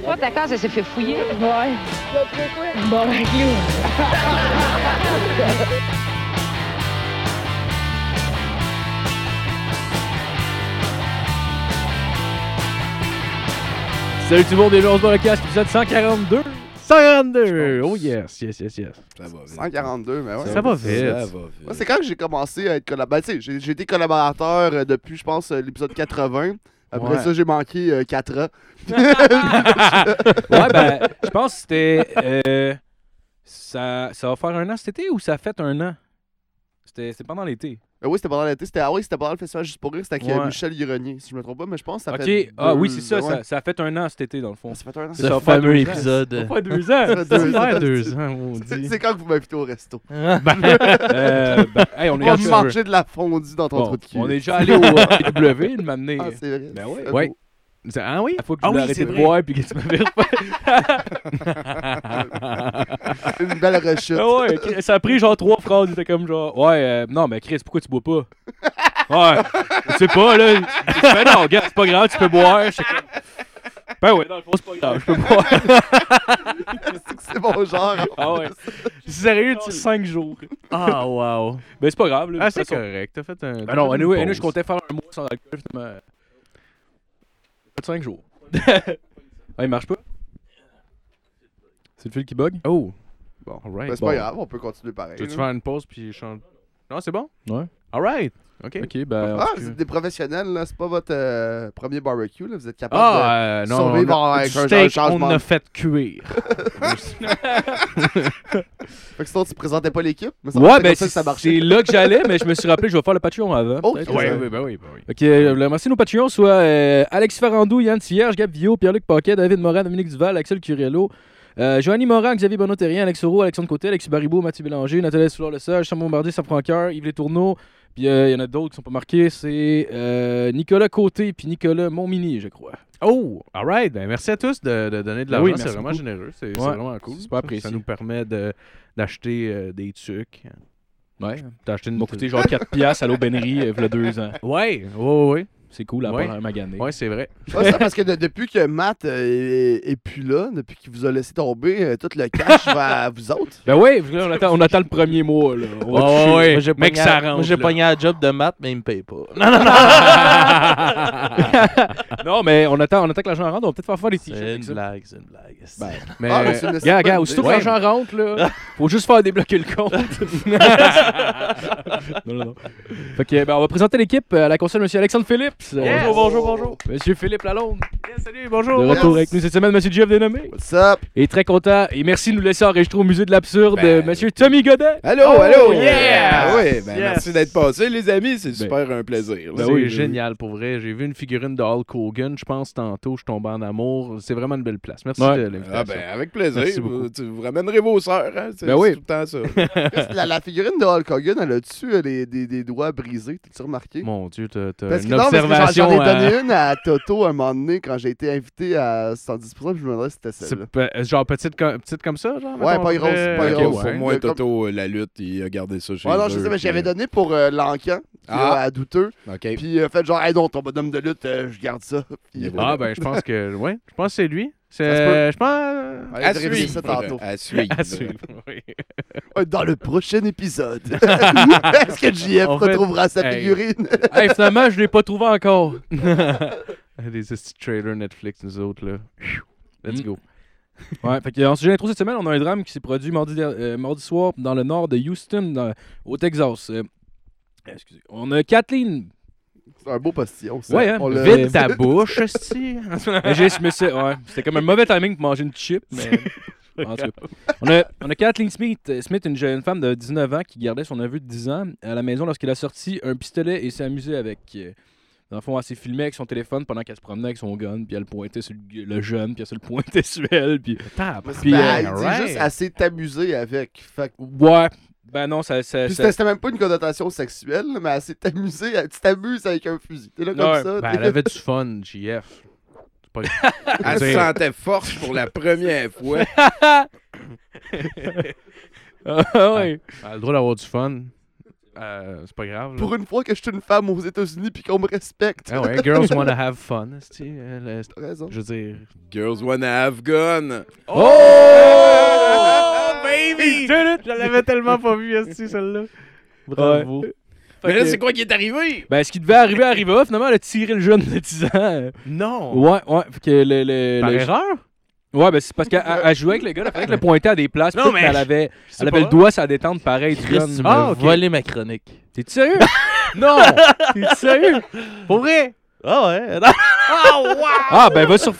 Toi, ta case, elle s'est fait fouiller. Ouais. Bon. Salut tout le monde, et se voit le casque, épisode 142. 142! Oh yes, yes, yes, yes. Ça va vite. 142, mais ouais. Ça va vite. Ça va vite. Moi, c'est quand que j'ai commencé à être collaborateur. j'ai j'ai été collaborateur euh, depuis, je pense, euh, l'épisode 80. Après Ouais. ça, j'ai manqué 4 ans. Ouais, ben, je pense que c'était. euh, ça, ça va faire un an cet été ou ça a fait un an? C'était c'était pendant l'été. Euh, oui, c'était pendant l'été. C'était ah oui, c'était pendant le festival Juste pour rire. C'était avec euh, Ouais. Michel Grenier, si je me trompe pas. Mais je pense que ça Ok, fait. ah deux- oui, c'est ça, ouais. ça, ça a fait un an cet été dans le fond. Ça fait un an. Ça Ce va faire fameux deux ans. épisode. Ça fait deux ans! Ça fait deux ans. fait deux ans, on C'est dit. c'est quand que vous m'invitez au resto? Euh, ben, hey, on On est va déjà- manger de la fondue dans ton Bon, trou de cul. on est déjà allé au W, de m'amener. Ah, c'est vrai. Ben ouais. Ouais. Ah oui? La fois que Ah tu voulais oui, arrêter de boire puis que tu m'avais Une belle rechute. Ah ouais, ça a pris genre trois phrases. Il était comme genre, ouais, euh, non, mais Chris, pourquoi tu bois pas? ouais, je sais pas, là. Ben non, gars, c'est pas grave, tu peux boire. Ben ouais, dans le fond, c'est pas grave, je peux boire. c'est mon genre. Ah ouais. Sérieux, tu 5 jours. Ah, wow. Ben c'est pas grave, là. Ah, c'est correct. T'as fait un. Ben non, anyway, je comptais faire un mois sans alcool, 5 jours. ah, il marche pas? C'est le fil qui bug? Oh. Bon. Alright. Ben, c'est Bon. pas grave, on peut continuer pareil. Tu veux-tu là. faire une pause puis change. Non, c'est bon? Ouais. Alright. OK. Ok, ben. Ah, vous êtes des professionnels, là. C'est pas votre euh, premier barbecue, là. Vous êtes capable Ah, euh, non. survivre on a- avec du un steak, on de- a fait cuire. de. Fait que sinon, tu présentais pas l'équipe. ça Ouais, ben ça c'est que ça marchait. c'est là que j'allais, mais je me suis rappelé, je vais faire le Patreon avant. Oh, peut-être. ok. Ouais, ça- oui, ben oui, ben oui. Ok, euh, le merci nos Patreons soit euh, Alexis Farandou, Yann Thierge, Gab Villot, Pierre-Luc Paquet, David Morin, Dominique Duval, Axel Curiello, euh, Joanny Morin, Xavier Bonneau-Terrien, Alex Soro, Alexandre Côté, Alexis Baribeau, Mathieu Bélanger, Nathalie Soulard-Le-Sage, Sam Bombardier, Safran Cœur, Yves Les Puis euh, il y en a d'autres qui sont pas marqués, c'est euh, Nicolas Côté puis Nicolas Montmini, je crois. Oh, alright. Ben, merci à tous de, de donner de Ben l'argent. oui, c'est vraiment beaucoup. généreux. C'est Ouais, vraiment cool. c'est super Ça- apprécié. Ça nous permet de- d'acheter euh, des trucs. Ouais. T'as acheté Ça une m'a coûté genre 4 piastres à l'aubainerie euh, il y a deux ans. Ouais, ouais, ouais. C'est cool à Ouais. part un magané. Ouais, c'est vrai. Ah, ça, parce que de- depuis que Matt euh, est, est plus là, depuis qu'il vous a laissé tomber, euh, tout le cash va à vous autres. Ben là, on attend, on attend le premier mois. Là. On va Ouais, toucher. ouais. Moi, j'ai Mec, pogné ça à- rentre, Moi, j'ai là. pogné la job de maths, mais il me paye pas. Non, non, mais on attend, on attend que l'argent rentre, on va peut-être faire faire des t-shirts. C'est avec une ça. blague, c'est une blague. Ben, Mais, Ah, mais c'est une Gars, aussitôt que l'argent rentre, là, faut juste faire débloquer le compte. non, non, non. Fait que, ben, on va présenter l'équipe à la console, Monsieur Alexandre Phillips. Yes. Bonjour, bonjour, bonjour. Monsieur Philippe Lalonde. salut, bonjour. De retour Yes. avec nous cette semaine, Monsieur Jeff Dénommé. What's up? Et très content. Et merci de nous laisser enregistrer au Musée de l'Absurde, Ben. Monsieur Tommy Godet. Allô, Oh, allô, yeah! yeah! Oui, ben Yes! merci d'être passé, les amis. C'est Ben. super un plaisir. là. c'est oui, génial pour vrai. J'ai vu une figurine de Hulk Hogan, je pense tantôt, je tombe en amour. C'est vraiment une belle place. Merci Ouais. de l'invitation. Ah ben, avec plaisir. Vous, tu- vous ramènerez vos sœurs, hein? C'est Ben oui. tout le temps ça. la, la figurine de Hulk Hogan, elle a-tu euh, des, des, des doigts brisés? T'as-tu remarqué? Mon Dieu, t'as une non, j'en- ai euh, donné une à Toto un moment donné quand j'ai été invité à 110%, puis je me demandais si c'était c'est celle-là. pe- genre petite, petite comme ça, genre? Ouais, pas grosse, euh, pas ok, grosse. ouais. Pour moi, Toto, euh, la lutte, il a gardé ça chez Ouais, non, je sais, mais j'avais euh, donné pour euh, l'encan, Ah. à douteux. OK. Puis euh, fait genre, hey non, ton bonhomme de lutte, euh, je garde ça. Puis, euh. Ah ben, je pense que, ouais, je pense que c'est lui. Euh, je pense. À suivre. ça tantôt. À suivre. À suivre, oui. Ouais, Dans le prochain épisode. Est-ce que JF En fait, retrouvera sa hey. figurine? hey, finalement, je l'ai pas trouvé encore. Des petits trailers Netflix, nous autres, là. Let's Mm. go. Ouais, fait que, en sujet d'intro cette semaine, on a un drame qui s'est produit mardi, euh, mardi soir dans le nord de Houston, dans- au Texas. Euh, excusez. On a Kathleen. C'est un beau postillon, ça. Ouais, hein. On Vite ta bouche, mais c'est- ouais, C'était comme un mauvais timing pour manger une chip, mais. En tout cas. On a, on a Kathleen Smith, euh, Smith, une jeune femme de 19 ans qui gardait son neveu de 10 ans à la maison lorsqu'elle a sorti un pistolet et s'est amusée avec. euh, Dans le fond, elle s'est filmée avec son téléphone pendant qu'elle se promenait avec son gun, puis elle pointait sur le, le jeune, puis elle se le pointait sur elle, puis... C'est- Puis, ben, elle dit alright. juste assez t'amuser avec. Fait que- Ouais, ben non, ça... ça, Puis ça- c'était même pas une connotation sexuelle, mais elle s'est amusée. elle- Tu t'amuses avec un fusil. T'es là comme Ouais, ça. Ben, elle avait du fun, JF. Pas... Elle se sentait forte pour la première fois. Ah ouais. Elle a le droit d'avoir du fun. Euh, c'est pas grave. là. Pour une fois que je suis une femme aux États-Unis puis qu'on me respecte. Ah ouais, girls wanna have fun. euh, T'as raison. Je veux dire. Girls wanna have gun. Oh, baby! Je l'avais tellement pas vu, celle-là. Bravo. Mais là, c'est quoi qui est arrivé? Ben, ce qui devait arriver arriva. Finalement, elle a tiré le jeune de 10 ans. Non! Ouais, ouais. Fait que le, le- Par le- erreur? Ouais, ben c'est parce qu'elle elle jouait avec le gars. Elle fallait que le pointer à des places. Non, mais mais elle avait, Je sais elle avait pas. le doigt la détente pareil du Chris, gun. tu m'as Ah, ok. volé ma chronique. T'es sérieux? non! T'es sérieux? Pour vrai? Ah ouais? Ah, ben va sur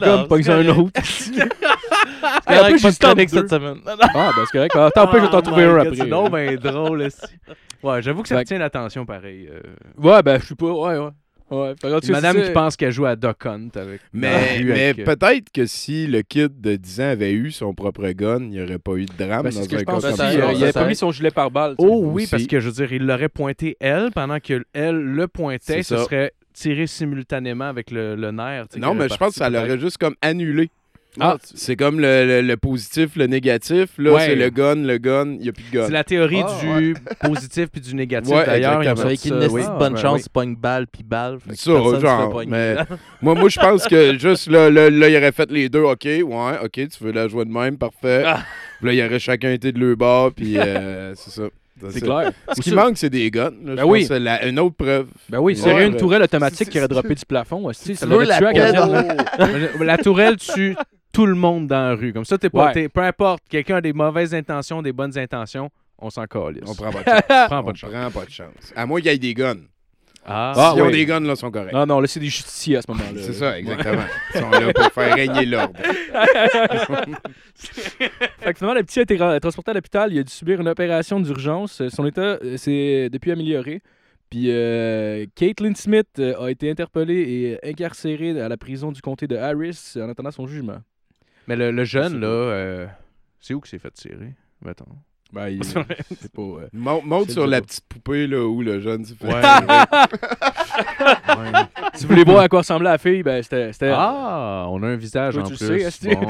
Ben non, pas que c'est un correct. autre. C'est en plus, pas j'ai de stop chronique deux. cette semaine. Ah, ben c'est correct. Ah, Tant pis, je vais t'en Oh trouver un après. Non, ben drôle, esti. Ouais, j'avoue que ça Fait- retient l'attention pareil. euh. Ouais, ben je suis pas. Ouais, ouais. Ouais, fait que, en tout cas, Madame c'est qui pense qu'elle joue à Duck Hunt avec. dans la Mais, rue mais avec, euh, peut-être que si le kid de 10 ans avait eu son propre gun, il n'y aurait pas eu de drame Ben, dans ce que un je cas pense comme aussi. ça. peut-être, euh, Il avait ça pas mis son gilet pare-balles. tu sais. Oh oui, aussi. parce que je veux dire, il l'aurait pointé elle pendant que elle le pointait, C'est ce ça. serait tiré simultanément avec le, le nerf. tu sais, Non, qui mais aurait je pense que ça l'aurait juste comme annulé. Ah, C'est comme le, le- le positif, le négatif. Là, Ouais. c'est le gun, le gun, il n'y a plus de gun. C'est la théorie Ah, du positif puis du négatif. Ouais, D'ailleurs, exactement. Avec sorti une oui. bonne chance, oui. pogne balle puis balle. Ça, genre. Mais moi, moi je pense que juste là, là, là, il aurait fait les deux. OK, ouais, OK, tu veux la jouer de même, parfait. Ah. Puis là, il aurait chacun été de leur bord, puis euh, c'est ça. C'est clair. Ce qui manque, c'est des guns. là. Je Ben oui. pense que c'est la- une autre preuve. Ben oui, Ouais. sérieux, une tourelle automatique qui aurait droppé du plafond. aussi, Ça l'aurait tué à la tourelle tue tout le monde dans la rue. Comme ça, t'es pas, Ouais. peu importe, quelqu'un a des mauvaises intentions, des bonnes intentions, on s'en calisse. On prend pas de chance. On prend pas de chance. À moins qu'il y ait des guns. Ah, Ah, S'ils ont oui. des guns, là, ils sont corrects. Non, non, là, c'est des justiciers à ce moment-là. C'est ça, exactement. Ils sont là pour faire régner l'ordre. Fait que finalement, le petit a été ra- transporté à l'hôpital. Il a dû subir une opération d'urgence. Euh, Son état euh, s'est depuis amélioré. Puis euh, Caitlin Smith a été interpellée et incarcérée à la prison du comté de Harris en attendant son jugement. Mais le, jeune, là, euh, c'est où qu'il s'est fait tirer, mettons? Ben, il- C'est pas. euh, Monte, sur la petite poupée là, où le jeune s'est fait Ouais. tirer. Si vous voulez voir à quoi ressemblait la fille, ben c'était. c'était- Ah, on a un visage Toi, en tu plus. le sais. Bon.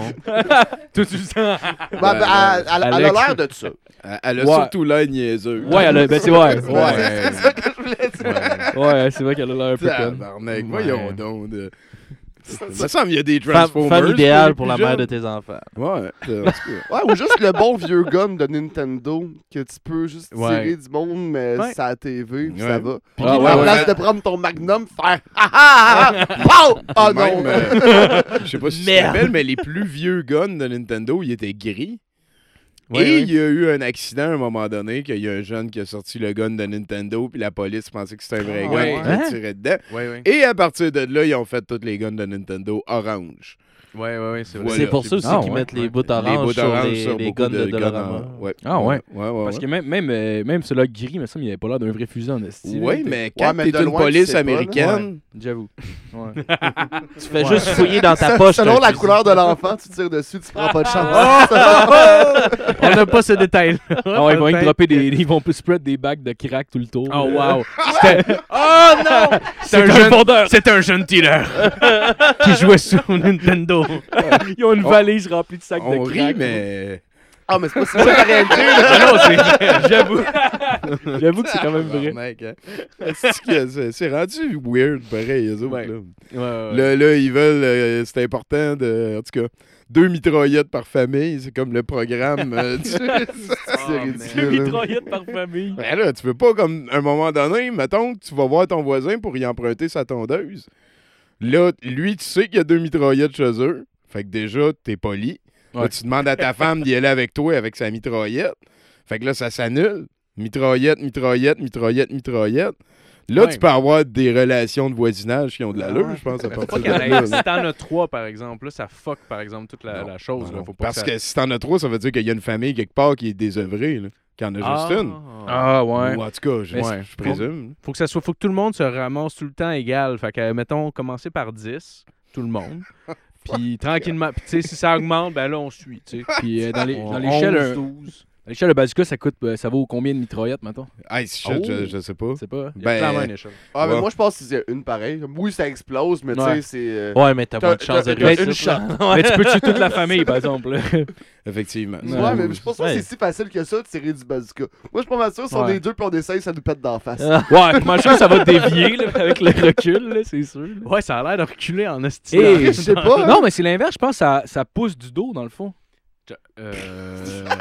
Tout du sang. Ben, ben, elle, elle- elle a l'air de ça. Elle, elle a Ouais. surtout l'air niaiseuse. Ouais, elle a- ben c'est ouais. C'est Ouais, c'est ça que je voulais dire. ouais c'est vrai qu'elle a l'air un peu Ouais. voyons donc. De... Ça semble qu'il y a des Transformers. femme idéale pour la mère de tes enfants. Ouais, euh. Ouais, ou juste le bon vieux gun de Nintendo que tu peux juste tirer du monde, mais Ouais. c'est à la TV, puis Ouais. ça va. Puis Ah, qui- ouais, à ouais. place de prendre ton Magnum, faire ah ah ah ah! Ah non! Même, euh, je sais pas si tu te rappelles, mais les plus vieux guns de Nintendo, ils étaient gris. Ouais, Et ouais. il y a eu un accident à un moment donné, qu'il y a un jeune qui a sorti le gun de Nintendo, puis la police pensait que c'était un vrai Ah, gun, ouais. puis il a Hein? tiré dedans. Et à partir de là, ils ont fait tous les guns de Nintendo orange. Ouais, ouais, ouais, c'est vrai. Voilà. C'est pour ça aussi Ah, qu'ils ouais. mettent les Ouais. bouts les oranges bouts sur orange les, sur les beaucoup guns de de ouais. Ah, ouais. Ouais, ouais, Parce ouais. que même, même, euh, même celui-là gris, mais ça, il avait pas l'air d'un vrai fusil en esti. Oui, mais quand t'es de une loin, tu police américaine, J'avoue. Ouais. Tu fais juste fouiller dans ta poche. Selon la couleur de l'enfant, tu tires dessus, tu prends pas de chance. On n'a pas ce détail. Ils vont y dropper des. Ils vont spread des bacs de crack tout le tour. Oh, wow. C'était Oh non! c'est un, jeune C'est un jeune dealer qui jouait sur Nintendo. Ils ont une On- valise remplie de sacs on de rit, crack. mais Ah, mais c'est pas ça la réalité, là. Ah non, c'est J'avoue. J'avoue que c'est quand même vrai. Tabarnak, hein. C'est- rendu weird, pareil, eux autres. Ouais. là. Ouais, ouais. Là, là, ils veulent, euh, c'est important de, en tout cas, deux mitraillettes par famille, c'est comme le programme. euh, du- Deux ridicule. mitraillettes par famille. Ben là, tu peux pas, comme, à un moment donné, mettons que tu vas voir ton voisin pour y emprunter sa tondeuse. Là, lui, tu sais qu'il y a deux mitraillettes chez eux. Fait que déjà, t'es poli. Là, Ouais. tu demandes à ta femme d'y aller avec toi avec sa mitraillette. Fait que là, ça s'annule. Mitraillette, mitraillette, mitraillette, mitraillette. Là, Ouais. tu peux avoir des relations de voisinage qui ont de l'allure, je pense, à faut pas de. Si t'en as trois, par exemple, là, ça fuck, par exemple, toute la, Non, la chose. non, là. non. Faut pas Parce que, ça... que si t'en as trois, ça veut dire qu'il y a une famille quelque part qui est désœuvrée, là. Qu'il y en a Ah. juste une. Ah ouais. Ou en tout cas, je, Mais ouais, je présume. Faut que ça soit, faut que tout le monde se ramasse tout le temps égal. Fait que, mettons, commencer par 10, tout le monde. Puis tranquillement, puis tu sais, si ça augmente, ben là, on suit, tu sais. Puis euh, dans les- On- dans l'échelle, 11, un- 12. L'échelle de bazooka, ça coûte, euh, ça vaut combien de mitraillettes, mettons? Hey, shit, Oh. je, je sais pas. C'est pas. Il y a Ben, clairement une échelle. Ah, mais Ouais. moi, je pense que c'est une pareille. Oui, ça explose, mais tu sais, c'est. euh, Ouais, mais t'as moins de chance de réussir. une. Mais tu peux tuer toute la famille, par exemple. Effectivement. Ouais, Ouais. mais je pense pas que Ouais. c'est si facile que ça de tirer du bazooka. Moi, je suis pas mal sûr, si on Ouais. est deux puis on essaye, ça nous pète d'en face. Ah. Ouais, moi je pense que ça va dévier là, avec le recul, là, c'est sûr. là. Ouais, ça a l'air de reculer en esti. Et- je sais pas. hein. Non, mais c'est l'inverse, je pense que ça, ça pousse du dos dans le fond. Euh...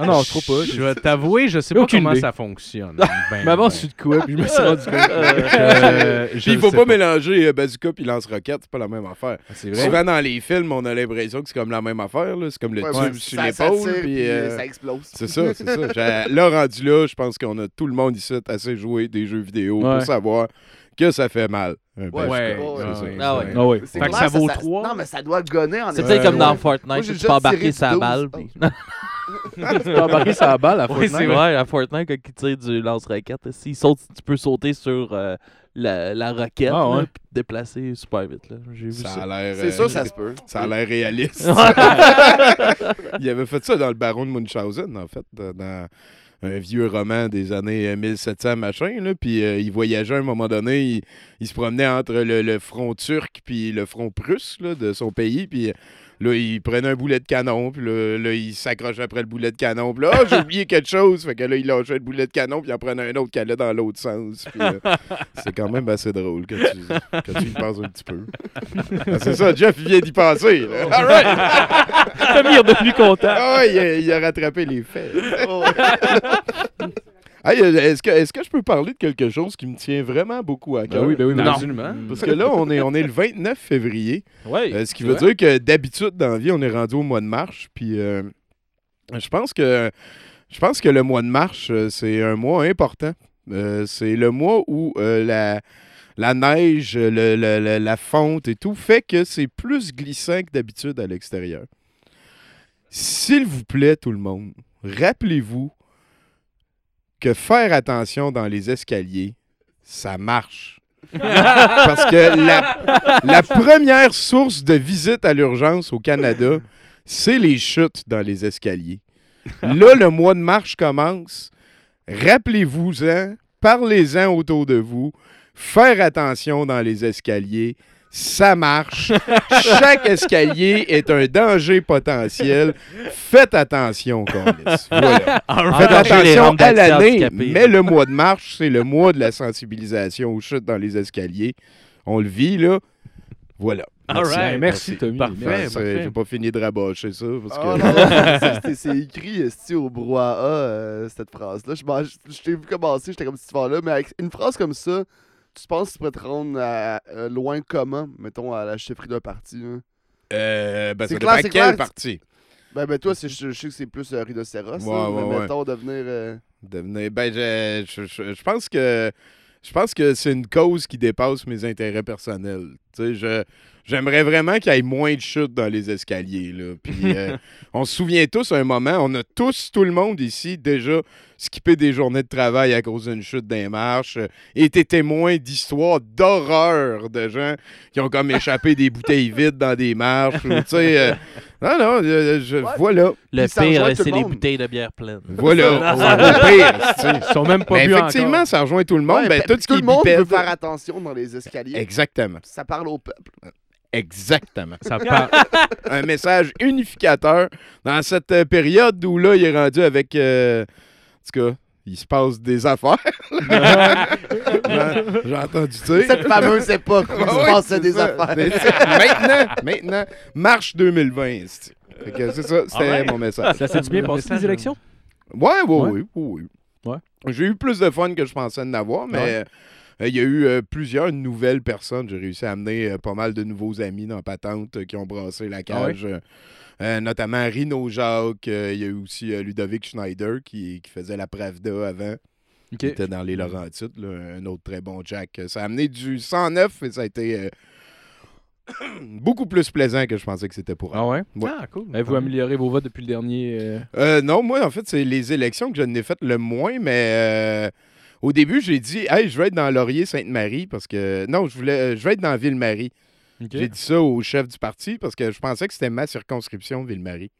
Ah non, je trouve pas. Je vais t'avouer, je sais pas comment idée. ça fonctionne. Ben, Mais avant, ben. de quoi, puis je me suis rendu compte. Euh, je Puis il faut pas, mélanger euh, bazooka puis lance-roquette, c'est pas la même affaire. C'est Souvent dans les films, on a l'impression que c'est comme la même affaire. là. C'est comme le Ouais, tube sur l'épaule. puis, euh, ça explose. C'est ça, c'est ça. Là, rendu là, je pense qu'on a tout le monde ici assez joué des jeux vidéo Ouais. pour savoir que ça fait mal. Ouais, ouais, C'est ouais. Ah ouais. Ah. C'est Fait que ça vaut trois. Non, mais ça doit gonner en C'est peut-être comme dans Fortnite, tu peux embarquer sa balle. 12. puis- Tu peux embarquer sa balle à Oui, Fortnite. c'est vrai, à Fortnite, quand il tire du lance-roquette, s'il saute, tu peux sauter sur euh, la, la roquette, Ah, ouais. puis te déplacer super vite. là. J'ai vu Ça ça. a l'air. C'est euh, sûr, ça se peut. Ça a l'air réaliste. Il avait fait ça dans le baron de Munchausen, en fait, dans un vieux roman des années euh, 1700, machin. Là, puis euh, il voyageait à un moment donné, il, se promenait entre le, le front turc puis le front prusse de son pays. Puis euh, là, il prenait un boulet de canon, puis là, là, il s'accrochait après le boulet de canon. Puis là, Ah, j'ai oublié quelque chose. Fait que là, il lâchait le boulet de canon, puis il en prenait un autre qui allait dans l'autre sens. Puis, euh, c'est quand même assez drôle quand tu, quand tu y penses un petit peu. Ah, c'est ça, Jeff, il vient d'y penser. là. All right! Tommy est content. Ah ouais, il a, il a rattrapé les faits. Hey, euh, est-ce, que, est-ce que je peux parler de quelque chose qui me tient vraiment beaucoup à cœur? Ben oui, ben oui, ben oui. Absolument. Parce que là, on est, on est le 29 février. Ouais. Euh, ce qui veut dire que d'habitude, dans la vie, on est rendu au mois de mars. Puis euh, je pense que je pense que le mois de mars, euh, c'est un mois important. Euh, c'est le mois où euh, la, la neige, le- le- le- la fonte et tout fait que c'est plus glissant que d'habitude à l'extérieur. S'il vous plaît, tout le monde, rappelez-vous que faire attention dans les escaliers, ça marche. Parce que la, la première source de visite à l'urgence au Canada, c'est les chutes dans les escaliers. Là, le mois de mars commence. Rappelez-vous-en, parlez-en autour de vous. Faire attention dans les escaliers, ça marche. Chaque escalier est un danger potentiel. Faites attention, Corliss. Voilà. Faites attention à l'année, mais le mois de mars, c'est le mois de la sensibilisation aux chutes dans les escaliers. On le vit, là. Voilà. Merci. right. Merci, Tommy. Parfait. Parfait. J'ai pas fini de rabocher ça. Parce que... Non, non, c'est- écrit esti, au brouhaha, euh, cette phrase-là. Je m'en- je- je t'ai vu commencer, j'étais comme cette là mais avec une phrase comme ça, tu penses que tu pourrais te rendre à- à- loin comment, mettons, à la chefferie d'un parti? hein? Euh, ben, C'est clair, clair. partie. Ben, ben toi, je, je sais que c'est plus euh, rhinocéros, Ouais, mais ouais. mettons, devenir... euh, Devenir- Ben, je, je- je- pense que je pense que c'est une cause qui dépasse mes intérêts personnels. Tu sais, je j'aimerais vraiment qu'il y ait moins de chutes dans les escaliers. Là. Puis, euh, on se souvient tous un moment, on a tous, tout le monde ici, déjà skippé des journées de travail à cause d'une chute d'un marche, euh, et été témoin d'histoires d'horreur de gens qui ont comme échappé des bouteilles vides dans des marches. ou, tu sais, euh, non, non, euh, je- Ouais. voilà. Le pire, c'est le les bouteilles de bière pleines. Voilà. Au pire. Ils sont même pas effectivement, encore. ça rejoint tout le monde. ouais, ben, ben, tout ce tout qui le monde bipède- veut faire attention dans les escaliers. Exactement. Ça parle au peuple. Exactement. Ça part. Un message unificateur dans cette période où là, il est rendu avec. euh, tout cas, il se passe des affaires. J'ai- J'ai entendu dire. Cette fameuse époque où il Ah se c'est des ça. affaires. Maintenant, maintenant, mars 2020. esti. Fait que C'est ça, c'était mon message. Ça s'est bien passé, les élections? Ouais, ouais, Ouais. oui, oui, oui. Ouais. J'ai eu plus de fun que je pensais en avoir, mais Ouais. Euh, il y a eu euh, plusieurs nouvelles personnes. J'ai réussi à amener euh, pas mal de nouveaux amis dans Patente euh, qui ont brassé la Ah cage. euh, euh, notamment Rino Jacques. euh, Il y a eu aussi euh, Ludovic Schneider qui, qui faisait la Pravda avant. Qui était dans les Laurentides, là, un autre très bon Jack. Ça a amené du 109 et ça a été euh, beaucoup plus plaisant que je pensais que c'était pour elle. Ah ouais? Ouais. Ah, cool. Avez-vous amélioré vos votes depuis le dernier? euh, Euh, non, moi, en fait, c'est les élections que je n'ai faites le moins, mais euh, au début, j'ai dit, hey, je vais être dans Laurier-Sainte-Marie parce que. Non, je voulais, euh, je vais être dans Ville-Marie. J'ai dit ça au chef du parti parce que je pensais que c'était ma circonscription, Ville-Marie.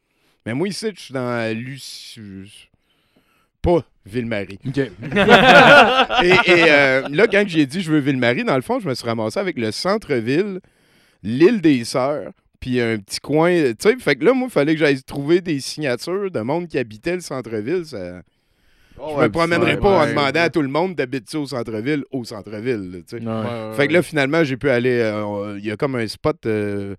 Mais moi, ici, je suis dans Lucie. pas Ville-Marie. Et, euh, là, quand j'ai dit je veux Ville-Marie, dans le fond, je me suis ramassé avec le centre-ville, l'île des Sœurs, puis un petit coin. Tu sais, fait que là, moi, il fallait que j'aille trouver des signatures de monde qui habitait le centre-ville. Ça... Oh, je me promènerais ouais, pas en ouais. demandant à tout le monde d'habiter au centre-ville, au centre-ville. là, tu sais. Ouais. Fait que là, finalement, j'ai pu aller. euh, Il y a comme un spot. euh,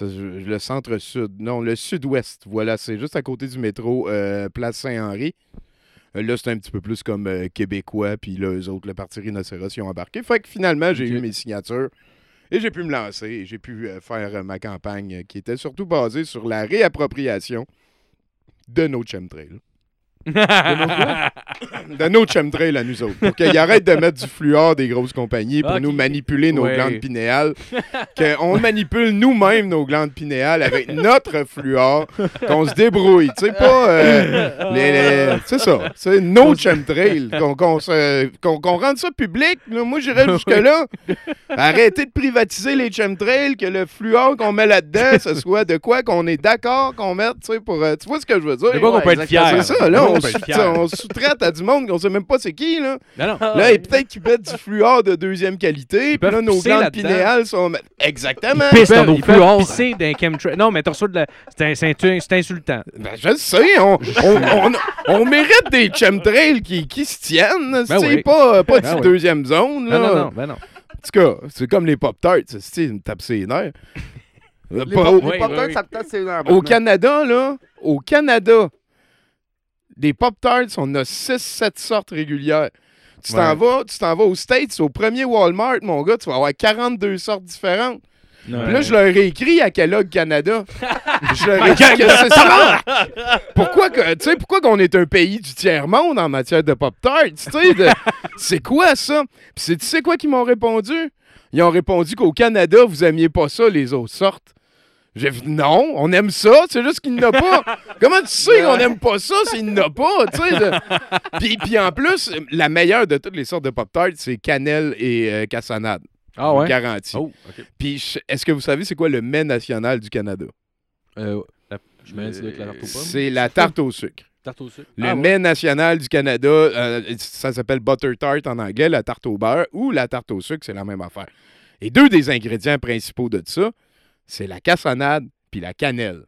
le centre-sud. Non, le sud-ouest. Voilà, c'est juste à côté du métro, euh, Place Saint-Henri. Là, c'est un petit peu plus comme euh, québécois, puis là, eux autres, le parti Rhinocéros, ils ont embarqué. Fait que finalement, j'ai eu mes signatures et j'ai pu me lancer. et J'ai pu euh, faire euh, ma campagne qui était surtout basée sur la réappropriation de nos chemtrails. De nos chemtrails à nous autres. Pour qu'ils arrêtent de mettre du fluor des grosses compagnies pour nous manipuler nos Ouais. glandes pinéales. Qu'on manipule nous-mêmes nos glandes pinéales avec notre fluor. Qu'on se débrouille. Tu sais, pas. euh, les- les- c'est ça. C'est nos chemtrails. Qu'on qu'on se- qu'on- qu'on rende ça public. là. Moi, j'irais jusque-là. Arrêtez de privatiser les chemtrails, que le fluor qu'on met là-dedans, ce soit de quoi qu'on est d'accord qu'on mette, tu sais, pour. euh, tu vois ce que je veux dire? De quoi qu'on peut être fier. C'est ça, là, on, sous-traite à du monde qu'on sait même pas c'est qui, là. Non, non. Là, et peut-être qu'ils mettent du fluor de deuxième qualité, puis là, nos glandes pinéales sont... Exactement! Pisse dans peuvent- nos ils fluors. pisser d'un chemtrail. Non, mais t'as reçu de la... C'est un- c'est un- c'est insultant. Ben, je le sais, on, on, on, on mérite des chemtrails qui, qui se tiennent, tu oui. pas, pas de Ben oui. deuxième zone, là. Non, non, non. Ben non. En tout cas, c'est comme les Pop-Tarts, ils me tapent ses nerfs. Les pop- les Oui, pop-tarts, oui, oui. ça me tape ses nerfs au. Canada, là, au Canada, des Pop-Tarts, on a 6-7 sortes régulières. Tu t'en vas, tu t'en vas aux States, au premier Walmart, mon gars, tu vas avoir 42 sortes différentes. Puis là, je leur ai écrit à Kellogg Canada. je leur ai dit que c'est ça. Pourquoi que, tu sais, pourquoi qu'on est un pays du tiers-monde en matière de Pop-Tarts? Tu sais, de- c'est quoi ça? Puis c'est, tu sais quoi qu'ils m'ont répondu? Ils ont répondu qu'au Canada, vous aimiez pas ça, les autres sortes. J'ai dit non, on aime ça, c'est juste qu'il n'a pas. Comment tu sais qu'on aime pas ça s'il n'a pas, tu sais? Puis, puis en plus, la meilleure de toutes les sortes de Pop-Tarts, c'est cannelle et euh, cassonade. Ah ouais? Garantie. Oh, OK. Puis, est-ce que vous savez c'est quoi le mets national du Canada? Euh, la- Je me dis avec la tarte aux pommes. C'est la tarte au sucre. Tarte au sucre. Le Ah, ouais? mets national du Canada, euh, ça s'appelle butter tart en anglais, la tarte au beurre, ou la tarte au sucre, c'est la même affaire. Et deux des ingrédients principaux de ça, c'est la cassonade puis la cannelle.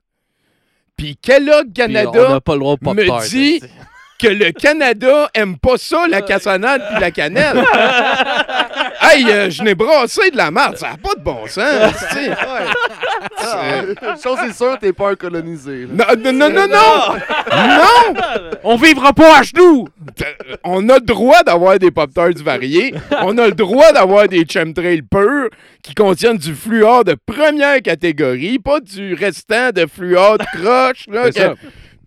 Puis Kellogg Puis on Canada n'a pas le droit de me dit que le Canada aime pas ça, la cassonade puis la cannelle. hey, euh, je n'ai brassé de la merde, ça n'a pas de bon sens. tu sais. Ah, chose est sûre, t'es pas un colonisé. là. Non, non, non, non, non! Non! On vivra pas à genoux! Euh, On a le droit d'avoir des Pop-Tarts variés. On a le droit d'avoir des chemtrails purs qui contiennent du fluor de première catégorie, pas du restant de fluor de croche, là, C'est que-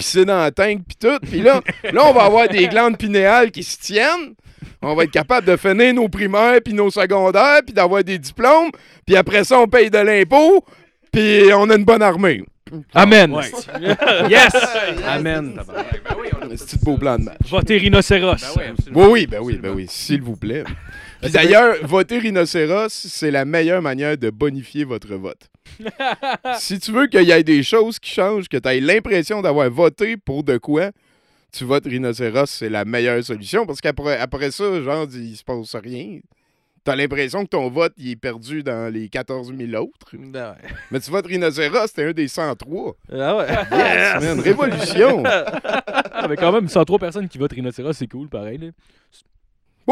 pis c'est dans la tank, pis tout. Puis là, là, on va avoir des glandes pinéales qui se tiennent. On va être capable de finir nos primaires puis nos secondaires, puis d'avoir des diplômes. Puis après ça, on paye de l'impôt, puis on a une bonne armée. Amen. yes! Amen. C'est un beau plan de match. Votez rhinocéros. Oui, oui, ben oui, ben oui, s'il vous plaît. Puis d'ailleurs, voter rhinocéros, c'est la meilleure manière de bonifier votre vote. si tu veux qu'il y ait des choses qui changent, que tu aies l'impression d'avoir voté pour de quoi, tu votes rhinocéros, c'est la meilleure solution. Parce qu'après après ça, genre, il se passe rien. T'as l'impression que ton vote, il est perdu dans les 14 000 autres. Mais tu votes rhinocéros, c'était un des 103. Ah ouais. Yes, man, révolution! Ah, mais quand même, 103 personnes qui votent rhinocéros, c'est cool, pareil. Là.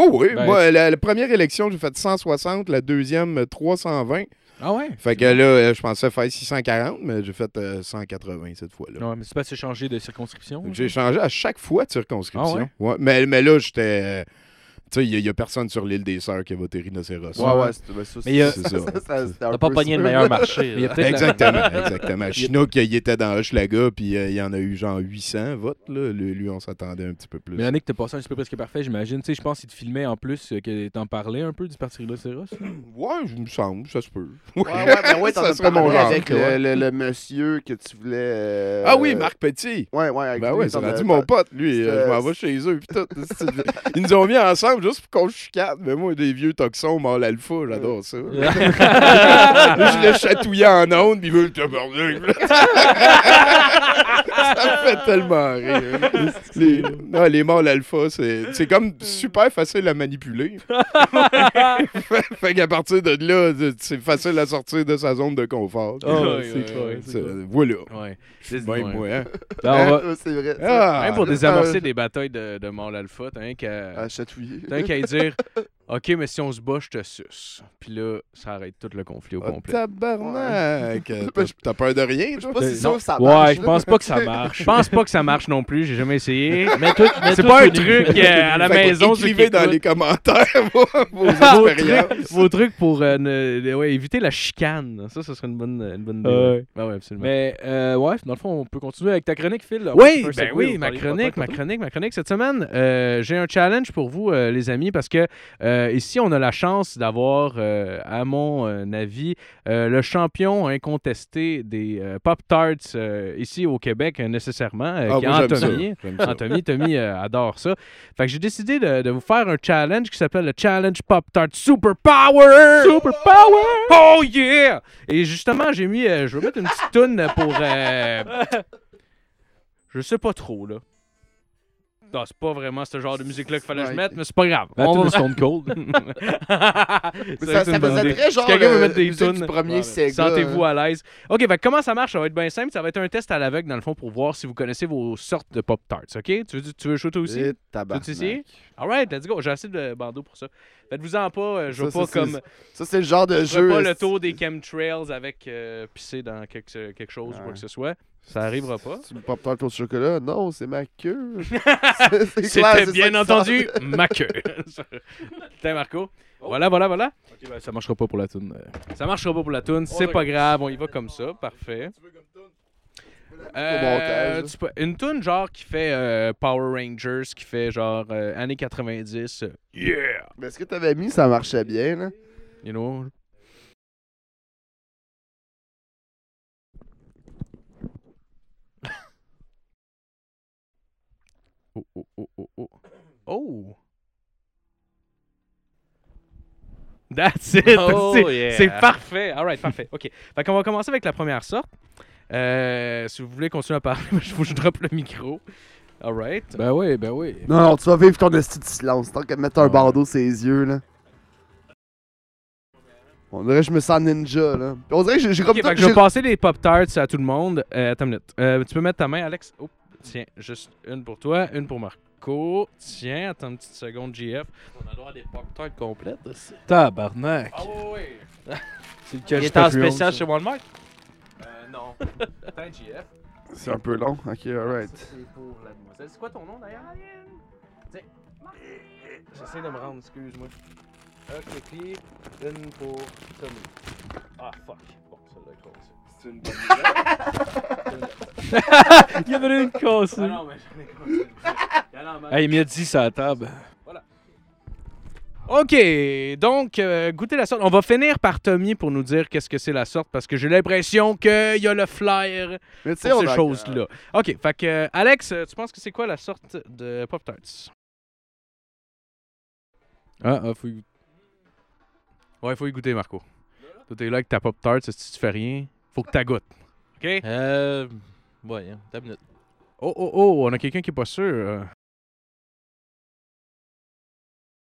Oh oui, Ben, moi, la, la première élection, j'ai fait 160, la deuxième, euh, 320. Ah ouais? Fait que là, euh, je pensais faire 640, mais j'ai fait euh, 180 cette fois-là. Non, mais c'est pas changé de circonscription. J'ai changé à chaque fois de circonscription. Ah ouais? Ouais, mais, mais là, j'étais. euh, tu sais, il n'y a, personne sur l'île des Sœurs qui a voté rhinocéros. Ouais, ouais, c'est ben, ça, Mais il y a- C'est ça. T'as pas pogné ça. le meilleur marché. Il y a Exactement, exactement. Chinook, il était dans Hochelaga, puis euh, il y en a eu genre 800 votes. Là. Lui, lui, on s'attendait un petit peu plus. Mais l'année que t'as passé un petit peu presque parfait, j'imagine. Tu sais, je pense qu'il te filmait en plus, euh, que t'en parlais un peu du parti rhinocéros. Ouais, je me semble, ça se peut. Ouais, ouais, ben ouais, t'en Ça as serait mon parlé genre. avec Ouais. le, le- le monsieur que tu voulais. euh, Ah oui, Marc Petit. Ouais, ouais, avec Ben lui, oui, c'est rendu mon pote, lui. Euh, je m'en vais chez eux. Tout. Ils nous ont mis ensemble juste pour qu'on chicane. Mais moi, des vieux toxons, mâle alpha, j'adore ça. je le chatouillais en ondes, pis il veut le. Ça me fait tellement rire. Les, non, les mâles alpha, c'est c'est comme super facile à manipuler. fait qu'à partir de là, c'est facile à sortir de sa zone de confort. Ah, ouais, c'est ouais, clair, ouais, voilà. C'est vrai. Ah, Même pour Ah, désamorcer euh, des batailles de, de alpha, t'as rien qu'à À chatouiller. t'as rien qu'à dire Ok, mais si on se bat, je te suce. Puis là, ça arrête tout le conflit au Oh, complet. tabarnak! T'as- T'as peur de rien, Je sais pas si ça, ça Ouais, marche. je là. pense pas que ça marche. Je pense pas que ça marche non plus, j'ai jamais essayé. Mais C'est pas un truc euh, à la Fait maison. Écrivez dans les commentaires vos, vos expériences. trucs, vos trucs pour euh, ne- ouais, éviter la chicane. Ça, ça serait une bonne, une bonne idée. Ouais. ouais. Ben ouais, absolument. Mais euh, ouais, dans le fond, on peut continuer avec ta chronique, Phil. Oui, ben segway, oui, ma chronique, ma chronique, ma chronique. Cette semaine, euh, j'ai un challenge pour vous, euh, les amis, parce que euh, ici, on a la chance d'avoir, euh, à mon euh, avis, euh, le champion incontesté des euh, Pop-Tarts euh, ici au Québec, euh, nécessairement, euh, Ah, qui moi. Anthony. Ça. Anthony, Tommy euh, adore ça. Fait que j'ai décidé de, de vous faire un challenge qui s'appelle le Challenge Pop Tart Super Power. Super Power. Oh yeah! Et justement, j'ai mis, euh, je vais mettre une petite toune pour, euh, je sais pas trop là. Non, c'est pas vraiment ce genre de musique-là qu'il fallait que je mette, mais c'est pas grave. La On va- Stone Cold. Ça, ça faisait très genre Si quelqu'un veut mettre des musique tunes, du premier ouais, Sega. Sentez-vous à l'aise. OK, ben, comment ça marche? Ça va être bien simple. Ça va être un test à l'aveugle, dans le fond, pour voir si vous connaissez vos sortes de Pop-Tarts. OK? Tu veux, tu veux jouer toi aussi? Et Tu veux tabarnak. essayer? Alright, let's go. J'ai assez de bandeaux pour ça. Faites-vous-en pas. euh, je veux Ça, pas ça, comme. Ça, c'est le genre de Je jeu. ferai pas le tour des chemtrails avec euh, pisser dans quelque, quelque chose ou quoi que ce soit. Ça arrivera pas. Tu me pop tart au chocolat? Non, c'est ma queue. C'était bien entendu ma queue. Tiens, Marco. Voilà, voilà, voilà. Ok, ben, ça marchera pas pour la tune. euh. Ça marchera pas pour la tune. C'est pas grave. On y va comme ça. Parfait. Euh, tu peux- une tune genre qui fait euh, Power Rangers, qui fait genre euh, années 90. euh, yeah! Mais ce que t'avais mis, ça marchait bien, là? You know? Oh, oh, oh, oh, oh. Oh! That's it! Oh, c'est, yeah. c'est parfait! Alright, parfait. OK. Fait qu'on va commencer avec la première sorte. Euh, si vous voulez continuer à parler, il faut que je drop le micro. Alright. Ben oui, ben oui. Non, non, tu vas vivre ton esti de silence. Tant qu'à mettre un Ouais. bandeau sur les yeux, là. On dirait que je me sens ninja, là. On dirait que j'ai j'ai Ok, comme que je vais passer les Pop-Tarts à tout le monde. Euh, attends une minute. Euh, tu peux mettre ta main, Alex? Oh, tiens, juste une pour toi, une pour Marco. Tiens, attends une petite seconde, JF. On a le droit à des pop-tarts complètes aussi. Tabarnak. Ah oui, oui. C'est le Il est en spécial chez Walmart? Euh, non. Attends, JF. C'est un peu long. Ok, alright. C'est pour la demoiselle. C'est quoi ton nom d'ailleurs, Tiens. J'essaie de me rendre, excuse-moi. Ok, puis une pour Tommy. Ah, fuck. Bon, celle-là est Il y en a une cassée. Ah non, mais j'en ai cassé. Il y en a en masse. Hey, il m'a dit ça à la table. OK, donc, euh, goûtez la sorte. On va finir par Tommy pour nous dire qu'est-ce que c'est la sorte parce que j'ai l'impression qu'il y a le flyer Mais pour ces choses-là. OK, fait que, euh, Alex, euh, tu penses que c'est quoi la sorte de Pop-Tarts? Ah, ah, faut y- Ouais, il faut y goûter, Marco. Toi, t'es là avec ta Pop-Tart, si tu fais rien, faut que tu goûtes. OK? Euh. Ouais, hein, t'as une minute. Oh, oh, oh, on a quelqu'un qui est pas sûr. euh.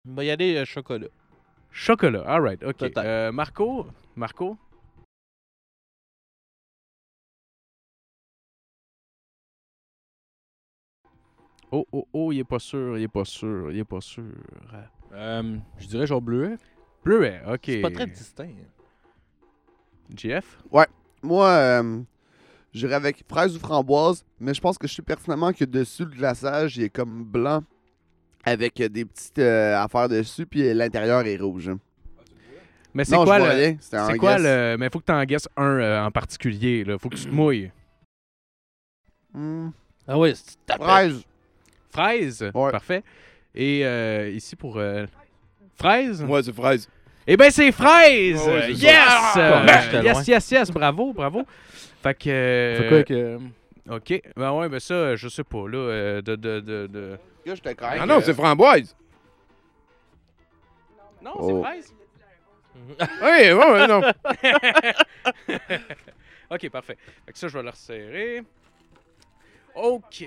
Il va y aller euh, chocolat. Chocolat, alright, OK. Euh, Marco, Marco? Oh, oh, oh, il est pas sûr, il est pas sûr, il est pas sûr. Euh, je dirais genre bleuet. Bleuet, OK. C'est pas très distinct. GF? Moi, euh, j'irais avec fraise ou framboise, mais je pense que je sais pertinemment que dessus, le glaçage, il est comme blanc avec des petites euh, affaires dessus, puis l'intérieur est rouge. Mais c'est quoi le. C'est quoi le. Mais faut que tu en guesses un euh, en particulier, là. Faut que tu te mouilles. Hmm, Ah ouais, c'est fraise. Fraise? Ouais. Parfait. Et euh, ici pour. euh, fraise? Moi, c'est fraise. Eh ben c'est fraise! Yes! Euh, Ah, j'étais yes, yes, yes, bravo, bravo. Fait que. euh, Fait quoi avec. euh, Ok. Ben ouais, ben ça, je sais pas, là. euh, de, de, de, Là. Ah non, c'est framboise. Non, Oh. c'est fraise? Oui, ouais, non. ok, parfait. Fait que ça, je vais le resserrer. OK.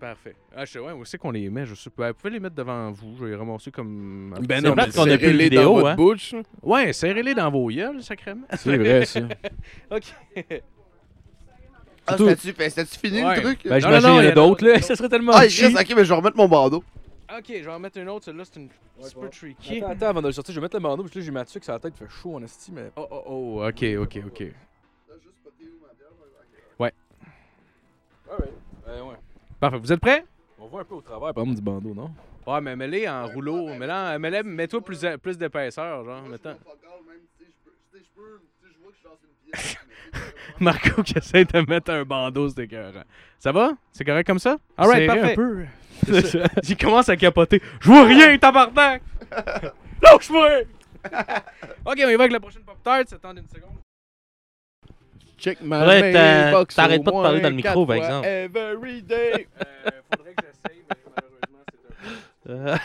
Parfait. Ah, je sais, ouais, où c'est qu'on les met? Je sais pas. Vous pouvez les mettre devant vous. Je vais les ramasser comme. Ben non, mais qu'on ait plus de vidéo, dans votre hein. bouche. Ouais, serrez-les dans vos gueules, sacrément. C'est vrai, ça. OK. Ah, c'était-tu fini Ouais. le truc? Ben, Non, j'imagine non, qu'il y en il y a en a- d'autres, là. Ça serait tellement ah, cheap. reste, ok, mais je vais remettre mon bandeau. OK, je vais en mettre une autre. Celle-là, c'est une petit peu tricky. Attends, attends, avant de le sortir, je vais mettre le bandeau, parce que là, j'ai Mathieu, que ça la tête fait chaud en esti, mais. Oh, oh, oh. OK, OK, OK. Euh, ouais. Parfait. Vous êtes prêts? On voit un peu au travers, par exemple, du bandeau, non? Ouais, mais mets-les en rouleau. Mets-la- mets-la- Mets-toi plus, plus d'épaisseur, genre. Mettons. Marco qui essaie de mettre un bandeau, c'est écœurant. Ça va? C'est correct comme ça? Alright, parfait. un peu. C'est ça. Il commence à capoter. Je vois rien, tabarnak! Lâche-moi! ok, on y va avec la prochaine Pop-Tart. Attendez une seconde. Check my être, euh, mailbox t'arrêtes pas de parler dans le micro, par exemple. Every day. Euh, faudrait que j'essaye, mais malheureusement, c'est un peu... Euh,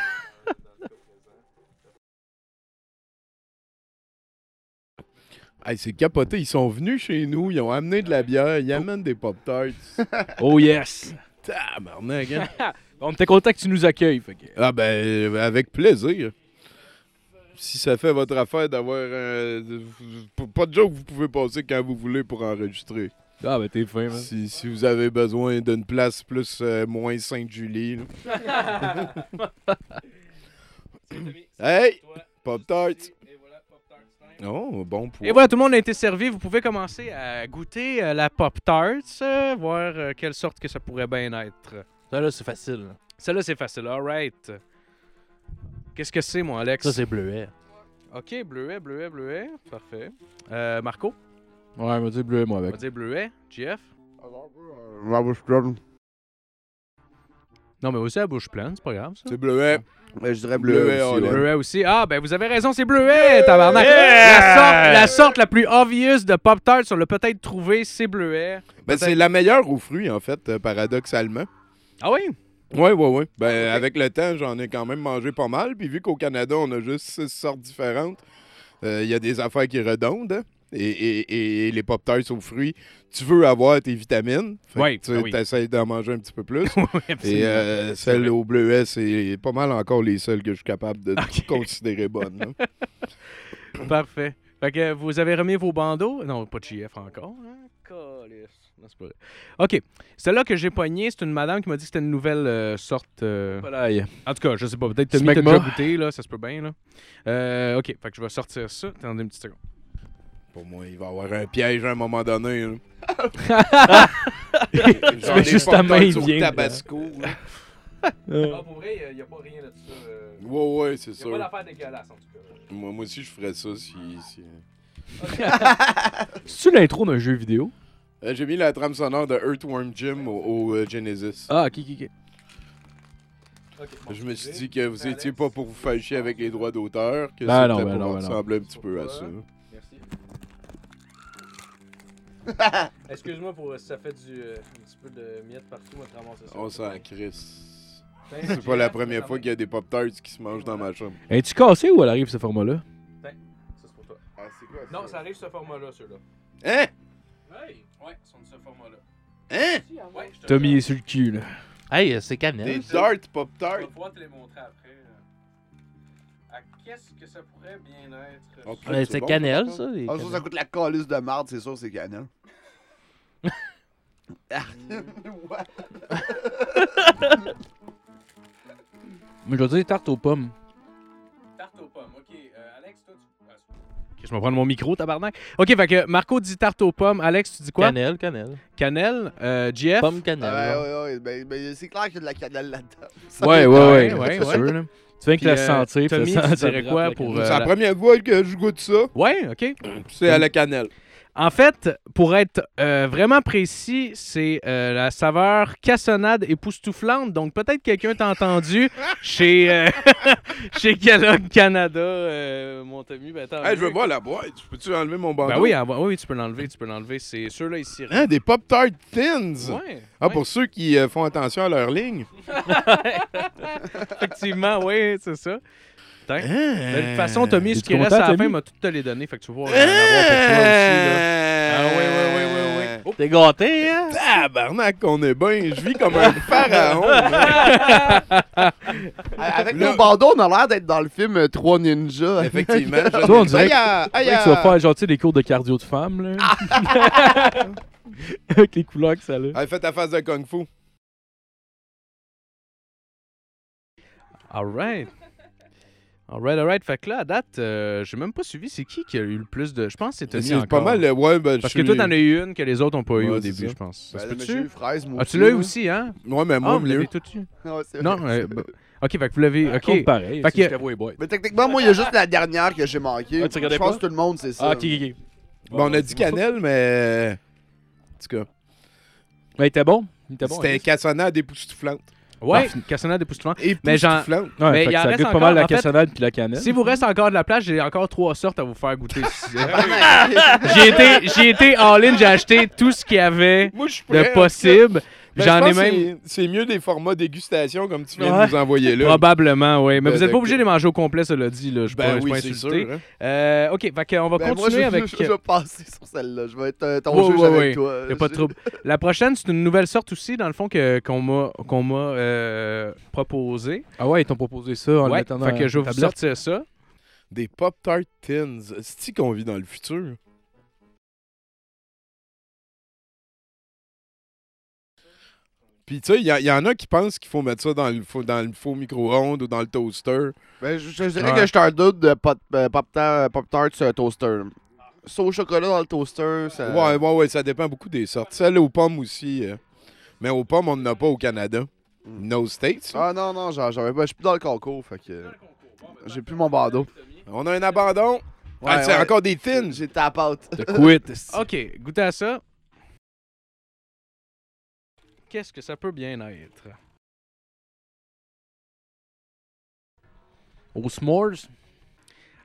Hey, c'est capoté, ils sont venus chez nous, ils ont amené de la bière, ils amènent des Pop-Tarts. Oh yes! Tabarnak, hein? On était content que tu nous accueilles, fait que. Ah ben, avec plaisir. Si ça fait votre affaire d'avoir un... Pas de joke, vous pouvez passer quand vous voulez pour enregistrer. Ah, ben t'es fin, man. Si, si vous avez besoin d'une place plus euh, moins Sainte-Julie. là. Hey! Pop-Tarts! Et voilà, Pop-Tart time. Oh, bon point. Et voilà, tout le monde a été servi. Vous pouvez commencer à goûter euh, la Pop-Tart, euh, voir euh, quelle sorte que ça pourrait bien être. Ça, là, c'est facile. là. Celle-là, c'est facile. All right. Qu'est-ce que c'est, mon Alex? Ça, c'est bleuet. OK, bleuet, bleuet, bleuet. Parfait. Euh, Marco? Ouais, on va dire bleu, moi, On va avec. dire bleuet. Ben, Non, mais aussi à bouche pleine, c'est pas grave, ça. C'est bleuet. je dirais Bleuet, bleu. on aussi, ouais. Bleuet aussi. Ah, ben vous avez raison, c'est bleuet, tabarnak. La, sorte, la sorte la plus obvious de Pop-Tart, on l'a peut-être trouvé, c'est bleuet. Ben, c'est la meilleure aux fruits, en fait, euh, paradoxalement. Ah oui? Ouais, ouais, ouais. Ben, avec le temps, j'en ai quand même mangé pas mal. Puis vu qu'au Canada, on a juste six sortes différentes, euh, il y a des affaires qui redondent. hein. Et, et- et les Pop-Tarts aux fruits, tu veux avoir tes vitamines. Que Ouais, tu ah oui. essaies d'en manger un petit peu plus. oui, Et euh, vrai. au bleuet, c'est pas mal encore les seules que je suis capable de considérer bonnes. Parfait. Fait que vous avez remis vos bandeaux? Non, pas de GF encore. Hein? Calisse. Non, c'est pas vrai. OK. Celle-là que j'ai pognée, c'est une madame qui m'a dit que c'était une nouvelle euh, sorte. euh. En tout cas, je sais pas. Peut-être Tommy, t'as Smegma. déjà goûté, là. Ça se peut bien, là. Euh, OK. Fait que je vais sortir ça. Attendez une petite seconde. Pour moi, il va y avoir un piège à un moment donné. là. Genre mets des juste ta main, il au. Tabasco. là. Ah, pour vrai, il n'y a, pas rien de ça. euh, Ouais, ouais, c'est sûr. d'affaire dégueulasse, en tout cas. Moi, moi aussi, je ferais ça si. si- C'est-tu l'intro d'un jeu vidéo? Euh, J'ai mis la trame sonore de Earthworm Jim au, au, euh, Genesis. Ah, ok, ok, ok. je me suis dit que vous étiez pas pour vous faire chier avec les droits d'auteur, que Ben c'était non, pour ben non, ben non. ressembler un petit peu à ça. Merci. Excuse-moi pour ça fait du, euh, un petit peu de miettes partout, on va te ramasser ça. On s'en crisse. Tiens, C'est pas la première fois qu'il y a des Pop-Tarts qui se mangent dans ma chambre. Es-tu cassé ou elle arrive ce format-là? Ça, c'est pour toi. Ah, c'est quoi Non, ça? arrive ce format-là, ceux-là. Hein? Oui, ouais, ils sont de ce format-là. Hein? Ouais, je te Tommy est sur le cul, là. Hey, euh, c'est Des cannelle. darts Je vais pouvoir te les montrer après. euh. À qu'est-ce que ça pourrait bien être? Ok. Ouais, c'est c'est bon, cannelle, ça. ça. les Ah, ça, ça coûte la calice de marde, c'est sûr, c'est cannelle. Ah. Moi, je vais dire tarte aux pommes. Je vais prendre mon micro, tabarnak. Ok, fait que Marco dit tarte aux pommes. Alex, tu dis quoi? Cannelle, cannelle. Cannelle? Euh, GF. Pomme cannelle. Ah, ouais, ouais, ouais. Ben, ben, c'est clair qu'il y a de la cannelle là-dedans. Ouais, ouais, ouais, ouais, c'est ouais. sûr, là. Tu viens que la euh, sentir. Tommy, ça tu dirais quoi pour, euh, C'est la la- première fois que je goûte ça. Ouais, ok. C'est à la cannelle. En fait, pour être euh, vraiment précis, c'est euh, la saveur cassonade époustouflante. Donc, peut-être quelqu'un t'a entendu chez, euh, chez Kellogg Canada, euh, mon Tommy. Ben, attends, Hey, je veux voir la boîte. Peux-tu enlever mon bandeau? Ben oui, ah, oui, tu peux l'enlever, tu peux l'enlever. C'est ceux-là ici. Hein, des Pop-Tarts Thins. Ouais, Ah, ouais. pour ceux qui font attention à leur ligne. effectivement, oui, c'est ça. Hein? De toute façon, Tommy, ce qui reste à la fin m'a tout te les donné. Fait que tu aussi. Là. Ah, ouais, ouais, ouais, ouais. T'es gâté, hein? Tabarnak, qu'on est bien. Je vis comme un pharaon. Avec nos bandeaux, on a l'air d'être dans le film euh, Trois Ninjas. Effectivement. Toi, on dirait que- Aïe, aïe, C'est vrai que tu vas faire genre, tu sais, des cours de cardio de femme, là. Avec les couleurs que ça a. Allez, fais ta face de Kung Fu. Alright. Alright, alright. Fait que là, à date, euh, j'ai même pas suivi. C'est qui qui a eu le plus de. Je pense que c'est Tony C'est pas mal. euh, Ouais, ben, Parce je que toi, suis- t'en as eu une que les autres ont pas eu Ouais, au c'est début, ça. je pense. Ça Ben, se mais peut-tu? fraise, moi Ah, tu l'as eu aussi, hein? Ouais, mais Ah, moi, vous mieux. l'avez tout eu. C'est Non, vrai. euh, bah, ok, fait que vous l'avez. Ça Ok. pareil. Fait que- juste Cowboy Boy. Mais techniquement, moi, il y a juste la dernière que j'ai manquée. Ah, tu regardais Je pense pas? que tout le monde, c'est ça. Ah, ok, ok, ok. Bon, on a dit cannelle, mais. En tout cas, Mais il était bon. Il était bon. c'était cassonade époustouflante. Ouais, cassonnade époustouflante. Mais Époustouflante. Ouais, Mais il en ça reste goûte pas encore, mal la en fait, cassonade puis la cannelle. Si vous reste encore de la place, j'ai encore trois sortes à vous faire goûter. Tabarnak. j'ai été, j'ai été all-in, j'ai acheté tout ce qu'il y avait Moi, de possible. Ben, J'en je ai même. c'est- mieux des formats dégustation comme tu viens Ouais. de nous envoyer là. Probablement, oui. Mais Ben, vous n'êtes pas de- obligé de les manger au complet, cela dit. Là. Je Ben je suis oui, pas insulté. hein. Euh, ok, fait que on va Ben, moi, continuer je, avec. je, je vais passer sur celle-là. Je vais être euh, ton Ouais, juge ouais, avec ouais. toi. Y a pas de trouble. La prochaine, c'est une nouvelle sorte aussi, dans le fond, que, qu'on m'a, qu'on m'a euh, proposé. Ah ouais, ils t'ont proposé ça en dans fait que je vais vous sortir ça. Des Pop-Tart Tins. C'est-tu qu'on vit dans le futur? Puis, tu sais, il y, en a qui pensent qu'il faut mettre ça dans le faux, dans le faux micro-ondes ou dans le toaster. Ben, je, je dirais Ouais. que je suis un doute de Pop- euh, Pop-Tart Pop-Tart sur un toaster. Sauce au chocolat dans le toaster, ça... Ouais, ouais, ouais, ça dépend beaucoup des sortes. Celle aux pommes aussi. euh. Mais aux pommes, on n'en a pas au Canada. Mm. No States. Ah non, non, j'en j'en- ben, je suis plus dans le concours, fait que... J'ai plus mon bandeau. On a un abandon. Ah, c'est ouais. encore des thins. J'ai tap out. The quit. esti. Ok, goûtez à ça. Qu'est-ce que ça peut bien être? Au s'mores?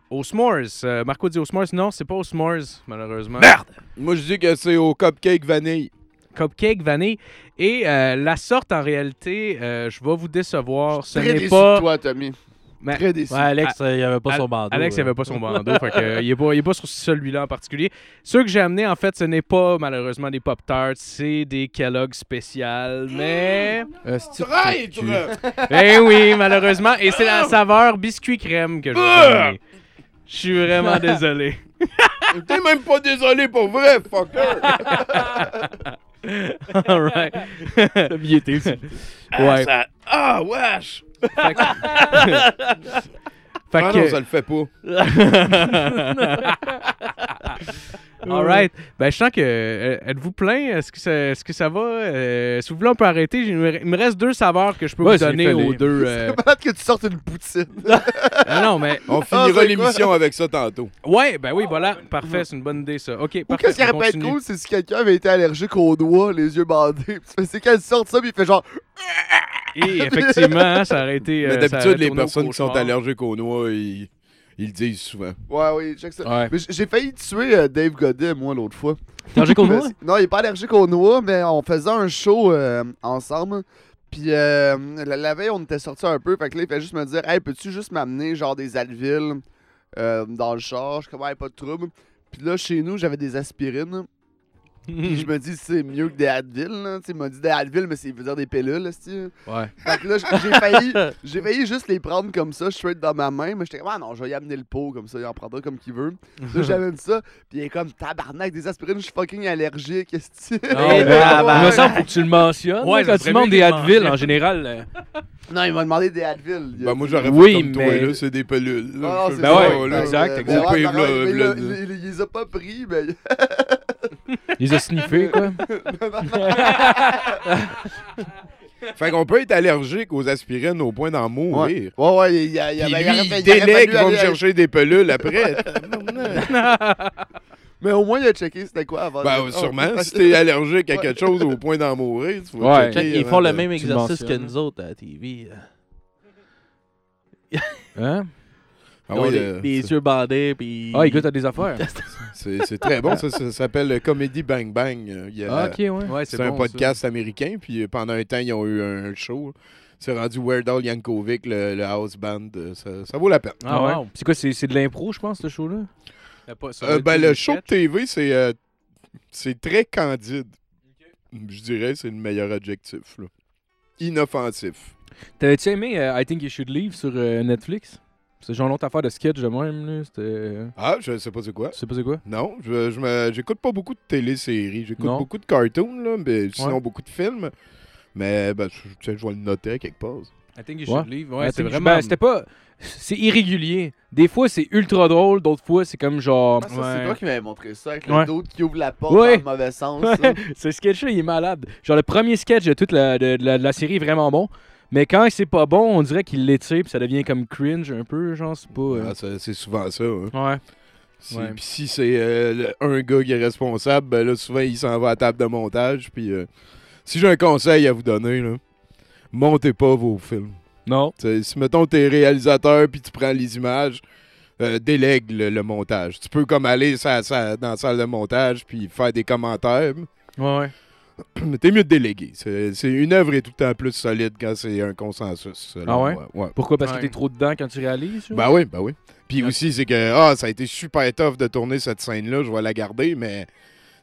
Au s'mores. Euh, Marco dit au s'mores. Non, c'est pas au s'mores, malheureusement. Merde! Moi, je dis que c'est au cupcake vanille. Cupcake vanille. Et euh, la sorte, en réalité, euh, je vais vous décevoir. Ce Très n'est déçu pas. de toi, Tommy. Mais- Très déçu. Ouais, Alex, euh, il avait pas son bandeau. Alex, il euh. avait pas son bandeau. fait que, euh, il, est pas, il est pas sur celui-là en particulier. Ceux que j'ai amenés, en fait, ce n'est pas malheureusement des Pop-Tarts, c'est des Kellogg spéciales. Mais. Esti, Traître! Eh oui, malheureusement. Et c'est la saveur biscuit crème que je vais vous. Je suis vraiment désolé. T'es même pas désolé pour vrai, fucker! Alright. Aussi. Ouais. Ça- Ah, wesh! Fait que. Fait Ah que- non, ça le fait pas. Alright. Ben, je sens que. euh, Êtes-vous plein? Est-ce que, ça, est-ce que ça va? Euh, si vous voulez, on peut arrêter. J'ai- Il me- reste deux saveurs que je peux Ouais, vous donner aux deux. euh, C'est malade que tu sortes une poutine. Ah non, mais. On Ah, finira l'émission avec ça tantôt. Ouais, ben oui, voilà. Parfait, c'est une bonne idée, ça. OK, Ou parfait. qu'est-ce qui aurait pu être continue. cool, c'est si quelqu'un avait été allergique aux doigts, les yeux bandés. C'est quand il sort ça, puis il fait genre. Et effectivement, ça aurait été. euh, Mais ça d'habitude, les personnes qui sont allergiques aux noix, ils, ils le disent souvent. Ouais, oui, check ça. Ouais. Mais j- j'ai failli tuer euh, Dave Godet, moi, l'autre fois. T'es allergique aux noix? Non, il est pas allergique aux noix, mais on faisait un show euh, ensemble. Puis euh, la, la veille, on était sortis un peu. Fait que là, il fait juste me dire Hey, peux-tu juste m'amener genre des Advil euh, dans le char? Je suis comme, Hey, pas de trouble. Puis là, chez nous, j'avais des aspirines. Puis je me dis, c'est mieux que des Advil. Là. Il m'a dit des Advil, mais c'est veut dire des pilules. là. Ouais. Fait que là, j'ai failli, j'ai failli juste les prendre comme ça, straight dans ma main. Mais j'étais comme, ah non, je vais y amener le pot comme ça, il en prendra comme qu'il veut. Là, j'amène ça. Puis il est comme, tabarnak, des aspirines, je suis fucking allergique. Il me semble faut que tu le mentionnes. Ouais, quand tu demandes des Advil, en général. euh, Non, il m'a demandé des Advil. Ben, moi, j'aurais Oui, fait comme toi, mais- là, c'est des pelules. là. Ah, non, Je c'est Ben ouais, exact, exact. non, il les a pas pris, mais. Il les a sniffés, quoi. Fait qu'on peut être allergique aux aspirines au point d'en Ouais, mourir. ouais, ouais, il y a, Puis lui, il il me chercher des pelules après. Mais au moins, il a checké c'était quoi avant. ben, de- sûrement, Oh, si t'es allergique à quelque chose au point d'en mourir, tu vas Ouais. checker Ils font le de- même exercice que nous autres à la TV. Hein? Ah oui, euh, c'est- yeux bandés, puis... Ah, goûte à des affaires. c'est c'est très bon. Ça, ça s'appelle le Comedy Bang Bang. Il y a- Ah, ok, ouais. Ouais, C'est un bon, podcast américain, puis euh, pendant un temps, ils ont eu un show. C'est rendu Weird Al Yankovic, le, le house band. euh, Ça, ça vaut la peine. ça. Ah, ouais. C'est quoi, c'est c'est de l'impro, je pense, ce show-là? Euh, ben, des le show de. TV, c'est. euh, C'est très candide. Je dirais c'est le meilleur adjectif. Là. Inoffensif. T'avais-tu aimé I Think You Should Leave sur euh, Netflix? C'est genre une autre affaire de sketch de même, là. C'était. euh, Ah, je sais pas c'est quoi. Tu sais pas c'est quoi? Non, je, je me- j'écoute pas beaucoup de téléséries. J'écoute Non. beaucoup de cartoons, là, mais sinon Ouais. beaucoup de films. Mais ben, je, vais le noter quelque part. I think you Ouais. should leave. I Ouais, c'est vraiment. ben, c'était pas. C'est irrégulier. Des fois, c'est ultra drôle. D'autres fois, c'est comme genre. Ah, ça, Ouais. C'est toi qui m'avais montré ça avec Ouais. le dos qui ouvre la porte Ouais. dans le mauvais sens. Ouais, ce sketch-là, il est malade. Genre, le premier sketch de toute la, de, de la, de la série est vraiment bon. Mais quand c'est pas bon, on dirait qu'il l'étire puis ça devient comme cringe un peu. Genre, c'est pas. euh, Ah, c'est souvent ça. hein. Ouais. Puis si c'est euh, un gars qui est responsable, ben là, souvent, il s'en va à la table de montage. Puis euh, si j'ai un conseil à vous donner, là, montez pas vos films. Non. T'sais, si, mettons, t'es réalisateur puis tu prends les images, euh, délègue le, le montage. Tu peux comme aller ça- ça- dans la salle de montage puis faire des commentaires, Ouais, ouais. Mais t'es mieux de déléguer. C'est c'est- une œuvre est tout le temps plus solide quand c'est un consensus. selon Ah ouais? ouais. Pourquoi? Parce Ouais. que t'es trop dedans quand tu réalises ou? Ben oui, ben oui. Puis aussi, c'est que ah, ça a été super tough de tourner cette scène-là, je vais la garder, mais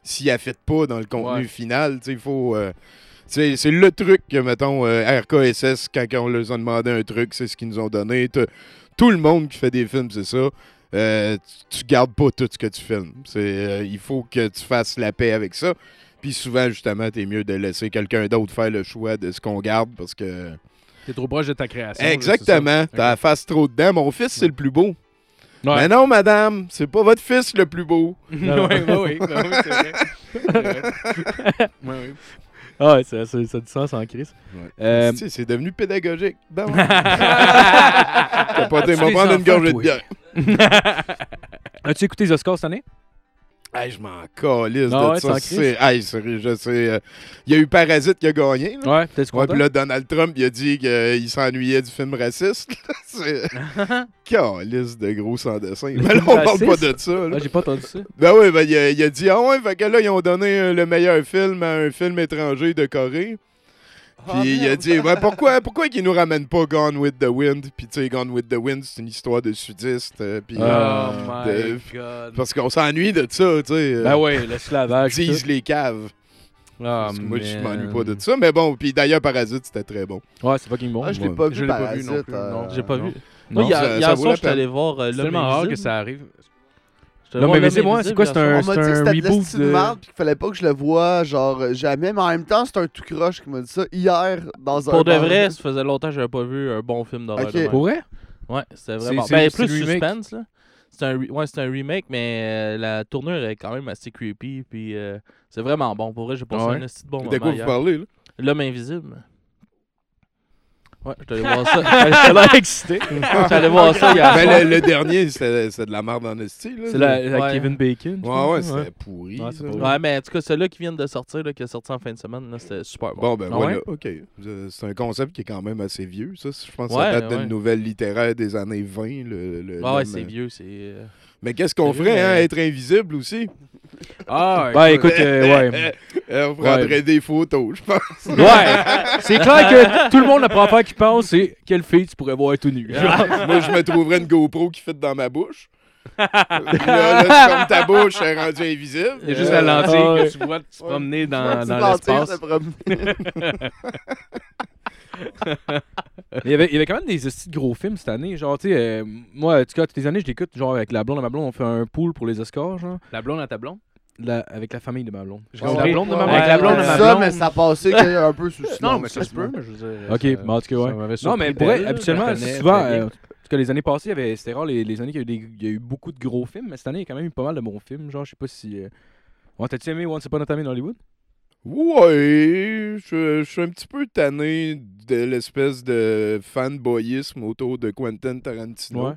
si elle fit pas dans le contenu Ouais. final, il faut. euh, c'est c'est le truc que, mettons, euh, RKSS, quand on leur a demandé un truc, c'est ce qu'ils nous ont donné. T'as- Tout le monde qui fait des films, c'est ça. Euh, tu, tu gardes pas tout ce que tu filmes. C'est, euh, il faut que tu fasses la paix avec ça. Puis souvent, justement, t'es mieux de laisser quelqu'un d'autre faire le choix de ce qu'on garde parce que. T'es trop proche de ta création. Exactement. T'as la face trop dedans. Mon fils, c'est le plus beau. Ouais. Mais non, madame, c'est pas votre fils le plus beau. Oui, oui, oui, oui, c'est vrai. Oui. Ah ça, ça, ça a du sens en crise. Euh, Tu sais, C'est devenu pédagogique. Ben ouais. As-tu m'a des prendre une enfants, gorgée de bière. As-tu écouté les Oscars cette année? Hey, je m'en calisse Ah de ouais, ça. C'est- Hey, je sais. euh, Il y a eu Parasite qui a gagné. là. Ouais, t'es Ouais, puis là, Donald Trump, il a dit qu'il s'ennuyait du film raciste. C'est calice de gros sans dessin. Mais là, on parle pas de ça. là. Ah, j'ai pas entendu ça. Ben oui, ben, il, a, il a dit Ah ouais, fait que là, ils ont donné euh, le meilleur film à un film étranger de Corée. Puis il a dit ouais, pourquoi, pourquoi qu'ils nous ramènent pas Gone with the Wind Puis tu sais, Gone with the Wind, c'est une histoire de sudistes. euh, puis, Oh euh, my de- god. parce qu'on s'ennuie de ça, tu sais. euh, Ben ouais, l'esclavage. disent les caves. Ah, Parce que moi, je m'ennuie pas de ça. Mais bon, puis d'ailleurs, Parasite, c'était très bon. Ouais, c'est fucking bon. Ah, je l'ai pas Je vu l'ai pas vu non plus, euh, non. J'ai pas Non. vu. Non, ça- hier ça vaut soir, je suis allé voir euh, C'est tellement rare que ça arrive. Non, mais L'Homme dis-moi, c'est quoi, c'est un- hier On soir. m'a dit que un c'était de reboot de de- merde puis qu'il fallait pas que je le vois genre jamais. Mais en même temps, c'est un tout croche qui m'a dit ça hier dans un Pour de vrai, ça faisait longtemps que j'avais pas vu un bon film d'horreur. De. Pour vrai? Ouais, c'était vraiment. c'est- Ben, c'est plus suspense, là. C'est un, re- ouais, c'est un remake, mais euh, la tournure est quand même assez creepy. Puis euh, c'est vraiment bon. Pour vrai, j'ai passé Ah ouais? un de bon de moment quoi vous parlez, là L'homme invisible. Ouais, allé voir ça. J'étais excité. Allé voir ça hier Ben, soir. le, le dernier, c'était c'était de la merde en esti. là. C'est la, la Ouais. Kevin Bacon. je Ouais, ouais, c'était pourri. Ouais, c'est pourri. Ouais, mais en tout cas, celui-là qui vient de sortir, là, qui est sorti en fin de semaine, là, c'était super bon. Bon, ben Ah voilà, ouais? ok. Euh, C'est un concept qui est quand même assez vieux, ça. Je pense que Ouais, ça date ouais. d'une nouvelle littéraire des années 20. Le, le- Ouais, c'est euh. vieux, c'est. Euh, Mais qu'est-ce qu'on ferait, hein? Être invisible aussi? Ah, Ben écoute, euh, ouais. Euh, on prendrait des photos, je pense. Ouais! C'est clair que tout le monde, la première affaire qu'il pense, c'est quelle fille tu pourrais voir tout nu. Moi, je me trouverais une GoPro qui fit dans ma bouche. là, là, comme ta bouche est rendue invisible. Il y a juste Euh, la lentille ah ouais. que tu vois se promener Ouais, dans, dans l'espace. ça. Il y, avait, il y avait quand même des hosties de gros films cette année. Genre, tu sais, euh, moi, en tout cas, toutes les années, je l'écoute. Genre, avec la blonde et ma blonde, on fait un pool pour les Oscars, genre. La blonde à ta blonde? La- avec la famille de ma blonde. J'ai Ouais. compris. La blonde de ma blonde. Avec la blonde de ma ça, blonde. mais ça passait qu'il y a un peu sous Non, mais ça se peut. mais je veux dire, Ok, ça- mais en tout cas, ouais. ça Non, mais pour vrai, habituellement, souvent, euh, en tout cas, les années passées, il y avait- c'était rare les, les années qu'il y, a eu des- il y a eu beaucoup de gros films, mais cette année, il y a quand même eu pas mal de bons films. Genre, je sais pas si. euh, Ouais, t'as-tu aimé Once Upon a Time in Hollywood? Ouais, je, suis un petit peu tanné de l'espèce de fanboyisme autour de Quentin Tarantino.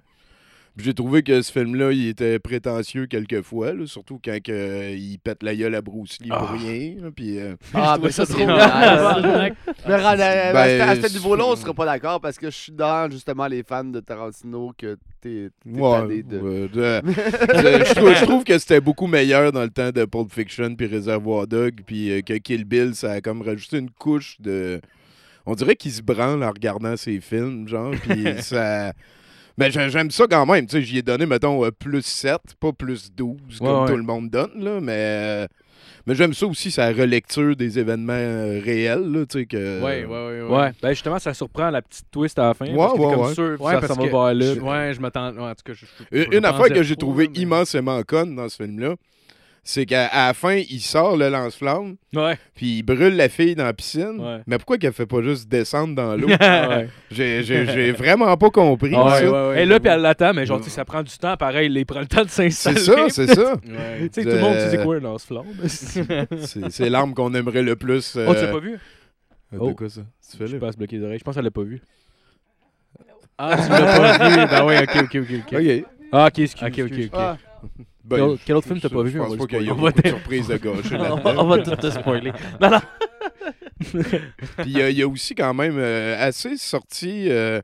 J'ai trouvé que ce film-là, il était prétentieux quelquefois, là, surtout quand que, euh, il pète la gueule à Bruce Lee pour Ah. rien. là, Puis, euh, Ah, mais trouve ça, ça c'est trop Mais mal. à, à- Ben, à ce c'est- niveau-là, on sera pas d'accord parce que je suis dans justement les fans de Tarantino que t'es ouais, de. ouais, de- je, je trouve, je trouve que c'était beaucoup meilleur dans le temps de Pulp Fiction puis Reservoir Dog, puis euh, que Kill Bill, ça a comme rajouté une couche de... On dirait qu'il se branle en regardant ses films, genre, puis ça... Mais j'ai- j'aime ça quand même. Tu sais, j'y ai donné, mettons, euh, plus 7, pas plus 12, comme ouais. tout le monde donne, là. Mais, euh, mais j'aime ça aussi, sa relecture des événements euh, réels, là. Tu sais, que. Ouais, ouais, ouais. ouais. Ouais, ben justement, ça surprend la petite twist à la fin. Ouais, parce ouais, comme ouais. sûr que Ouais, ça, parce ça va que vers là. je- Ouais, je m'attends. ouais, en tout cas, je, je- Une, je une affaire que j'ai pas, trouvé mais- immensément conne dans ce film-là, c'est qu'à la fin, il sort le lance-flamme, Ouais. puis il brûle la fille dans la piscine. Ouais. Mais pourquoi qu'elle fait pas juste descendre dans l'eau? ouais. J'ai- vraiment pas compris ouais, ça. ouais, ouais. Et là, puis elle l'attend, mais genre, ça prend du temps, pareil, il prend le temps de C'est s'installer. ça, c'est ça. Tu sais, tout le monde, tu sais, c'est quoi un lance-flamme? C'est c'est l'arme qu'on aimerait le plus. Oh, tu l'as euh, pas vu? De Oh. quoi ça? Tu fais Je passe bloquer les oreilles. Je pense qu'elle l'a pas vu. Ah, tu l'as pas vu. Ben ouais, ok, ok, ok. ok. Ah, ok, excuse. Ok, ok, excuse. ok. Ah, Ben, Quel- quel autre film t'as pas vu? Je pense pas le qu'il y a spoiler. beaucoup de surprises de gaucher on, va, tout te spoiler. Non, non. Puis il y a- il y, a aussi quand même euh, assez sorti. euh,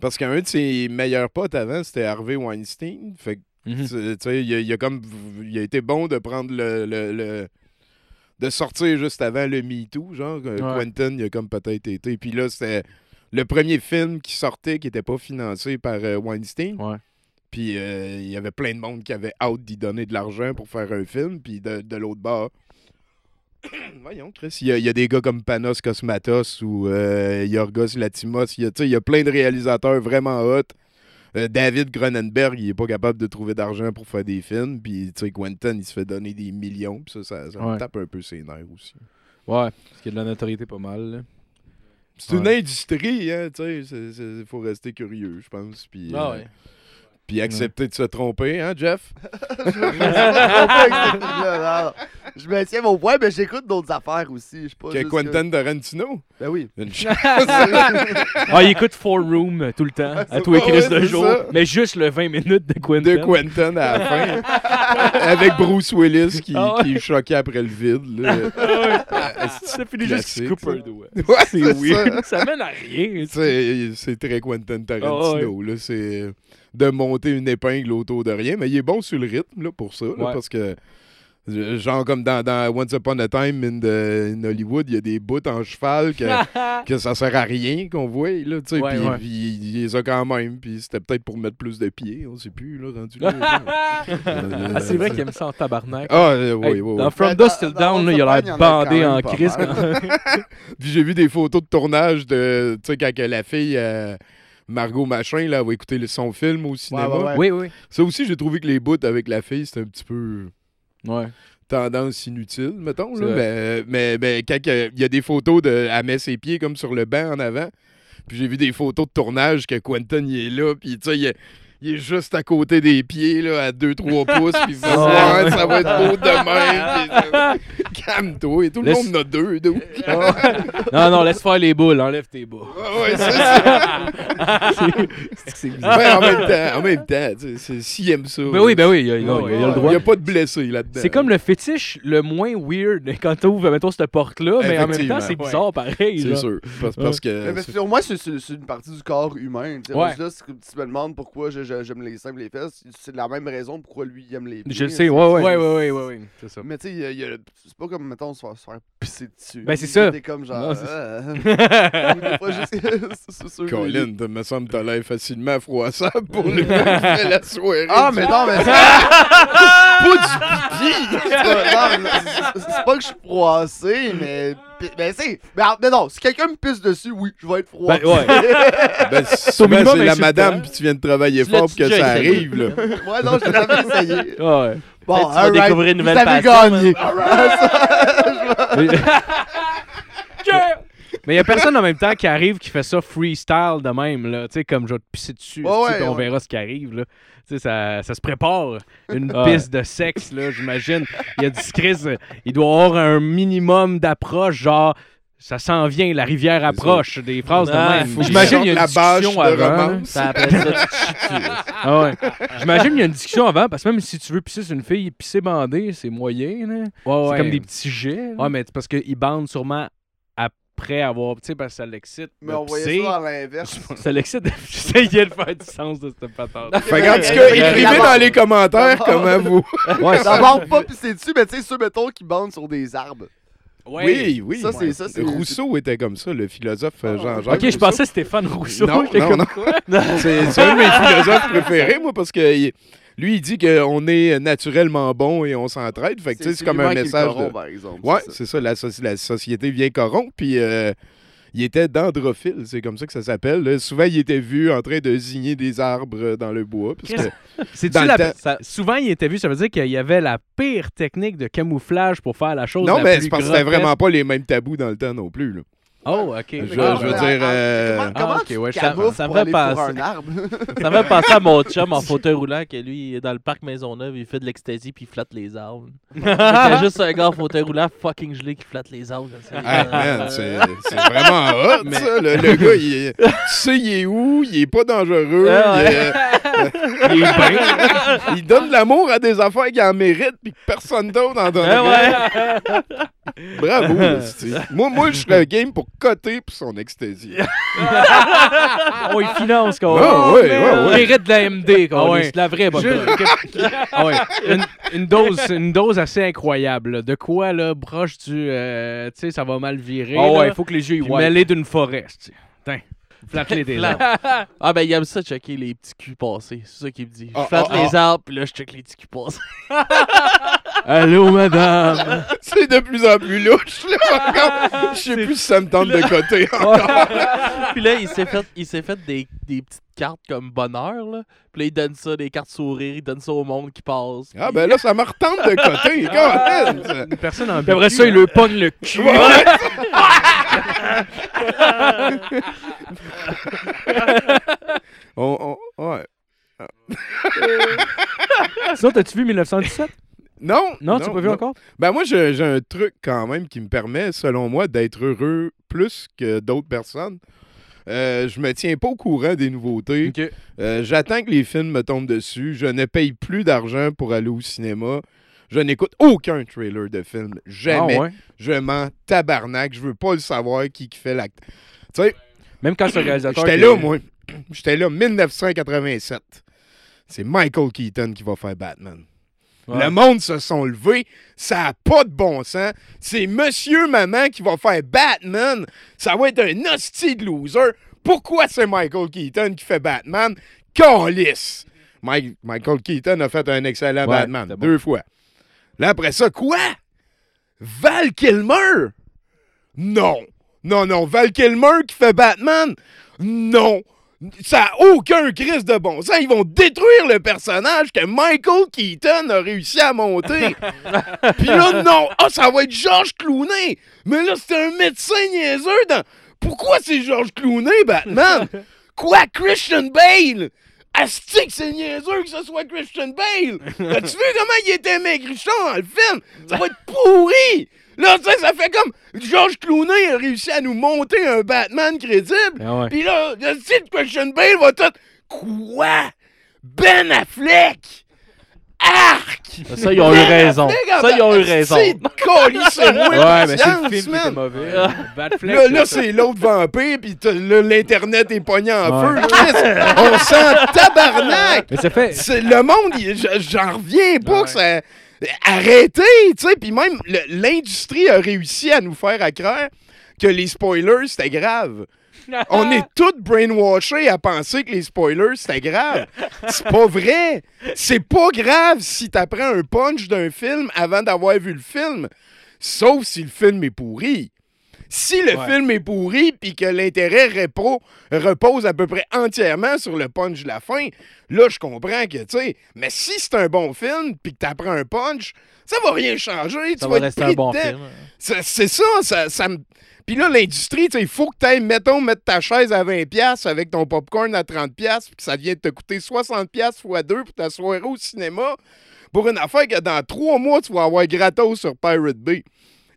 parce qu'un de ses meilleurs potes avant, c'était Harvey Weinstein. Fait que, Mhm. tu sais, il a, il a comme. Il a été bon de prendre le. le- le- de sortir juste avant le Me Too, genre. euh, Ouais. Quentin, il a comme peut-être été. Puis là, c'était le premier film qui sortait qui n'était pas financé par euh, Weinstein. Ouais. Puis euh, il y avait plein de monde qui avait hâte d'y donner de l'argent pour faire un film. Puis de, de l'autre bord, voyons, Chris, il y, y a des gars comme Panos Cosmatos ou euh, Yorgos Latimos. Il y, a, y plein de réalisateurs vraiment hot. Euh, David Cronenberg, il est pas capable de trouver d'argent pour faire des films. Puis, tu sais, Quentin, il se fait donner des millions. Puis ça, ça, ça me tape un peu ses nerfs aussi. Ouais, parce qu'il y a de la notoriété pas mal. là. C'est une industrie, hein, tu sais. Il faut rester curieux, je pense. Puis, Ah euh, ouais. Puis accepter de se tromper, hein, Jeff? je me. Je me tiens mon point, mais j'écoute d'autres affaires aussi. Je pas Que juste Quentin Tarantino? Ben oui. Une chance. Ah, il écoute Four Room tout le temps, à tous les crises de jour. ça. Mais juste le 20 minutes de Quentin. de Quentin à la fin. avec Bruce Willis qui, Ah ouais. qui est choqué après le vide. là. Ah, Ça finit juste. Ouais, C'est weird. Ça mène à rien. C'est c'est très Quentin Tarantino. là. C'est de monter une épingle autour de rien. Mais il est bon sur le rythme là, pour ça. là, Ouais. Parce que, genre comme dans, dans Once Upon a Time in, the- in Hollywood, il y a des bouts en cheval que, que ça sert à rien qu'on voit. Là, tu sais, Ouais, puis, ouais. puis il les a quand même. Puis c'était peut-être pour mettre plus de pieds. On sait plus, là, rendu là. Euh, Ah, c'est vrai qu'il aime ça en tabarnak. Ah, euh, oui, Hey, oui, oui. Dans From Ben, Dust Till Down, là, il a l'air en a bandé en pas crise. Puis j'ai vu des photos de tournage de, tu sais, quand que la fille, euh, Margot Machin, là, va écouter le- son film au cinéma. ouais, ouais. Oui, oui. Ça aussi, j'ai trouvé que les bouts avec la fille, c'était un petit peu Ouais. tendance inutile, mettons. Là. Mais, mais, mais quand il y a des photos de. Elle met ses pieds comme sur le banc en avant. Puis j'ai vu des photos de tournage que Quentin il est là. Puis tu sais, il est, il est juste à côté des pieds, là, à 2-3 pouces. Puis il fait Ah. Ouais, ça va être beau demain. Puis ça- Calme-toi. Et tout le monde en a deux. deux. Non, non, laisse faire les boules, enlève tes bas. Ouais, ouais, c'est ça. C'est- bizarre. Ouais, en même temps, en même temps tu s'il aime ça. Ben oui, ben oui, il y a, il y a- Ouais, il y a le Il droit. n'y a pas de blessés là-dedans. C'est comme le fétiche le moins weird quand t'ouvres, mettons, cette porte-là, mais en même temps, c'est bizarre pareil. C'est sûr. Parce, parce que. Mais sur moi, c'est une partie du corps humain. tu là, c'est que tu me demandes pourquoi je- je- j'aime les seins et les fesses. C'est la même raison pourquoi lui il aime les pieds. Je le sais, C'est- ouais, ouais. Ouais, ouais, ouais, ouais, ouais. C'est ça. Mais tu sais, c'est pas comme, mettons, se faire, se faire pisser dessus. Ben, c'est ça. T'es comme genre. Non, c'est- ou des fois, juste- c'est sûr, Colin, te- me semble que t'as l'air facilement froissable pour le gars qui fait la soirée. Ah, mais non, mais pas du pipi! c'est pas, non, mais c'est- c'est- c'est pas que je suis froissé, mais. Mais, c'est- mais, mais non, si quelqu'un me pisse dessus, oui, je vais être froissé. Ben, ouais. Ben, souvent, c'est la madame, puis tu viens de travailler Tu fort pour que ça arrive, là. Ouais, non, j'ai jamais essayé. Ouais. Bon, tu vas découvrir une nouvelle passion, gagné. Mais il y a personne en même temps qui arrive qui fait ça freestyle de même, là. Tu sais, comme je vais te pisser dessus, Ouais, ouais, on ouais. verra ce qui arrive, là. Tu sais, ça, ça se prépare. Une Ah piste de sexe, là, j'imagine. Il y a du Chris, euh, il doit avoir un minimum d'approche, genre. Ça s'en vient, la rivière approche, des phrases de Ah, même. J'imagine il y a une discussion avant. Ça. Ah ouais. J'imagine qu'il y a une discussion avant, parce que même si tu veux pisser sur une fille, pisser bandé, c'est moyen. Ouais, C'est ouais. comme des petits jets. là. Ouais, mais parce qu'ils bandent sûrement après avoir. Tu sais, parce que ça l'excite. Mais de on voyait ça dans l'inverse. Ça l'excite. J'essayais de faire du sens de cette patente. Fait que, en tout cas, écrivez dans les commentaires comment vous. Ouais, ça- bande pas pisser dessus, mais tu sais, ceux, mettons, qui bandent sur des arbres. Oui, oui. Ça, c'est- ça, c'est- Rousseau était comme ça, le philosophe euh, Jean-Jacques. Ok, je pensais Stéphane Rousseau. Non, non, non. C'est c'est un de mes philosophes préférés, moi, parce que il- lui, il dit qu'on est naturellement bon et on s'entraide. Fait que, c'est comme un message corrompt, de... par exemple. Ouais, c'est ça. la, soci- la société vient corrompre, puis euh, il était dendrophile, c'est comme ça que ça s'appelle. Souvent, il était vu en train de signer des arbres euh, dans le bois. parce que- C'est-tu Dans le la- temps- Ça- Souvent, il était vu, ça veut dire qu'il y avait la pire technique de camouflage pour faire la chose Non, la mais c'est parce que c'était vraiment pas les mêmes tabous dans le temps non plus. là. Oh, OK. Je, Ah, je veux dire... ah, euh, Comment, comment ah, ok, tu ouais, camoufles ça me pour fait aller pour penser. un arbre? Ça m'a à mon chum en fauteuil roulant que lui, il est dans le parc Maisonneuve, il fait de l'ecstasy puis il flatte les arbres. C'était juste un gars en fauteuil roulant fucking gelé qui flatte les arbres. comme ça. Ah, man, c'est c'est vraiment hot, ça. Le, le gars, il, est- tu sais, il est où, il est pas dangereux. Ah, il, est- il est bien. Il donne de l'amour à des affaires qu'il en mérite puis que personne d'autre en donne. Ah ouais. Bravo, moi, moi, je serais game pour coter pour son ecstasy. Oh, il finance, quoi. Ah, ouais, ouais, On ouais. mérite de la MD, quoi. Ah ouais. C'est la vraie bonne. Ah ouais. une, une dose, une dose assez incroyable. là. De quoi, là, broche du... euh, tu sais, ça va mal virer. Ah ouais, là, faut que les yeux y voient. mêlé d'une forêt. tu sais. Tiens, flatte-les des Flatte. arbres. Ah ben il aime ça checker les petits culs passés. C'est ça qu'il me dit. Je Ah, flatte ah, les arbres puis là je check les petits culs passés. Allô, madame. C'est de plus en plus louche, là. Je sais plus si ça me tente de coter encore. puis là il s'est fait il s'est fait des, des petites cartes comme bonheur là. Puis là il donne ça des cartes sourires, il donne ça au monde qui passe. Ah, puis- ben là, ça me retente de coter. quand même, ça. Une personne en Puis après ça, il le pogne le cul. Ouais. on, on- ouais. Sinon, t'as-tu vu 1917? Non, Non, tu l'as pas vu encore? Ben moi, j'ai un truc quand même qui me permet, selon moi, d'être heureux plus que d'autres personnes. Euh, je me tiens pas au courant des nouveautés. Euh, J'attends que les films me tombent dessus. Je ne paye plus d'argent pour aller au cinéma. Je n'écoute aucun trailer de film. Jamais. Ah ouais? Je m'en tabarnak. Je veux pas le savoir qui, qui fait l'acte. Tu sais, Même quand c'est le réalisateur. j'étais là, moi. J'étais là, 1987. C'est Michael Keaton qui va faire Batman. Ouais. Le monde se sont levés. Ça n'a pas de bon sens. C'est Monsieur Maman qui va faire Batman. Ça va être un hostie de loser. Pourquoi c'est Michael Keaton qui fait Batman? Calice! Mike- Michael Keaton a fait un excellent Ouais, Batman. bon. Deux fois. Là, après ça, quoi? Val Kilmer? Non. Non, non. Val Kilmer qui fait Batman? Non. Ça n'a aucun crise de bon sens. Ils vont détruire le personnage que Michael Keaton a réussi à monter. Puis là, non. Ah, ça va être Georges Clooney. Mais là, c'est un médecin niaiseux dans... Pourquoi c'est Georges Clooney, Batman? Quoi, Christian Bale? Asti que c'est niaiseux que ce soit Christian Bale! As-tu vu comment il était maigrichon dans le film? Ça va être pourri! Là, tu sais, ça fait comme Georges Clooney a réussi à nous monter un Batman crédible. Ah ouais. Puis là, le style Christian Bale va tout. Quoi? Ben Affleck? Arc! Ça ils ont eu raison. Ça ils ont eu raison. C'est colissez-moi Ouais, mais c'est le film qui était mauvais. Batfleck, Là, là c'est l'autre vampire, puis l'Internet est pogné en Ouais. feu. On sent tabarnak! Mais ça fait. C'est- le monde, j'en reviens pas Ouais. que ça. Arrêtez, tu sais. Puis même, l'industrie a réussi à nous faire à croire que les spoilers, c'était grave. On est tous brainwashés à penser que les spoilers, c'était grave. C'est pas vrai. C'est pas grave si t'apprends un punch d'un film avant d'avoir vu le film. Sauf si le film est pourri. Si le Ouais. film est pourri puis que l'intérêt repos- repose à peu près entièrement sur le punch de la fin, là, je comprends que, tu sais, mais si c'est un bon film puis que t'apprends un punch, ça va rien changer. Ça tu va rester un bon dedans. film. C'est c'est ça, ça, ça me... Puis là, l'industrie, tu sais, il faut que tu ailles, mettons, mettre ta chaise à 20$ avec ton popcorn à 30$, puis que ça vient de te coûter 60$ x 2 pour ta soirée au cinéma, pour une affaire que dans trois mois, tu vas avoir gratos sur Pirate Bay.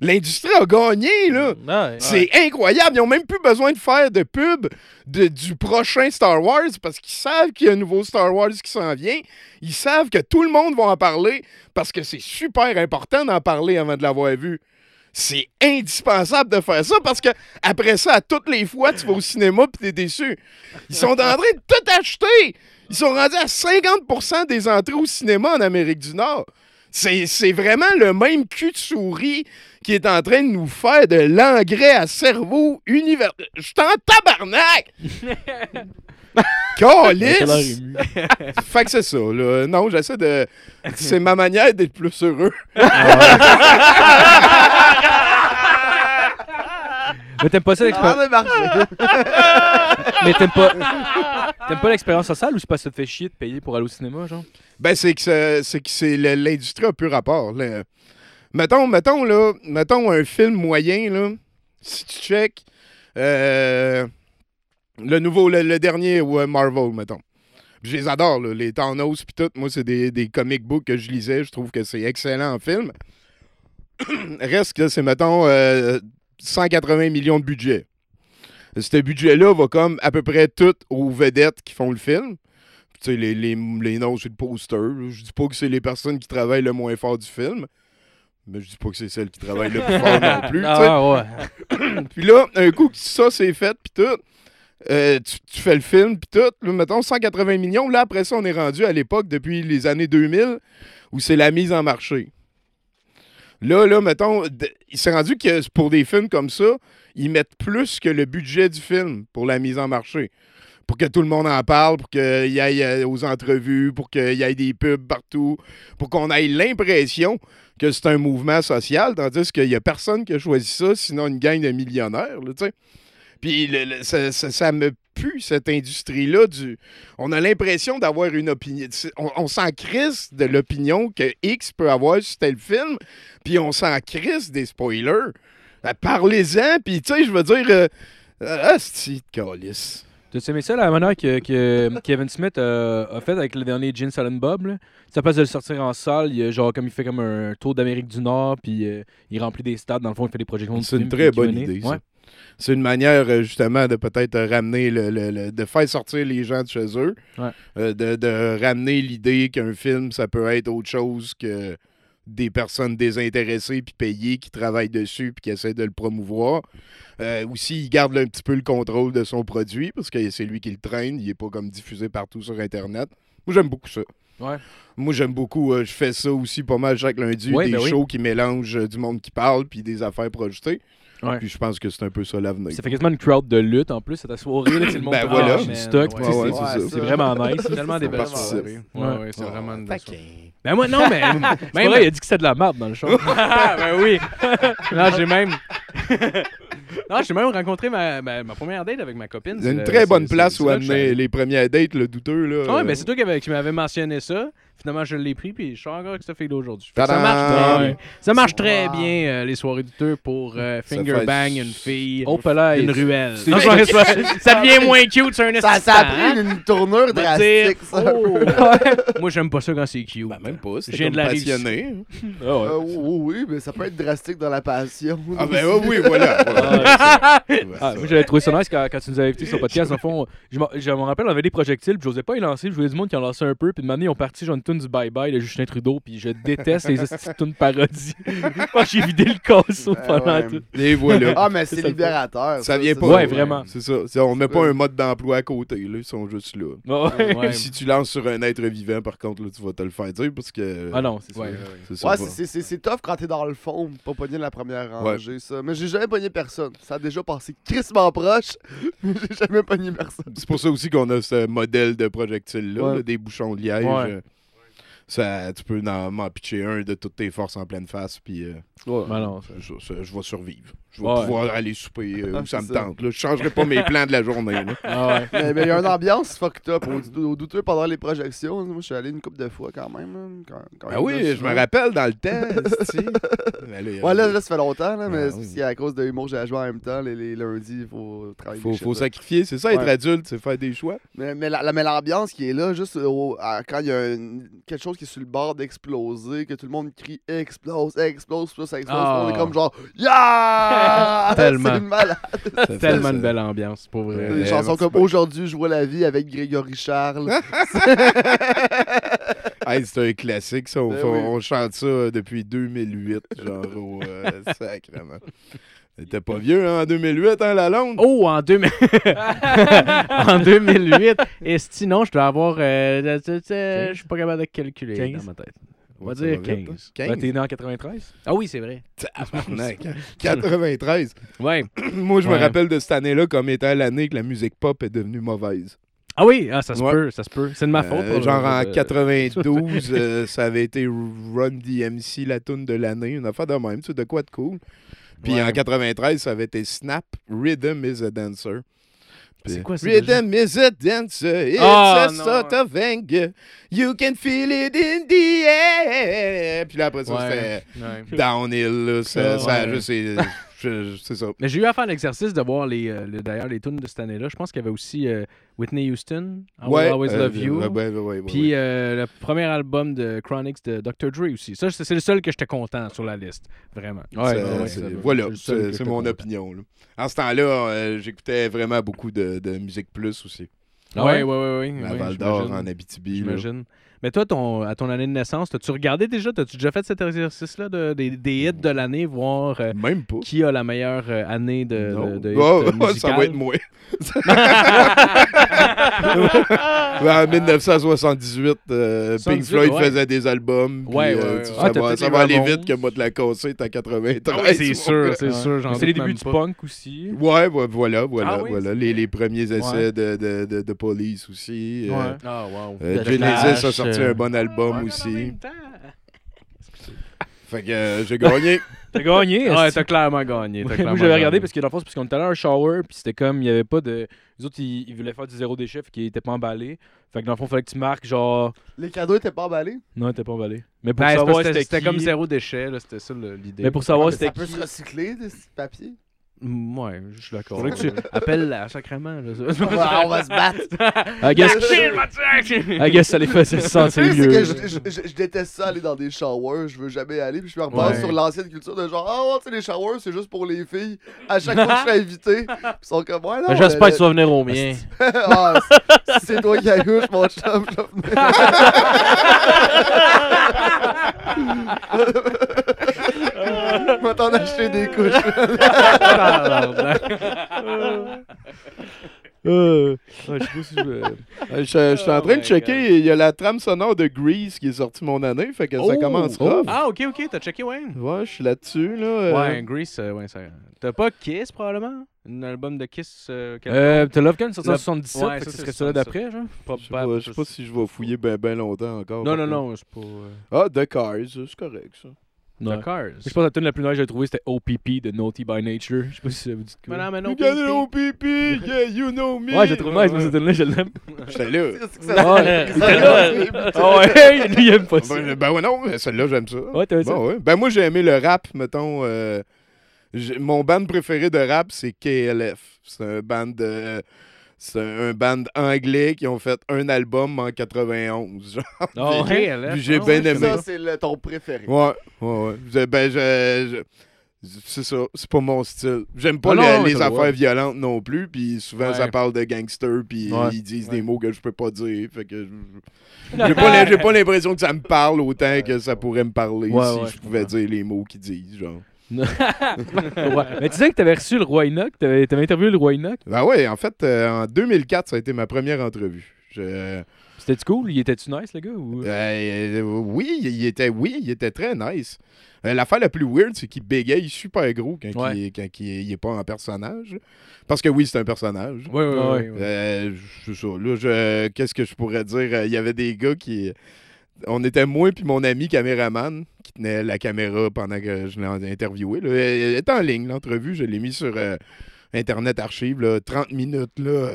L'industrie a gagné, là. Ouais. C'est incroyable. Ils ont même plus besoin de faire de pub de- du prochain Star Wars parce qu'ils savent qu'il y a un nouveau Star Wars qui s'en vient. Ils savent que tout le monde va en parler parce que c'est super important d'en parler avant de l'avoir vu. C'est indispensable de faire ça parce que après ça, à toutes les fois, tu vas au cinéma et t'es déçu. Ils sont en train de tout acheter. Ils sont rendus à 50% des entrées au cinéma en Amérique du Nord. C'est vraiment le même cul de souris qui est en train de nous faire de l'engrais à cerveau univers. Je suis en tabarnak! Calice! fait que c'est ça, là. Non, j'essaie de. C'est ma manière d'être plus heureux. Mais t'aimes pas ça Ça l'expérience. a marché. Mais t'aimes pas. T'aimes pas l'expérience sociale ou c'est parce que ça te fait chier de payer pour aller au cinéma, genre? Ben, c'est que ça- c'est que c'est l'industrie a plus rapport. là. Mettons, mettons, là, mettons un film moyen, là, si tu check euh, le nouveau, le, le dernier ouais, Marvel, mettons. Je les adore, là, les Thanos pis tout. Moi, c'est des, des comic books que je lisais. Je trouve que c'est excellent en film. Reste que c'est, mettons, euh, 180 millions de budget. Ce budget-là va comme à peu près tout aux vedettes qui font le film. Tu sais, les, les, les noms le poster. Je dis pas que c'est les personnes qui travaillent le moins fort du film. Mais je dis pas que c'est celles qui travaillent le plus fort non plus. Ah ouais. Puis là, un coup que ça c'est fait, puis tout, euh, tu, tu fais le film, puis tout, là, mettons 180 millions. Là, après ça, on est rendu à l'époque, depuis les années 2000, où c'est la mise en marché. Là, là, mettons, il s'est rendu que pour des films comme ça, ils mettent plus que le budget du film pour la mise en marché. Pour que tout le monde en parle, pour qu'il y aille euh, aux entrevues, pour qu'il y ait des pubs partout, pour qu'on ait l'impression que c'est un mouvement social, tandis qu'il n'y a personne qui a choisi ça, sinon une gang de millionnaires. Puis le- ça me cette industrie-là. Du... On a l'impression d'avoir une opinion. c'est- On, on s'en crisse de l'opinion que X peut avoir sur tel film, puis on s'en crisse des spoilers. Ben, Parlez-en, puis tu sais, je veux dire... Euh, asti de calice. T'as aimé ça, la manière que, que Kevin Smith euh, a fait avec le dernier Gene Silent Bob? Là? Ça passe de le sortir en salle, il, genre comme il fait comme un tour d'Amérique du Nord, puis euh, il remplit des stades, dans le fond, il fait des projections de C'est une très bonne idée, ça. Ouais. C'est une manière, euh, justement, de peut-être ramener, le, le- le- de faire sortir les gens de chez eux. Ouais. Euh, de, de ramener l'idée qu'un film, ça peut être autre chose que des personnes désintéressées puis payées qui travaillent dessus puis qui essaient de le promouvoir. Euh, aussi, il garde un petit peu le contrôle de son produit parce que c'est lui qui le traîne. Il n'est pas comme diffusé partout sur Internet. Moi, j'aime beaucoup ça. Ouais. Moi, j'aime beaucoup. euh, je fais ça aussi pas mal chaque lundi. Ouais, des ben oui. shows qui mélangent euh, du monde qui parle puis des affaires projetées. Ouais. Puis je pense que c'est un peu ça l'avenir. Ça fait quasiment une crowd de lutte en plus, ta soirée, là, c'est le monde Ben qui voilà. du stock, Ouais, sais, ouais, c'est- vraiment nice. C'est tellement des C'est belles vraiment soirées. Ouais. Ouais, ouais, c'est Oh, vraiment une belle soirée. taquin. Ben moi, non, mais. Même- vrai, il a dit que c'était de la merde dans le show. Ah, ben oui. non, j'ai même. non, j'ai même rencontré ma, ma, ma première date avec ma copine. C'est une très bonne place où là amener les premières dates, le douteux. Là, Ouais, ben c'est toi qui m'avais mentionné ça. Finalement, je l'ai pris, puis je suis encore avec cette fille-là aujourd'hui. Ça marche très bien. Ça marche très Wow. bien, euh, les soirées du tour pour euh, finger fait- bang une fille, Oh, là, une ruelle. c'est- Non, ça, ça devient moins cute, c'est un Ça, ça a pris une tournure drastique, ça. oh. Moi, j'aime pas ça quand c'est cute. Ben, même pas, viens comme de la passionné. Ah ouais. Euh, oui, oui, mais ça peut être drastique dans la passion. Ah ben ouais, oui, voilà. voilà. Ah, Ouais, moi, j'avais trouvé ça nice quand, quand tu nous avais invités sur le podcast. Le fond, je me rappelle, on avait des projectiles, puis j'osais pas y lancer. Je voulais du monde qui en lançait un peu, puis de manière, ils ont parti, genre une du Bye Bye de Justin Trudeau, puis je déteste les tunes parodies. Que j'ai vidé le casseau Ah, pendant ouais. tout. Et voilà. Ah, mais C'est libérateur. Ça vient pas. Ouais, vraiment. C'est ça. On met pas un mode d'emploi à côté. Là. Ils sont juste là. Ouais. Ouais. Puis si tu lances sur un être vivant, par contre, là, tu vas te le faire dire parce que. Ah non, c'est ça. Ouais. C'est tough quand t'es dans le fond, pas pogner la première rangée, ça. Mais j'ai jamais pogné personne. Ça a déjà passé crissement proche, mais j'ai jamais pogné personne. C'est pour ça aussi qu'on a ce modèle de projectile-là, Ouais. là, des bouchons de liège. Ouais. Ça, tu peux en- m'en pitcher un de toutes tes forces en pleine face, puis euh, Ben non, je, je- je vais survivre. Je vais Ouais. pouvoir aller souper euh, Ah, où ça me ça. tente. Là. Je changerai pas mes plans de la journée. là. Ah ouais. mais il y a une ambiance fucked up au, au douteux pendant les projections. Moi, je suis allé une couple de fois quand même. là, Quand, quand Ah même, oui, là, je me rappelle dans le. Mais là, Ouais, là, là, ça fait longtemps, là, mais Ah, c'est qu'à cause de l'humour, j'ai à jouer en même temps. Les, les lundis, il faut travailler. faut, faut sacrifier, c'est ça, être Ouais. adulte, c'est faire des choix. Mais, mais la- la- mais l'ambiance qui est là, juste au- à- quand il y a une- quelque chose qui est sur le bord d'exploser, que tout le monde crie explose, explose, puis ça explose, Ah. on est comme genre Yeah! Tellement. C'est une malade. Tellement une belle ambiance, pour vrai. Des chansons comme. Aujourd'hui, je vois la vie avec Grégory Charles. Hey, c'est un classique, ça. On, Ben fait- oui. on chante ça depuis 2008, genre au euh, sacrement. T'es pas vieux hein, en 2008, hein, la longue? Oh, en, 2000... en 2008. Et sinon, je dois avoir. euh, tu sais, Je suis pas capable de calculer Quinze. dans ma tête. On va dire va vite, 15. hein. Ben, 15. t'es né en 93? Ah oui, c'est vrai. Tabarnak. 93. Ouais. Moi, je me Ouais. rappelle de cette année-là comme étant l'année que la musique pop est devenue mauvaise. Ah oui, ah, ça se Ouais. peut, ça se peut. C'est de ma faute. Euh, genre en euh, 92, euh, ça avait été Run DMC, la tune de l'année, une affaire de même, tu sais, de quoi de cool. Puis Ouais. en 93, ça avait été Snap, Rhythm is a Dancer. C'est quoi ça, Rhythm is a dancer, it's Ah, a non. sort of anger. You can feel it in the air. Puis là, après ça, Ouais. c'était. Downhill. Là, ça, ça- ouais. C'est ça. Mais j'ai eu à faire l'exercice de voir les, euh, les- d'ailleurs les tunes de cette année-là. Je pense qu'il y avait aussi euh, Whitney Houston, I Will Always euh, Love You. ouais, ouais, ouais, ouais, Puis ouais. euh, le premier album de Chronics de Dr. Dre aussi. Ça, c'est c'est le seul que j'étais content sur la liste. Vraiment. Ça- ouais, c'est- ouais, voilà, c'est mon content. opinion. là. En ce temps-là, euh, j'écoutais vraiment beaucoup de, de musique plus aussi. Ouais, ouais, ouais. ouais, À ouais, Val d'Or, en Abitibi. là. J'imagine. Mais toi, ton, à ton année de naissance, as-tu regardé déjà, as-tu déjà fait cet exercice-là de, des, des hits de l'année, voir euh, Même pas. qui a la meilleure euh, année de, de, de hits, Oh, euh, ça va être moi. En 1978, euh, Pink 78, Floyd ouais. faisait des albums. puis, Ouais, ouais, euh, ouais, tu- ouais. Ça Ah, va, ça aller vite que moi te la casser, t'as 93. Ah oui, c'est sûr, c'est sûr. C'est les débuts du pas. punk aussi? Ouais, voilà, voilà, Ah oui, voilà. c'est Les, premiers essais Ouais. de, de, de, de Police aussi. euh. Ah, wow. euh, Genesis Clash, a sorti euh, un bon album aussi. Fait que euh, j'ai gagné. T'as gagné. Ouais, t'as clairement gagné. t'as Ouais, clairement moi, j'avais regardé parce que dans le fond, c'est parce qu'on était allé à un shower, puis c'était comme, il n'y avait pas de. Les autres, ils, ils voulaient faire du zéro déchet, fait qu'ils étaient pas emballés. Fait que dans le fond, il fallait que tu marques, genre. Les cadeaux étaient pas emballés? Non, ils étaient pas emballés. Mais pour Ben, savoir c'était comme qui- zéro déchet, là, c'était ça l'idée. Mais pour savoir c'était ça peut qui. se recycler, des papiers. Ouais, je suis d'accord. Faudrait que tu appelles la sacrément. Là, on, va, on va se battre. I guess, I guess ça les faisait sentir mieux. que je, je- je- je déteste ça aller dans des showers, je veux jamais y aller, puis je me repense Ouais. sur l'ancienne culture de genre, ah ouais, tu sais, les showers, c'est juste pour les filles. À chaque fois que je suis invité, ils sont comme, ouais, non. J'espère que tu vas venir au mien. ah, si c'est toi qui accouche, mon chum, je vais venir. Je des couches. Euh, ouais, je sais pas si je veux- Euh, Je, je suis en Oh train de checker, il y a la trame sonore de Grease qui est sortie mon année, fait que ça Oh! commence Oh! rough. Ah, ok, ok, t'as checké Wayne. Ouais, je suis là-dessus, là. euh, Ouais, Grease, euh, ouais, ça. T'as pas Kiss probablement? Un album de Kiss euh? Euh, t'as Love Gun sorti en Love- 77, ouais, ça, serait celui 77. d'après, genre. Je sais pas, je sais pas si je vais fouiller ben, ben longtemps encore. Non, non, non, c'est pas. Ah, The Cars, c'est correct, ça. Non. The Cars. Je pense que la tune la plus noire que j'ai trouvée, c'était OPP de Naughty by Nature. Je sais pas si ça vous dit quoi. Mais non, mais non. You got Pink, it, OPP, yeah, you know me. Ouais, j'ai trouvé nice, moi, cette tune-là, je l'aime. J'étais là. Ça- Ouais. ça- Ah ouais, lui, il aime pas ça. Ben, ben ouais, non, celle-là, j'aime ça. Ouais, t'as ça. Bon, ouais. Ben moi, j'ai aimé le rap, mettons. euh, mon band préféré de rap, c'est KLF. C'est un band de... C'est un band anglais qui ont fait un album en 91. genre. Ah elle Puis j'ai ah, bien ouais. aimé. Ça, c'est ton préféré. Ouais, ouais, ouais. Ben, je... je- C'est ça, c'est pas mon style. J'aime pas Ah non, les affaires violentes non plus, puis souvent Ouais. ça parle de gangsters, puis Ouais. ils disent Ouais. des mots que je peux pas dire, fait que je- j'ai pas l'im- j'ai pas l'impression que ça me parle autant que ça pourrait me parler Ouais, si ouais, je pouvais dire les mots qu'ils disent, genre. Mais tu sais que t'avais reçu le roi Enoch, t'avais t'avais interviewé le roi Enoch. Ben ouais, en fait, euh, en 2004, ça a été ma première entrevue. Je- C'était-tu cool? Il était-tu nice, le gars? Ou... Euh, oui, il était, oui, il était très nice. Euh, L'affaire la plus weird, c'est qu'il bégaye super gros quand, Ouais. il, quand il est pas en personnage. Parce que oui, c'est un personnage. Ouais, ouais, Ouais, ouais. ouais. Euh, qu'est-ce que je pourrais dire? Euh, Il y avait des gars qui. On était moi puis mon ami caméraman qui tenait la caméra pendant que je l'ai interviewé. Là. Elle est en ligne, l'entrevue. Je l'ai mis sur euh, Internet Archive, là, 30 minutes. Là.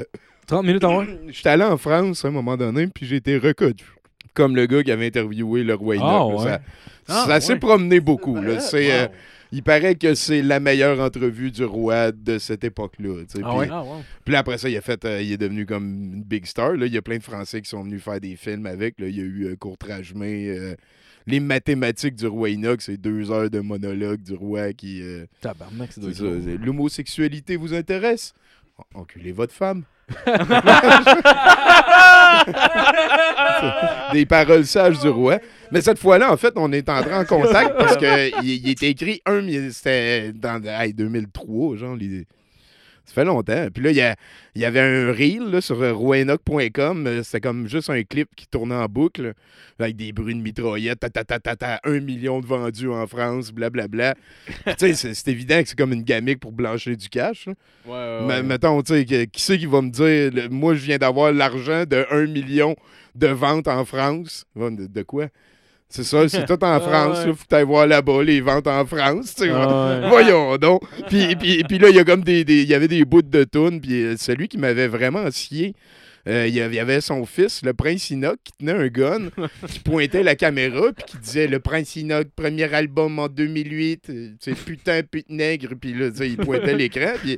30 minutes en vrai? J'étais allé en France à un moment donné, puis j'ai été reconnu comme le gars qui avait interviewé le roi. Ah, là. ouais. Ça, Ah, ça s'est ouais. promené beaucoup. Là. C'est, euh, Wow. Il paraît que c'est la meilleure entrevue du roi de cette époque-là. Ah Puis- ouais? Ah, après ça, il, a fait, euh, il est devenu comme une big star. Là. Il y a plein de Français qui sont venus faire des films avec. Là. Il y a eu euh, euh, Les mathématiques du roi Enoch, c'est deux heures de monologue du roi qui... euh, Tabarnak, c'est c'est, L'homosexualité vous intéresse? En- Enculez votre femme. Des paroles sages du roi. Mais cette fois-là, en fait, on est entré en contact parce que il, était écrit un, c'était dans hey, 2003, genre. les- fait longtemps. Puis là, il y, a- il y avait un reel là, sur euh, roanoke.com. euh, C'était comme juste un clip qui tournait en boucle. là, avec des bruits de mitraillettes. Ta, ta, ta, ta, ta, un million de vendus en France, blablabla. Tu sais, c'est évident que c'est comme une gamique pour blanchir du cash. là. Ouais, Mais mettons, tu sais, qui c'est qui va me dire, le- moi, je viens d'avoir l'argent de 1 million de ventes en France? De quoi? C'est ça, c'est tout en France. ouais. là. Faut que t'ailles voir là-bas les ventes en France. tu sais. Ah ouais. Voyons donc. Puis, puis, puis là, il y a comme des, des- il y avait des bouts de tunes. Puis euh, celui qui m'avait vraiment scié, euh, il y avait- il son fils, le prince Inoc, qui tenait un gun, qui pointait la caméra, puis qui disait Le prince Inoc, premier album en 2008, euh, c'est putain, pute nègre. Puis là, il pointait l'écran. Puis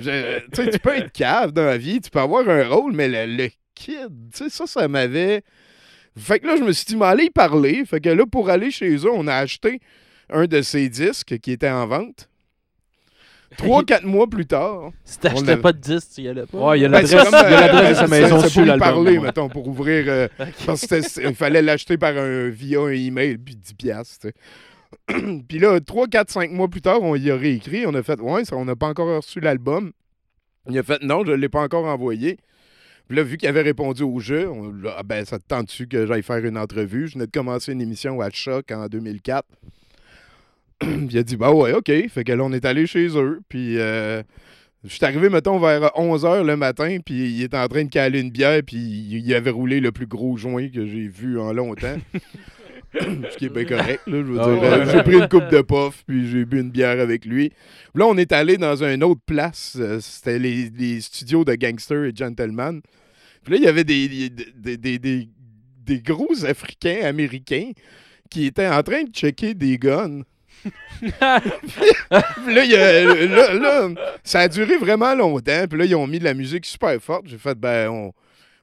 je- tu sais, tu peux être cave dans la vie, tu peux avoir un rôle, mais le, le kid, tu sais, ça, ça m'avait. Fait que là, je me suis dit, mais allez y parler. Fait que là, pour aller chez eux, on a acheté un de ses disques qui était en vente. Trois, quatre mois plus tard. Si On t'achetais pas de 10, tu y allais pas. Ouais, il y a Ben, l'adresse de sa c'est- maison c'est pour y l'album. parler, mettons, pour ouvrir. euh, parce que c'était- il fallait l'acheter par un, via un email, puis 10$. piastres, tu sais. puis là, 3, 4, 5 mois plus tard, on y a réécrit. On a fait, ouais, ça, on n'a pas encore reçu l'album. Il a fait, non, je ne l'ai pas encore envoyé. Puis là, vu qu'il avait répondu au jeu, on, ah ben, ça te tente-tu que j'aille faire une entrevue? Je venais de commencer une émission à Choc en 2004. Puis il a dit, bah ouais, OK. Fait que là, on est allé chez eux. Puis euh, je suis arrivé, mettons, vers 11h le matin. Puis il était en train de caler une bière. Puis il avait roulé le plus gros joint que j'ai vu en longtemps. Ce qui est bien correct, là, je veux Ah dire. ouais. Euh, J'ai pris une coupe de puff, puis j'ai bu une bière avec lui. Là, on est allé dans une autre place. euh, C'était les, les studios de Gangster et Gentleman. Puis là, il y avait des, des, des, des- des- gros Africains américains qui étaient en train de checker des guns. Puis là, il y a- là, là, ça a duré vraiment longtemps. Puis là, ils ont mis de la musique super forte. J'ai fait, ben, on,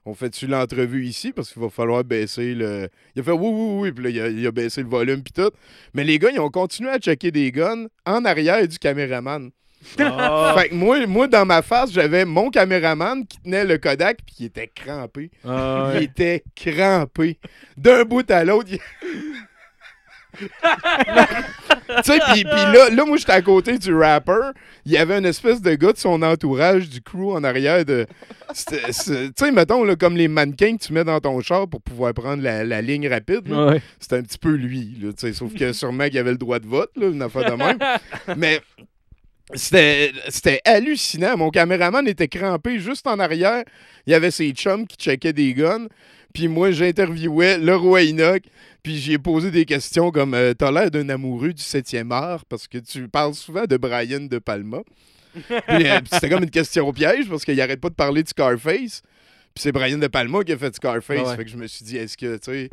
on fait-tu l'entrevue ici? Parce qu'il va falloir baisser le. Il a fait, oui, oui, oui. Puis là, il a, il a baissé le volume, puis tout. Mais les gars, ils ont continué à checker des guns en arrière du caméraman. Fait que moi, moi, dans ma face, j'avais mon caméraman qui tenait le Kodak, puis qui était crampé. Ah Il était crampé. D'un bout à l'autre. il- tu sais, puis là, là, moi, j'étais à côté du rapper. Il y avait une espèce de gars de son entourage, du crew en arrière de. Tu sais, mettons, là, comme les mannequins que tu mets dans ton char pour pouvoir prendre la, la ligne rapide. Ouais. C'était un petit peu lui, là, sauf que sûrement qu'il avait le droit de vote, là, une affaire de même. Mais c'était c'était hallucinant. Mon caméraman était crampé juste en arrière. Il y avait ses chums qui checkaient des guns. Puis moi, j'interviewais le roi Enoch. Puis j'ai posé des questions comme euh, T'as l'air d'un amoureux du 7e art parce que tu parles souvent de Brian De Palma. Puis, euh, c'était comme une question piège parce qu'il arrête pas de parler de Scarface. Puis c'est Brian De Palma qui a fait Scarface. Ah ouais. Fait que je me suis dit Est-ce que, tu sais,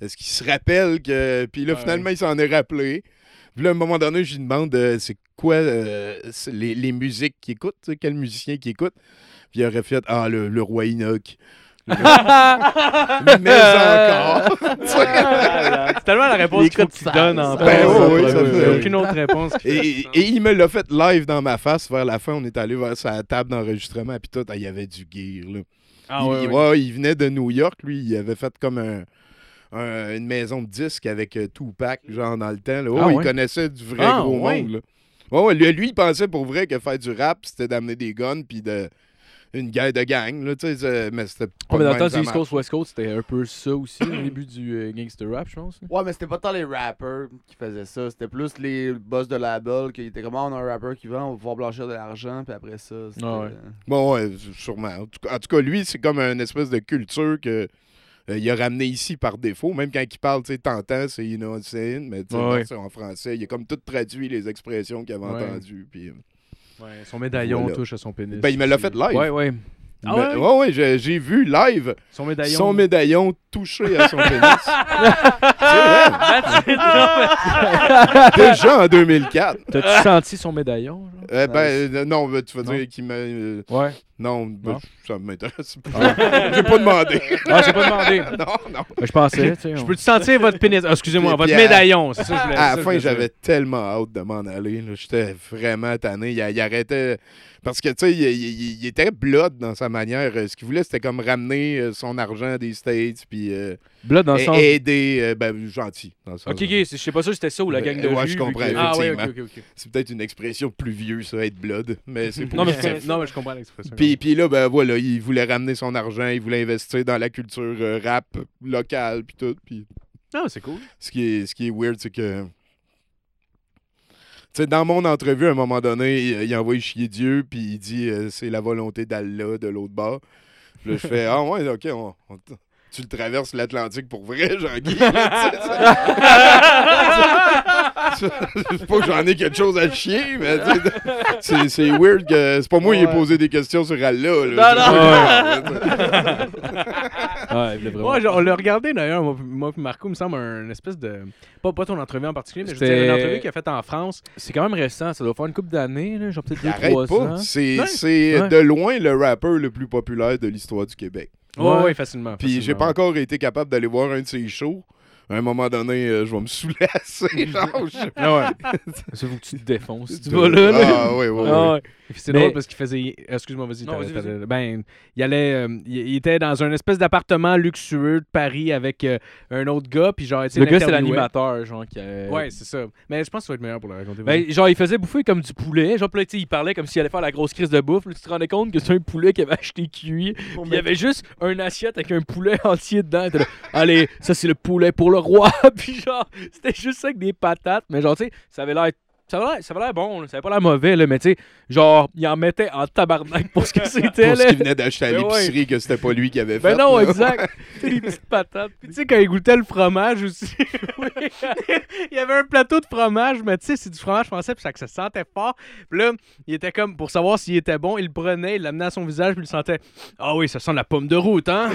est-ce qu'il se rappelle que. Puis là, Ouais. finalement, il s'en est rappelé. Puis là, à un moment donné, je lui demande euh, c'est quoi euh, c'est les, les musiques qu'il écoute, quel musicien qui écoute. Puis il aurait fait Ah, le, le roi Enoch. Mais encore. C'est tellement la réponse qu'il faut coups de qu'il donne en. Ben oui, Il ça a fait- aucune autre réponse. Et, et il me l'a fait live dans ma face vers la fin. On est allé vers sa table d'enregistrement. Puis tout, ah, il y avait du gear. Là. Ah il, il- ouais. il venait de New York, lui. Il avait fait comme un, un- une maison de disques avec euh, Tupac, genre dans le temps. Là. Ah il ouais? connaissait du vrai Ah, gros ouais. monde. Là. Ouais, ouais, lui, lui, il pensait pour vrai que faire du rap, c'était d'amener des guns puis de une guerre de gang. Là, tu sais, c'est- mais c'était pas Ouais, mais dans le temps du East. Coast, West Coast, c'était un peu ça aussi, au début du euh, gangster rap, je pense. Ouais, mais c'était pas tant les rappers qui faisaient ça. C'était plus les boss de label qui étaient comme Ah, on a un rappeur qui vend, on va pouvoir blanchir de l'argent, puis après ça. Ah ouais. Bon, ouais, sûrement. En tout, cas, en tout cas, lui, c'est comme une espèce de culture que euh, il a ramené ici par défaut. Même quand il parle, tu sais, t'entends, c'est you know what I'm saying, mais tu sais, Ouais, en français. Il a comme tout traduit les expressions qu'il avait Ouais. entendues. Puis, euh, Ouais, son médaillon Voilà. touche à son pénis. ben, il me l'a fait live. Ouais, ouais. Ah ouais? ouais, ouais, j'ai, j'ai vu live Son médaillon. son médaillon touché à son pénis. Déjà en 2004. T'as-tu senti son médaillon? Euh, ben, euh, non, tu vas Non? dire qu'il m'a. euh, Ouais. Non, ben, ça m'intéresse pas. j'ai pas demandé. Ah, j'ai pas demandé. non, non. Ben, je pensais. Je on- peux-tu sentir votre pénis? Ah, excusez-moi, votre médaillon. C'est ça que je voulais À la fin, j'avais tellement hâte de m'en aller. là. J'étais vraiment tanné. Il, il arrêtait. Parce que, tu sais, il, il- il était blood dans sa manière. Euh, Ce qu'il voulait, c'était comme ramener euh, son argent des States. Puis, euh, Blood dans le Et- sens. Aider, euh, ben, gentil. Dans le sens, Ok, ok, c'est- je sais pas ça, c'était ça ou la gang de Ouais, rue, je vu comprends, que- Ah ouais, ok, effectivement. ok, ok. C'est peut-être une expression plus vieux, ça, être blood. Mais c'est Non, mais positif. c'est- Non, mais je comprends l'expression. Puis, puis là, ben voilà, il voulait ramener son argent, il voulait investir dans la culture euh, rap locale, puis tout. Puis Non, c'est cool. ce qui est, ce qui est weird, c'est que. Tu sais, dans mon entrevue, à un moment donné, il, il envoie chier Dieu, puis il dit euh, c'est la volonté d'Allah de l'autre bord. Puis là, je fais ah ouais, ok, on- on t- tu le traverses l'Atlantique pour vrai, Jean-Guy. C'est pas que j'en ai quelque chose à chier, mais c'est, weird que c'est pas moi qui ai posé des questions sur Allah. Là, Non. Ouais, il voulait vraiment. Ouais, genre, on l'a regardé d'ailleurs, moi, moi puis Marco, il me semble, un espèce de. Pas, pas ton entrevue en particulier, mais je veux C'était- dire, une entrevue qu'il a faite en France. C'est quand même récent, ça doit faire une couple d'années, là, genre peut-être Il 2 arrête 3 pas. ans. C'est, Ouais. c'est Ouais. de loin le rappeur le plus populaire de l'histoire du Québec. Ouais, facilement. Puis j'ai pas encore été capable d'aller voir un de ses shows. À un moment donné, euh, je vais me saouler assez. genre, je. Ah ouais. Ça faut que tu te défonces. Tu vas là, là. Ah, ouais, ouais, Ah ouais. ouais. C'est Mais- drôle parce qu'il faisait. Excuse-moi, vas-y. Ben, il allait. euh, il, était dans un espèce d'appartement luxueux de Paris avec euh, un autre gars, puis genre, Le gars, c'est l'animateur, genre, qui a... Ouais, c'est ça. Mais je pense que ça va être meilleur pour le raconter. Ben, genre, il faisait bouffer comme du poulet. Genre, là, il parlait comme s'il allait faire la grosse crise de bouffe. Là, tu te rendais compte que c'est un poulet qui avait acheté cuit. Il y avait juste un assiette avec un poulet entier dedans. Allez, ça, c'est le poulet pour le roi. puis genre, c'était juste ça avec des patates. Mais genre, tu sais, ça avait l'air. Ça avait l'air- ça avait l'air bon, là. ça avait pas l'air mauvais, là, mais tu sais, genre, il en mettait en tabarnak pour ce que c'était, Pour ce qu'il venait d'acheter à Ben ouais. l'épicerie, que c'était pas lui qui avait fait. Ben non, là. exact. Des petites patates. Puis tu sais, quand il goûtait le fromage aussi, il y avait un plateau de fromage, mais tu sais, c'est du fromage français, puis ça, que ça sentait fort. Puis là, il était comme, pour savoir s'il était bon, il le prenait, il l'amenait à son visage, puis il sentait Ah oui, ça sent la pomme de route, hein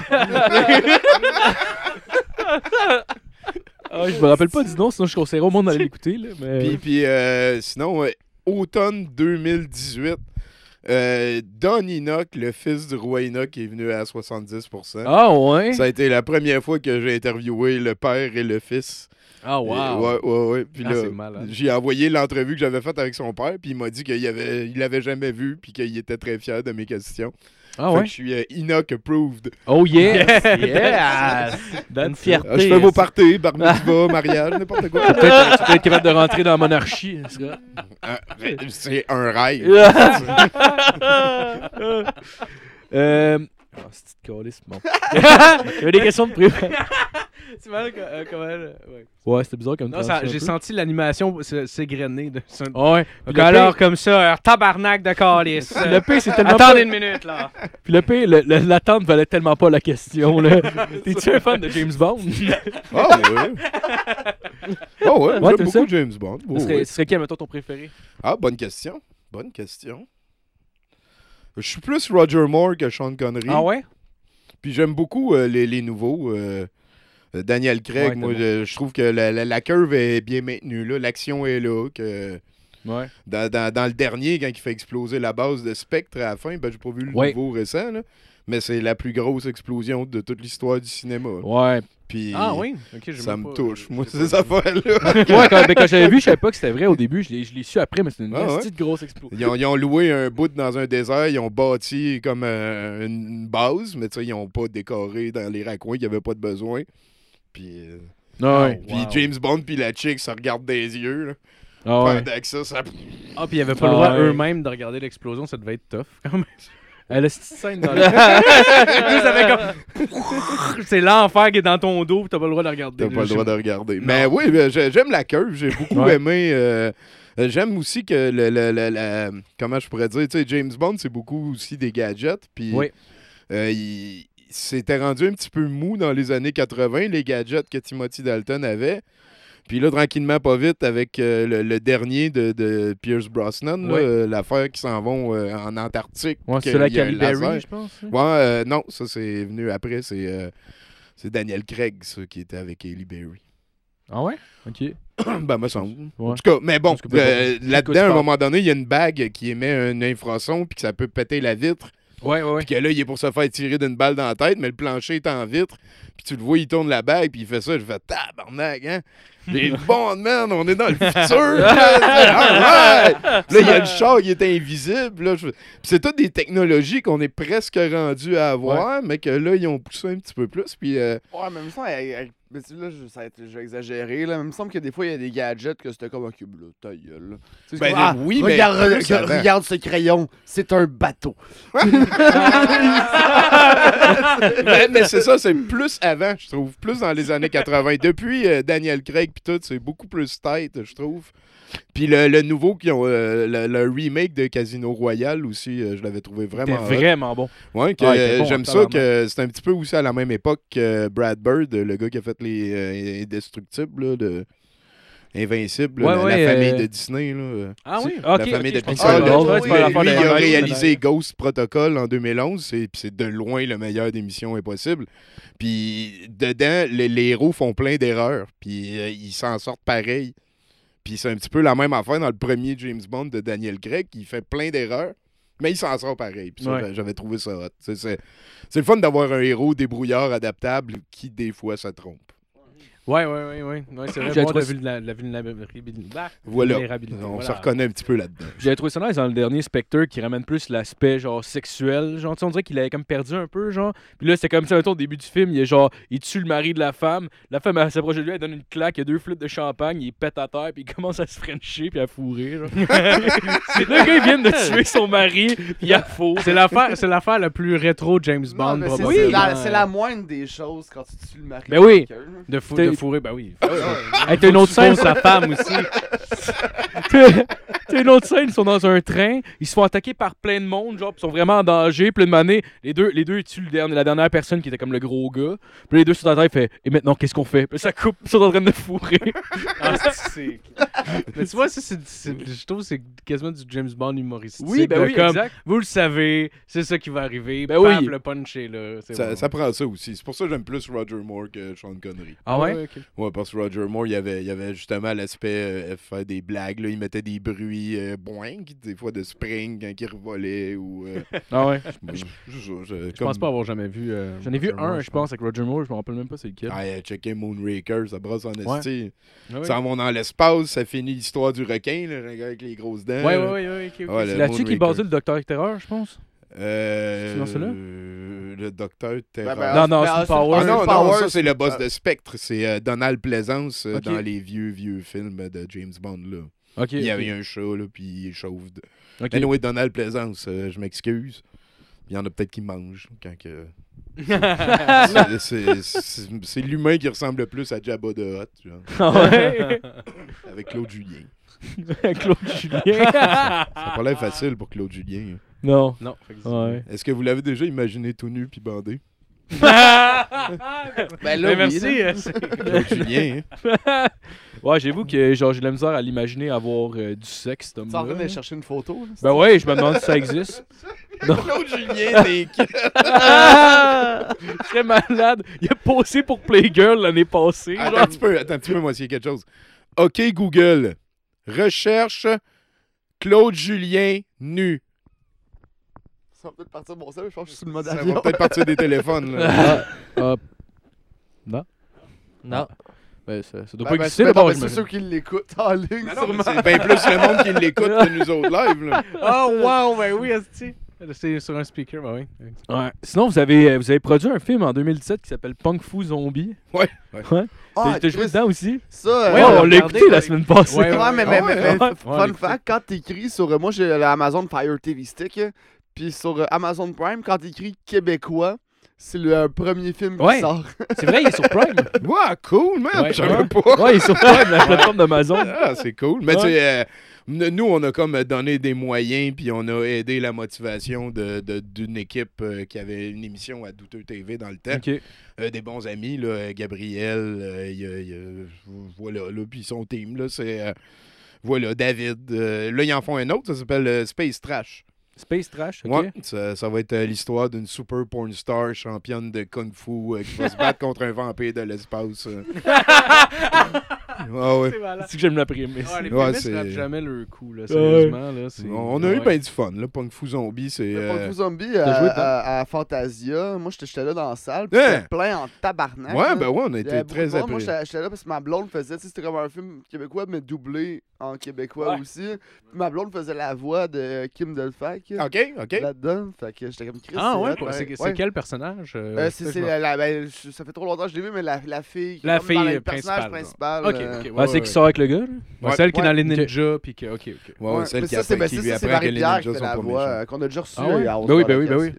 Ah, je me rappelle pas du nom, sinon je conseillerais au monde d'aller l'écouter, là. Mais... Puis, puis, euh, sinon, euh, automne 2018, euh, Don Enoch, le fils du roi Enoch, est venu à 70%. Ah, ouais? Ça a été la première fois que j'ai interviewé le père et le fils. Ah, Et- Ouais, ouais, ouais. Puis Ah, là, c'est malade. j'ai envoyé l'entrevue que j'avais faite avec son père, puis il m'a dit qu'il avait, il l'avait jamais vu, puis qu'il était très fier de mes questions. Ah, Fait ouais? que je suis euh, Enoch approved. Oh, yeah. Yeah! Une fierté. Ah, je fais vos parties, bar mitzvah, mariage, n'importe quoi. Peut-être tu peux être capable de rentrer dans la monarchie. ce serait- Ah, C'est un rêve. Euh. Ah, c'est une calice, bon. Il y avait des questions de prépa. C'est mal que- euh, comment elle- ouais. Ouais, c'était bizarre comme Non, ça- j'ai senti l'animation s'égrener. De... son- Ouais. Puis alors, pire- comme ça, un tabarnak de calice. Le pire, c'est tellement Attendez pas... une minute, là. Puis le le- l'attente valait tellement pas la question, là. T'es-tu un fan de James Bond? Ah ouais. Ah ouais, Ouais, j'aime beaucoup ça? James Bond. Oh, Ce serait, ouais. serait quel, mettons, ton préféré? Ah, bonne question. Bonne question. Je suis plus Roger Moore que Sean Connery. Ah ouais? Puis j'aime beaucoup euh, les, les nouveaux. euh, euh, Daniel Craig, Ouais, moi, je, je trouve que la, la- la curve est bien maintenue. L'action est là. Que Ouais. dans, dans- dans le dernier, quand il fait exploser la base de Spectre à la fin, ben, j'ai pas vu le Ouais. nouveau récent. là. Mais c'est la plus grosse explosion de toute l'histoire du cinéma. Ouais. Puis Ah oui? Ça me pas- touche, moi, ces affaires-là. Ouais, quand, ben, quand j'avais vu, je savais pas que c'était vrai au début. Je l'ai, su après, mais c'est une Ah ouais? petite grosse explosion. Ils ont, ils ont loué un bout dans un désert, ils ont bâti comme euh, une base, mais tu sais, ils ont pas décoré dans les raccoins, il n'y avait pas de besoin. Puis, euh, Ah ouais. puis James Bond puis la chick se regardent des yeux. Là. Ah ouais. Pendant que ça, ça... Ah, puis il avait pas Ah le droit ouais. eux-mêmes de regarder l'explosion, ça devait être tough. quand même. Elle a cette scène dans le. C'est l'enfer qui est dans ton dos, t'as pas le droit de regarder. T'as pas le droit de regarder. Mais oui, j'ai- j'aime la curve. J'ai beaucoup Ouais. aimé. euh, euh, j'aime aussi que le, le- le- comment je pourrais dire, tu sais, James Bond, c'est beaucoup aussi des gadgets. Puis Oui. euh, il, il s'était rendu un petit peu mou dans les années 80, les gadgets que Timothy Dalton avait. Puis là, tranquillement, pas vite, avec euh, le, le dernier de, de Pierce Brosnan, Ouais. euh, l'affaire qui s'en vont euh, en Antarctique. Ouais, c'est la y a un Cali laser. Berry, je pense. hein. Ouais, non, ça c'est venu après. C'est Daniel Craig, ça, qui était avec Haley Berry. Ah ouais? Ok. ben, me semble. Ouais. En tout cas, mais bon, là-dedans, à un moment donné, il y a une bague qui émet un infrason, puis que ça peut péter la vitre. Ouais, ouais, ouais. Puis que là, il est pour se faire tirer d'une balle dans la tête, mais le plancher est en vitre. Puis tu le vois, il tourne la bague, puis il fait ça. Je fais tabarnak, hein? J'ai dit, bon, man, on est dans le futur. Là, il y a le char qui est invisible. Là, c'est toutes des technologies qu'on est presque rendu à avoir, mais que là, ils ont poussé un petit peu plus. Puis, euh, Ouais, mais il me semble, avec- avec- mais tu sais, là, je, ça je vais exagérer, là, mais il me semble que des fois, il y a des gadgets que c'était comme un cube, là, ta gueule, là. Tu sais, c'est Ben, comme, ah, oui, mais regarde, ce crayon, c'est un bateau. mais, mais c'est ça, c'est plus avant, je trouve. Plus dans les années 80. Depuis euh, Daniel Craig, puis tout, c'est beaucoup plus tight, je trouve. Puis le, le nouveau, qui ont, euh, le, le remake de Casino Royale aussi, euh, je l'avais trouvé vraiment. hot. vraiment bon. Ouais, que, Ah, bon, j'aime ça tabarnak. que c'est un petit peu aussi à la même époque que Brad Bird, le gars qui a fait les euh, Indestructibles, là, de Invincible, Ouais, la, ouais, la famille euh, de Disney. Là. Ah oui? La famille de Pixar. Ah, lui, il a réalisé Ghost Protocol en 2011, et puis c'est de loin le meilleur des missions impossibles. Puis dedans, les, les héros font plein d'erreurs, puis euh, ils s'en sortent pareil. Puis c'est un petit peu la même affaire dans le premier James Bond de Daniel Craig, qui fait plein d'erreurs, mais il s'en sort pareil. Ouais. j'avais trouvé ça hot. C'est le fun d'avoir un héros débrouillard adaptable qui, des fois, se trompe. Ouais, ouais, ouais, ouais. ouais c'est vrai. J'ai Bon, trouvé- de vulna- la vulnérabilité. Voilà. vulnérabilité, On voilà. se reconnaît un petit peu là-dedans. J'avais trouvé ça nice dans le dernier Spectre qui ramène plus l'aspect genre sexuel. Genre, tu sais, on dirait qu'il avait comme perdu un peu, genre. Puis là, c'était comme ça, au début du film, il est genre, il tue le mari de la femme. La femme, elle s'approche de lui, elle donne une claque, il y a deux flûtes de champagne, il pète à terre, puis il commence à se frencher, puis à fourrer, genre. C'est le gars, il vient de tuer son mari, puis il a fourre. C'est l'affaire, c'est l'affaire la plus rétro James Bond, c'est- probablement. c'est la, c'est la moindre des choses quand tu tues le mari. Ben oui. De, fou- De fourrer, ben oui. Hey, t'as une autre scène, sa femme aussi. T'as une autre scène, ils sont dans un train, ils se font attaquer par plein de monde, genre, ils sont vraiment en danger. Puis une année, les deux, les deux ils tuent le dernier, la dernière personne qui était comme le gros gars. Puis les deux sont en train, ils font Et maintenant, qu'est-ce qu'on fait Puis ça coupe, ils sont en train de fourrer. Ah, c'est- Mais tu vois, ça, c'est, c'est- je trouve que c'est quasiment du James Bond humoristique. Oui, ben de oui, comme, exact. Vous le savez, c'est ça qui va arriver. Ben Paf, oui. le punch est là. c'est Ça, bon. ça prend ça aussi. C'est pour ça que j'aime plus Roger Moore que Sean Connery. Ah ouais, ok. Ouais, parce que Roger Moore, il y avait, il y avait justement l'aspect euh, faire des blagues. Là. Il mettait des bruits euh, boing, des fois de spring quand il revolait. Ou, euh, Ah ouais. je, je- je- je- Je pense pas avoir jamais vu. euh, J'en ai vu Roger un, Moore, je pense, avec Roger Moore, je me rappelle même pas c'est lequel. Ah, euh, checker Moonraker, ça brosse en Ouais. esti. Ah oui. Ça en va dans l'espace, ça finit l'histoire du requin, là, avec les grosses dents. Ouais, là. ouais, ouais, C'est là-dessus qu'il basé le Docteur Terreur, je pense? Euh, C'est dans celui-là? euh, Le Docteur Terror. Ben, ben, Non, non, ben, Power. Ah non, non, Powers, ça c'est le boss euh, de Spectre. C'est euh, Donald Pleasance euh, dans les vieux, vieux films de James Bond. Là. Il y avait un chat, là, puis il est chauve. de-. Anyway, Donald Pleasance, euh, je m'excuse. Il y en a peut-être qui mangent quand que. C'est- c'est- C'est c'est l'humain qui ressemble le plus à Jabba the Hutt, genre, Ah ouais. avec Claude Julien. Claude Julien. Ça a pas l'air facile pour Claude Julien. hein. Non. Non. Ouais. Est-ce que vous l'avez déjà imaginé tout nu puis bandé? Ben là, Mais oui, merci. là. euh, c'est- Claude Julien, hein? Ouais, j'avoue que genre j'ai de la misère à l'imaginer avoir euh, du sexe, cet Tu en train homme-là. chercher une photo, là? Ben ouais, je me demande si ça existe. Claude Julien, Je serais malade. Il a posé pour Playgirl l'année passée. Attends genre. un petit peu, attends un petit peu, moi, s'il y a quelque chose. OK, Google. Recherche Claude Julien nu. Ça va peut-être partir de mon sel, je pense que je suis sur le mode Ça avion. va peut-être partir des téléphones. Là. Ah, Non. ben, ça, ça doit Ben, pas ben, exister c'est d'abord, ben, c'est j'imagine. sûr qu'ils l'écoutent en ligne, Non, non, sûrement. mais c'est bien plus le monde qui l'écoute que nous autres live. Là. Oh, wow, ben oui, esti. C'est sur un speaker, ben oui. Ouais. Sinon, vous avez, euh, vous avez produit un film en 2017 qui s'appelle Punk Fu Zombie. Ouais. Ouais. Ah, T'as- T'as joué Chris, dedans aussi? Ça, euh, Ouais, on on l'a écouté la ouais. semaine passée. Ouais, Ouais, ouais, mais, Ah mais, ouais, mais- mais Ouais, fun l'écouter. fact, quand t'écris sur. euh, moi, j'ai l'Amazon Fire TV Stick. euh, Puis sur euh, Amazon Prime, quand t'écris québécois, c'est le euh, premier film qui sort. C'est vrai, il est sur Prime. Ouais, cool, man. Ouais, Je savais ouais. pas. Ouais, il est sur Prime, la plateforme d'Amazon. Ah, c'est cool. Mais Ouais. tu sais, euh, nous, on a comme donné des moyens, puis on a aidé la motivation de- de- d'une équipe euh, qui avait une émission à Douteux TV dans le temps. Euh, des bons amis, là, Gabriel, euh, il y a- il y a- voilà, là, puis son team, là, c'est... euh, voilà, David. euh, là, ils en font un autre, ça s'appelle Space Trash. Space Trash, ok. Ouais, ça, ça va être euh, l'histoire d'une super porn star championne de kung fu euh, qui va se battre contre un vampire de l'espace. euh. Ah ouais. C'est que j'aime la prémisse. Ouais, les Ouais, prémices c'est- ratent jamais leur coup, là, sérieusement. Là, c'est- On a eu Ouais. bien du fun, là. Punk Fu Zombie, c'est. Le euh, Punk Fu Zombie à, joué dedans? à- à Fantasia, moi j'étais j'étais là dans la salle, puis Hein? c'était plein en tabarnak. Ouais, là. ben ouais, on a Il y avait été beaucoup de très monde. Moi appréciés. j'étais j'étais là parce que ma blonde faisait, tu sais, c'était comme un film québécois, mais doublé en québécois Ouais. aussi. Puis ma blonde faisait la voix de Kim Delphac Ok, ok. là-dedans. Fait que j'étais comme Chris. Ah ouais, hot, c'est c'est ouais. quel personnage euh, Euh, ça, c'est je c'est me- la, la- ben, je- ça fait trop longtemps que je l'ai vu, mais la, la fille. qui est La comme dans fille le personnage principale, principal. Ok, euh. Ouais, ouais, c'est ouais. qui sort avec le gars, là? Celle qui est dans les ninjas, puis que. Ok, ok. Ouais, celle mais qui, ça, c'est apprend- ben, qui ça, lui c'est apprend que les ninjas sont la pas voix, euh, qu'on a déjà reçu. Ah House Ben oui, ben oui, ben.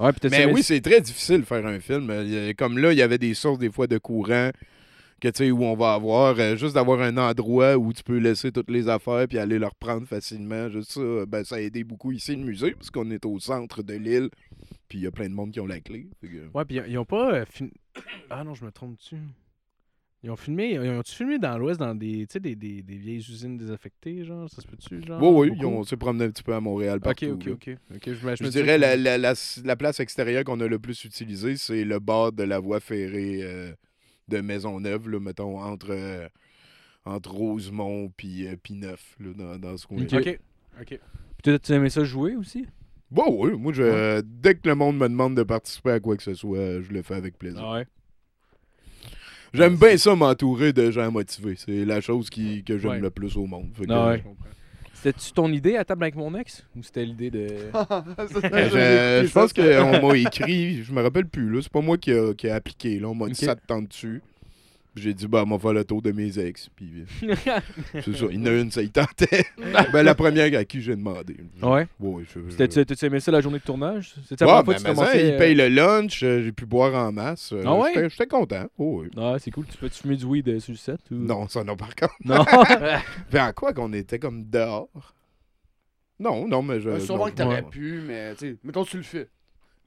Ouais, t'as Mais aimé- oui, c'est très difficile de faire un film. Euh, a- Comme là, il y avait des sources des fois de courant que tu sais où on va avoir euh, juste d'avoir un endroit où tu peux laisser toutes les affaires puis aller les reprendre facilement. Juste ça, euh, ben, ça a aidé beaucoup ici le musée parce qu'on est au centre de l'île. Puis il y a plein de monde qui ont la clé. Que- Ouais, puis ils- ils ont pas. euh, Ah non, je me trompe dessus. Ils ont filmé. Ils ont-tu filmé dans l'Ouest dans des, tu sais, des, des, des vieilles usines désaffectées, genre? Ça se peut-tu, genre? Oui, oui, ils ont s'est promené un petit peu à Montréal Ok, partout. ok, ok. ok. Je, me- je dirais la, que- la, la, la place extérieure qu'on a le plus utilisée, c'est le bord de la voie ferrée euh, de Maisonneuve, là, mettons, entre, euh, entre Rosemont puis euh, Pineuf, là, dans, dans ce coin Ok. Ok, ok. Puis tu aimais ça jouer aussi? Bon, oui, moi, je, dès que le monde me demande de participer à quoi que ce soit, je le fais avec plaisir. Ah ouais. J'aime bien ça m'entourer de gens motivés. C'est la chose qui, que j'aime Ouais. le plus au monde. Fait que, Ah ouais. C'était-tu ton idée à table avec mon ex? Ou c'était l'idée de. Je, pense qu'on m'a écrit, je me rappelle plus, là. C'est pas moi qui a, qui a appliqué, là. On m'a dit ça te tente dessus. J'ai dit, bah, on va faire le tour de mes ex. Puis euh, c'est ça. Il y en a une, ça y tentait. ben, la première à qui j'ai demandé. Ouais. Ouais, je, je- C'était- T'as-tu aimé ça la journée de tournage? C'était la Ouais, première ben, fois que tu mais ça, commençais. il paye le lunch, euh, j'ai pu boire en masse. euh, Ah ouais? j'étais- J'étais content. Oh, oui. Ah, c'est cool. Tu peux-tu fumer du weed euh, sur le set? Ou... Non, ça non, par contre. Non. Mais en quoi qu'on était comme dehors? Non, non, mais je. Euh, Sûrement non, que t'aurais pu, mais tu sais, mettons, tu le fais.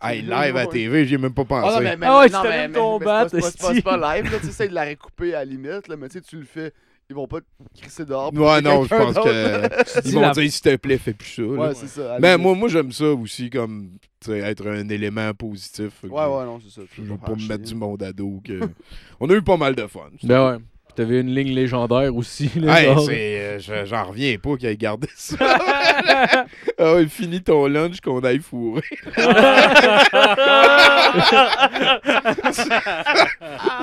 Hey, live à TV, j'y ai même pas pensé. Ah non, mais, mais, Ah ouais, non, tu mais, mais- ton mais bat, c'est pas- c'est pas, c'est pas live, là, tu essaies de la recouper à la limite, là, mais tu sais, tu le fais, ils vont pas te crisser dehors. pour Ouais, non, je pense que. Ils vont la- dire, s'il te plaît, fais plus ça. là. Ouais, c'est ça. Ben, limite. moi, moi j'aime ça aussi, comme, tu sais, être un élément positif. Que Ouais, ouais, non, c'est ça. Je veux pas me mettre du monde à dos. Que... On a eu pas mal de fun. Ben ouais. T'avais une ligne légendaire aussi. Là, Hey, genre. c'est, euh, je- j'en reviens pas qu'il ait gardé ça. ah ouais, finis ton lunch qu'on aille fourrer.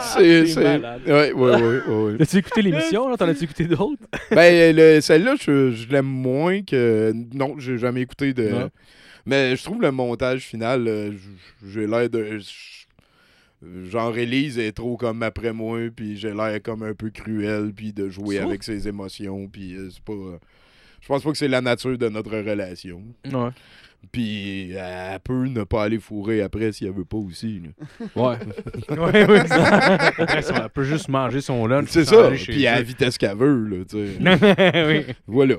c'est, c'est... malade. Ouais, ouais, ouais, ouais, ouais. As-tu écouté l'émission? là? T'en as-tu écouté d'autres? Ben, le- celle-là, je, je l'aime moins que. Non, j'ai jamais écouté de. Non. Mais je trouve le montage final, euh, j'ai l'air de. Genre, Elise est trop comme après moi, puis j'ai l'air comme un peu cruel, puis de jouer avec ses émotions, puis euh, c'est pas. euh, Je pense pas que c'est la nature de notre relation. Ouais. Puis elle peut ne pas aller fourrer après si elle veut pas aussi. là. Ouais. Ouais, ouais. Après, elle peut juste manger son lunch. C'est ça. Puis à la vitesse qu'elle veut, là, tu sais. oui. Voilà.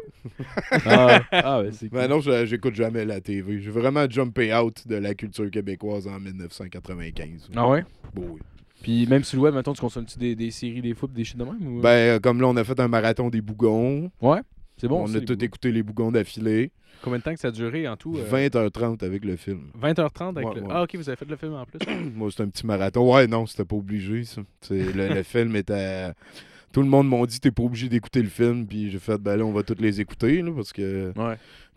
Ah, ah ouais, c'est cool. Ben non, je- j'écoute jamais la TV. J'ai vraiment jumpé out de la culture québécoise en 1995. Ah ouais? Bon, oui. Puis même sur le web, mettons, tu consommes-tu des, des séries, des foot, des shit de même? Ou... Ben, euh, comme là, on a fait un marathon des bougons. ouais. C'est bon. on a tout écouté les bougons d'affilée. Combien de temps que ça a duré en tout euh, 20h30 avec le film. 20h30 avec Ouais, le... ouais. Ah, ok, vous avez fait le film en plus. Moi, c'était un petit marathon. Ouais, non, c'était pas obligé, ça. C'est- Le, le film était. Tout le monde m'a dit, t'es pas obligé d'écouter le film. Puis j'ai fait, ben là, on va tous les écouter, là, parce que. Ouais.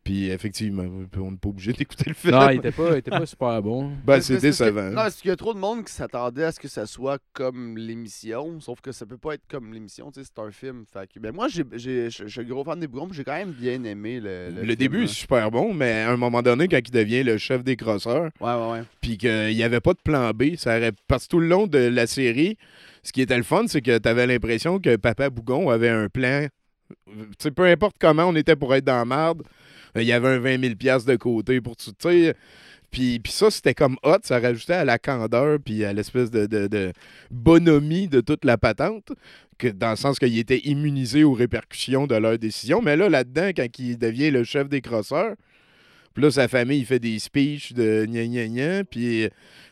Puis effectivement, on n'est pas obligé d'écouter le film. Non, il était pas, il était pas super bon. Ben, c'est décevant. Non, parce qu'il y a trop de monde qui s'attendait à ce que ça soit comme l'émission, sauf que ça peut pas être comme l'émission, tu sais, c'est un film. Fait que, ben moi, je je suis un gros fan des Bougons, puis j'ai quand même bien aimé le. Le, film, début est super bon, mais à un moment donné, quand il devient le chef des crosseurs, Ouais, ouais, ouais. puis qu'il n'y avait pas de plan B, ça aurait... parce que tout le long de la série, ce qui était le fun, c'est que tu avais l'impression que Papa Bougon avait un plan. Tu sais, peu importe comment on était pour être dans la marde, il y avait un 20 000 piastres de côté pour tout. Sais, puis, puis ça, c'était comme hot, ça rajoutait à la candeur puis à l'espèce de, de- de bonhomie de toute la patente, que, dans le sens qu'il était immunisé aux répercussions de leurs décisions. Mais là, là-dedans, quand il devient le chef des crosseurs, puis là, sa famille, il fait des speeches de gna gna gna, puis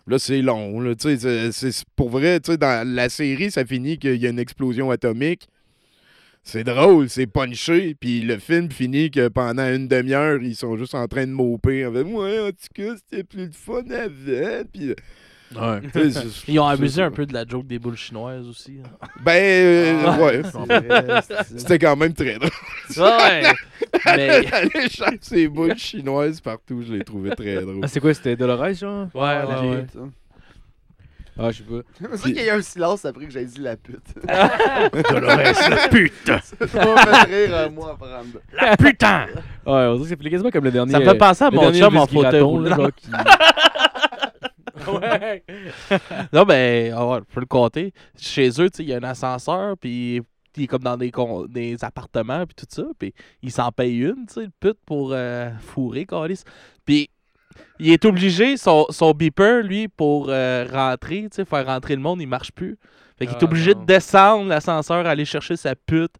là, c'est long. Là, c'est- c'est- pour vrai, dans la série, ça finit qu'il y a une explosion atomique. C'est drôle, c'est punché, puis le film finit que pendant une demi-heure, ils sont juste en train de moper. En fait, ouais, en tout cas, c'était plus de fun avant. Puis Ouais. Sais, c'est- Ils ont c'est abusé un peu de la joke des boules chinoises aussi. hein. Ben, euh, Ah. ouais. Euh, C'était quand même très drôle. ouais. Mais. Chercher ces boules chinoises partout, je les trouvais très drôles. Ah, c'est quoi, c'était Dolores, genre? Ouais, ouais, la ouais. Pute. Ah, je sais pas. C'est sûr qu'il y a eu un silence après que j'ai dit la pute. Dolores, putain! Ça m'a fait rire à prendre. La putain! Ouais, on dirait que c'est quasiment comme le dernier. Ça me fait penser à mon chum en fauteuil roulant. Ouais! Non, ben, ah je peux le compter. Chez eux, tu sais, il y a un ascenseur, puis il est comme dans des, con- des appartements, puis tout ça. Puis il s'en paye une, tu sais, le pute, pour euh, fourrer, câlisse. Puis il est obligé, son, son beeper, lui, pour euh, rentrer, tu sais, faire rentrer le monde, il marche plus. Fait qu'il est Ah, obligé non. de descendre l'ascenseur, aller chercher sa pute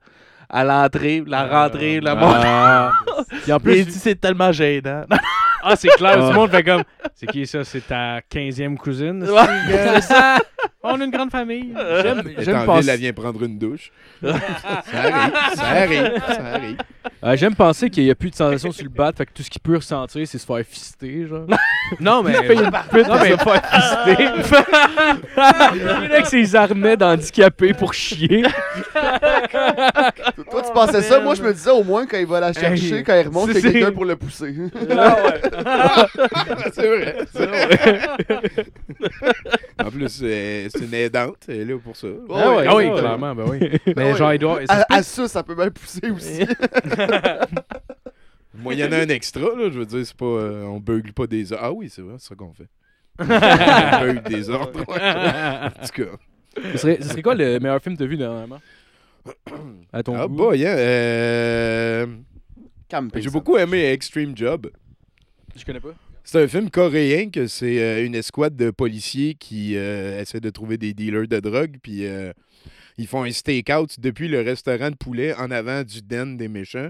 à l'entrée, la Ah, rentrer, la monter. Ah. Puis en plus, il dit c'est tellement gênant. Ah, c'est clair, Ah. tout le monde fait comme. C'est qui ça? C'est ta 15e cousine? Ouais. C'est ça! On a une grande famille. j'aime est j'aime en ville, penser, elle vient prendre une douche. ça arrive, ça arrive, ça arrive. euh, j'aime penser qu'il n'y a plus de sensation sur le bat, fait que tout ce qu'il peut ressentir, c'est se faire fister, genre. Non, mais. Paye une pute Non, pour mais- se faire fister. Il est avec ses harnais d'handicapés pour chier. Toi, tu pensais ça? Moi, je me disais au moins quand il va la chercher, Hey, quand il remonte, il c'est- quelqu'un pour le pousser. C'est vrai, c'est vrai. en plus, euh, c'est une aidante, elle est là pour ça. Ah ouais, Ah oui, ouais. clairement, ben oui. Mais genre, il doit. À, peut- à ça, ça peut bien pousser aussi. Moyennant un extra, là, je veux dire, c'est pas. euh, on bugle pas des ordres. Ah oui, c'est vrai, c'est ça qu'on fait. on bugle des ordres. En tout cas. Ce serait, ce serait quoi le meilleur film que t'as vu dernièrement? À ton Ah goût? boy, hein. euh, Camping, J'ai beaucoup aimé Extreme Job. Je connais pas. C'est un film coréen que c'est euh, une escouade de policiers qui euh, essaient de trouver des dealers de drogue, puis euh, ils font un stakeout depuis le restaurant de poulet en avant du den des méchants.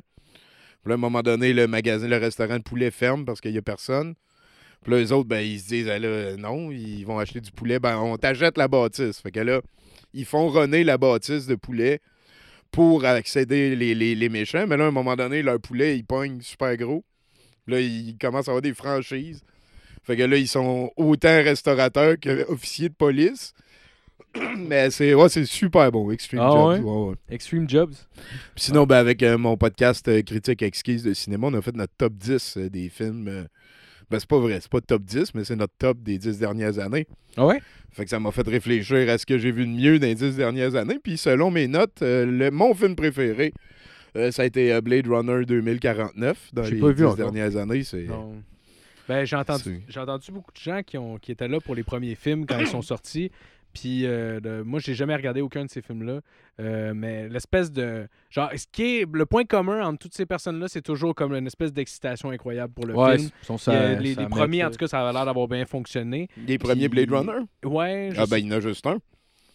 Puis là, à un moment donné, le magasin, le restaurant de poulet ferme parce qu'il n'y a personne. Puis là, les autres, ben, ils se disent, Ah là, non, ils vont acheter du poulet. Ben, on t'achète la bâtisse. Fait que là, ils font runner la bâtisse de poulet pour accéder les, les, les méchants. Mais là, à un moment donné, leur poulet, il pogne super gros. Là, ils commencent à avoir des franchises. Fait que là, ils sont autant restaurateurs qu'officiers de police. Mais c'est ouais, super bon, Extreme Ah Jobs. ouais? Extreme Jobs? Puis sinon, ben, avec euh, mon podcast euh, Critique Exquise de cinéma, on a fait notre top 10 euh, des films. ben, c'est pas vrai, c'est pas top 10, mais c'est notre top des 10 dernières années. Ah ouais? Fait que ça m'a fait réfléchir à ce que j'ai vu de mieux dans les 10 dernières années. Puis selon mes notes, le- mon film préféré, euh, ça a été euh, Blade Runner 2049 dans J'ai les pas vu 10 encore. dernières années. C'est. Ben, j'ai entendu, C'est- j'ai entendu beaucoup de gens qui, ont, qui étaient là pour les premiers films quand ils sont sortis. Puis euh, le- moi, j'ai jamais regardé aucun de ces films-là. Euh, mais l'espèce de. Genre, ce qui est le point commun entre toutes ces personnes-là, c'est toujours comme une espèce d'excitation incroyable pour le Ouais, film. sont ça, les, les premiers, en tout cas, ça a l'air d'avoir bien fonctionné. les premiers Blade Runner? Ouais, je Ah ben il y en a juste un.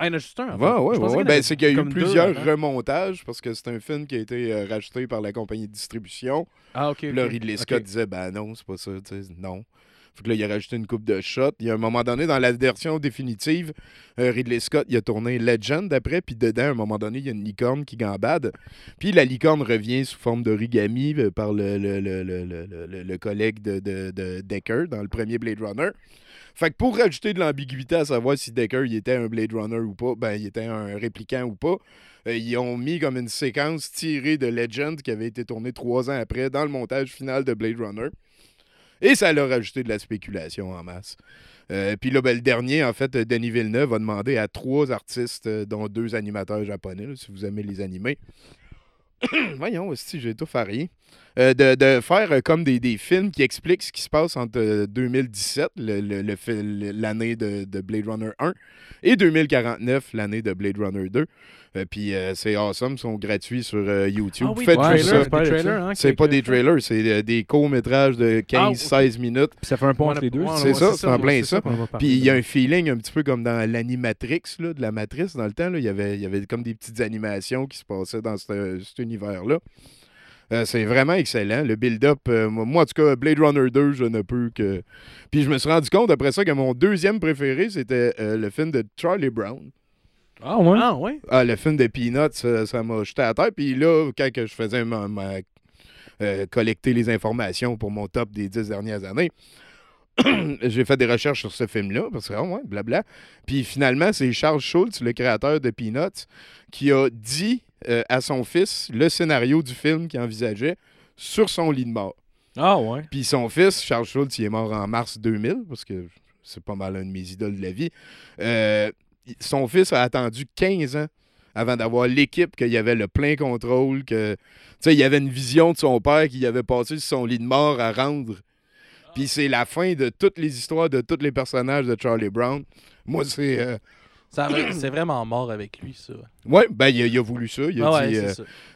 Ah, il y en a juste un. en fait. Ouais, ouais, Je ouais. pensais ouais. qu'il y en Ben, c'est qu'il y a eu deux plusieurs avant. remontages parce que c'est un film qui a été euh, racheté par la compagnie de distribution. Ah, ok. Puis là. Ridley. Scott disait, ben non, c'est pas ça, tu sais, non. Fait que là, il a rajouté une coupe de shots. Il y a un moment donné, dans la version définitive, euh, Ridley Scott, il a tourné Legend après, puis dedans, à un moment donné, il y a une licorne qui gambade. Puis la licorne revient sous forme d'origami euh, par le, le, le, le, le- le- le collègue de, de, de Decker dans le premier Blade Runner. Fait que pour rajouter de l'ambiguïté à savoir si Decker il était un Blade Runner ou pas, ben il était un répliquant ou pas, euh, ils ont mis comme une séquence tirée de Legend qui avait été tournée trois ans après dans le montage final de Blade Runner. Et ça leur a rajouté de la spéculation en masse. Euh, Puis là, ben, le dernier, en fait, Denis Villeneuve a demandé à trois artistes, euh, dont deux animateurs japonais, si vous aimez les animés. Voyons, si j'ai tout fait de, de faire euh, comme des, films qui expliquent ce qui se passe entre euh, 2017, le- le- le fi- le- l'année de, de Blade Runner 1, et 2049, l'année de Blade Runner 2. Euh, Puis euh, c'est awesome, ils sont gratuits sur euh, YouTube. Ah oui, Faites ouais, juste ça, hein, C'est pas des trailers, c'est euh, des courts-métrages de Ah, 15-16 minutes. Puis ça fait un pont entre les deux. C'est ça, c'est en plein ça. Puis il y a un feeling un petit peu comme dans l'animatrix là, de la matrice dans le temps. là. Il, y avait, il y avait comme des petites animations qui se passaient dans ce- cet univers-là. Euh, c'est vraiment excellent. Le build-up, euh, moi, moi, en tout cas, Blade Runner 2, je ne peux que. Puis je me suis rendu compte après ça que mon deuxième préféré, c'était euh, le film de Charlie Brown. Ah ouais? Ah, ouais. Ah, le film de Peanuts, ça ça m'a jeté à terre. Puis là, quand que je faisais ma, ma- euh, collecter les informations pour mon top des dix dernières années, j'ai fait des recherches sur ce film-là, parce que, ah ouais, blabla. Puis finalement, c'est Charles Schultz, le créateur de Peanuts, qui a dit euh, à son fils le scénario du film qu'il envisageait sur son lit de mort. Ah ouais. Puis son fils, Charles Schultz, il est mort en mars 2000, parce que c'est pas mal un de mes idoles de la vie. Euh, son fils a attendu 15 ans avant d'avoir l'équipe, qu'il y avait le plein contrôle, que tu sais, il y avait une vision de son père qu'il avait passé sur son lit de mort à rendre. Puis c'est la fin de toutes les histoires de tous les personnages de Charlie Brown. Moi, c'est. euh, C'est vraiment mort avec lui, ça. Ouais, ben, il a, il a voulu ça. Il a Ah dit euh.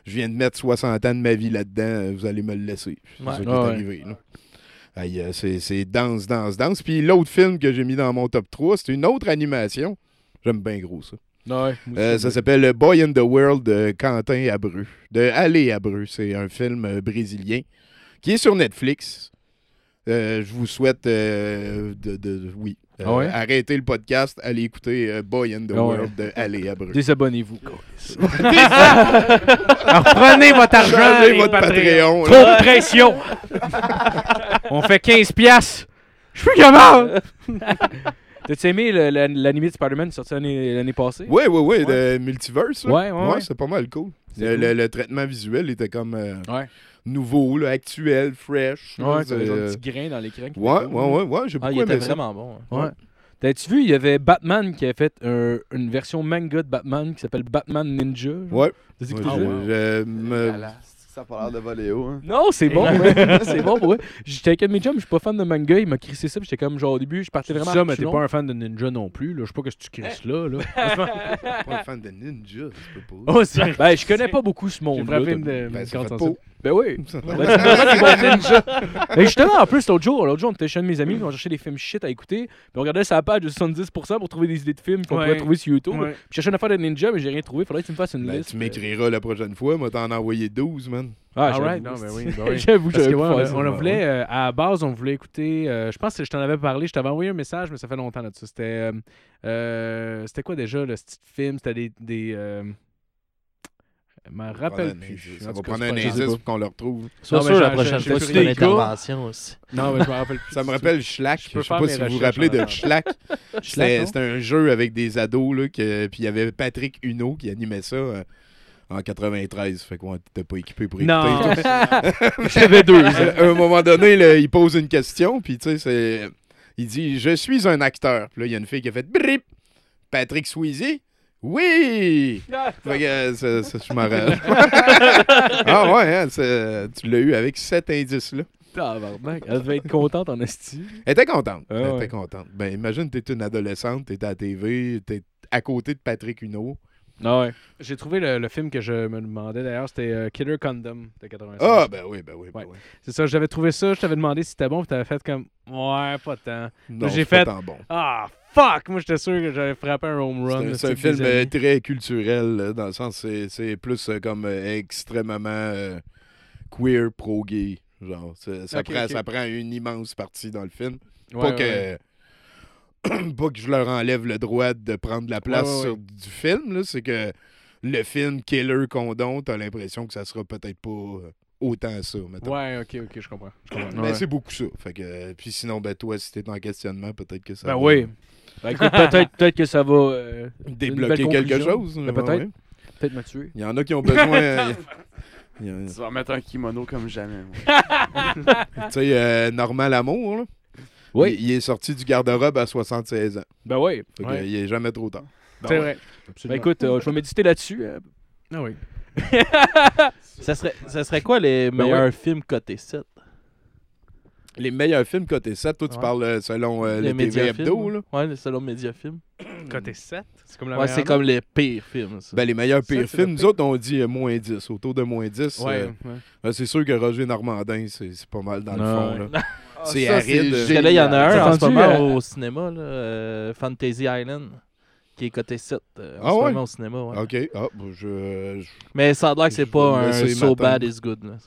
Je viens de mettre 60 ans de ma vie là-dedans, euh, vous allez me le laisser. C'est Ouais. ça qui Ah est ouais. arrivé. là. Aïe, c'est, c'est danse, danse, danse. Puis l'autre film que j'ai mis dans mon top 3, c'est une autre animation. J'aime bien gros ça. Ouais. Euh, ça s'appelle Boy in the World de Quentin Abreu. De Aller Abreu. C'est un film euh, brésilien qui est sur Netflix. Euh, je vous souhaite euh, de, de- oui. Euh, Ah ouais? arrêtez le podcast, allez écouter euh, Boy in the Ah ouais. World de Aller Abreu. Désabonnez-vous. Alors, prenez votre argent, Changez votre. Patreon. Trop de pression. On fait 15 piastres. Je suis plus capable. T'as-tu aimé le- la- l'animé de Spider-Man sorti l'année l'année passée? Oui, oui, oui, de Multiverse. là. Ouais, ouais, ouais. c'est pas mal cool. Le, cool. le- le traitement visuel était comme euh, Ouais. nouveau, là, actuel, fresh. Ouais, t'avais genre euh, un petit grain dans l'écran. qui ouais, était ouais, ouais, ouais, j'ai Ah, beaucoup il était aimé ça. vraiment bon. hein. Ouais. T'as-tu vu, il y avait Batman qui a fait un- une version manga de Batman qui s'appelle Batman Ninja. genre? Ouais. T'as écouté je me-. Ça a pas l'air de voler haut. Hein. Non, c'est bon, ouais. c'est bon pour vrai. J'étais avec un de mes chums, je suis pas fan de manga, il m'a crissé ça, puis j'étais comme genre au début, je partais vraiment ça, mais t'es pas un fan de Ninja non plus. Là. Je sais pas que tu crisses là. là. pas un fan de Ninja, je peux pas. Oh, ben, je connais pas beaucoup ce J'ai monde. frappé une, Ben, une. Ben oui. Ben. Mais justement, en plus, l'autre jour, l'autre jour, on était chez un de mes amis, on cherchait des films shit à écouter, puis on regardait sa page de 70% pour trouver des idées de films qu'on Ouais. pourrait trouver sur YouTube. Ouais. Puis je cherchais une affaire de ninja, mais j'ai rien trouvé. Faudrait que tu me fasses une Ben, liste. tu m'écriras la prochaine fois, moi t'en as envoyé 12, man. Ah, right, non, ben oui, ben oui. J'avoue, Parce que j'avais ouais, pas on, voulait, euh, à la base, on voulait écouter. euh, je pense que je t'en avais parlé. Je t'avais envoyé un message, mais ça fait longtemps là-dessus. C'était. euh, euh, c'était quoi déjà le petit film? C'était des. des euh, me rappelle plus. Ça va prendre c'est un indice pour qu'on le retrouve. Sois Non, mais sûr, la prochaine fois, fais une intervention aussi. Non, mais je me rappelle plus. Ça me rappelle Schlack. Je peux sais pas si vous vous rappelez de. Schlack. C'était un jeu avec des ados, là, que, puis il y avait Patrick Huneau qui animait ça euh, en 93. Fait qu'on n'était pas équipé pour écouter. Non. J'avais deux. à un moment donné, là, il pose une question, puis tu sais, c'est. Il dit Je suis un acteur. Puis là, il y a une fille qui a fait Brip Patrick Sweezy Oui Fait que euh, ça, ça, je m'en rappelle. ah ouais, hein, tu l'as eu avec cet indice-là. Tabarnak, Elle devait être contente en esti. Elle était contente. Ah Elle ouais. était contente. Ben, imagine, t'es une adolescente, t'es à la TV, t'es à côté de Patrick Huneau. Ah ouais. J'ai trouvé le, le film que je me demandais d'ailleurs. C'était euh, Killer Condom de 86. Ah, ben oui, ben oui, ben Ouais. oui. C'est ça, j'avais trouvé ça. Je t'avais demandé si c'était bon. Puis t'avais fait comme. Ouais, pas tant. Non, J'ai c'est pas fait- tant bon. Ah, fuck! Moi, j'étais sûr que j'avais frappé un home run. C'est un film euh, très culturel, là, dans le sens c'est c'est plus euh, comme euh, extrêmement queer, pro-gay. Genre, ça, prend, ça prend une immense partie dans le film. Ouais, pas, ouais, que, pas que je leur enlève le droit de prendre la place Ouais, sur du film, c'est que le film Killer Condon, t'as l'impression que ça sera peut-être pas autant ça, mettons. Ouais, ok, ok, je comprends. Je comprends. Mais Ouais. c'est beaucoup ça. Fait que, euh, puis sinon, ben, toi, si t'es en questionnement, peut-être que ça Ben va oui. Ben, écoute, peut-être peut que ça va euh, débloquer quelque chose. Ben, peut-être. ouais. peut-être me tuer. Il y en a qui ont besoin. euh, il y a- Tu vas mettre un kimono comme jamais. Tu sais, euh, Normand Lamour, là, Oui. il, il est sorti du garde-robe à 76 ans. Ben oui. Fait que, Ouais. euh, il est jamais trop tard. C'est vrai. Ben écoute, euh, je vais méditer là-dessus. euh. Ah oui. Ça serait, ça serait quoi les Ben meilleurs films cotés? 7 Les meilleurs films côté 7, toi, tu Ouais. parles euh, selon euh, Les le TV Hebdo. Là. Ouais, le selon Mediafilm. Côté 7, c'est comme la Ouais, c'est comme les pires films. Ça. Ben, les meilleurs Ça, pires c'est le films, nous pire. autres, on dit euh, moins 10, autour de moins 10. Ouais, euh, ouais. ben, c'est sûr que Roger Normandin, c'est c'est pas mal dans le Ouais. fond. Là. C'est ça, aride. Parce que là, il y en a un en ce moment au cinéma, là, Fantasy Island, qui est coté 7 euh, en Ah ce ouais? moment au cinéma. ouais. OK. Ah, ben, je, je- Mais ça a l'air que c'est pas un So m'attendre. Bad is Good. Là.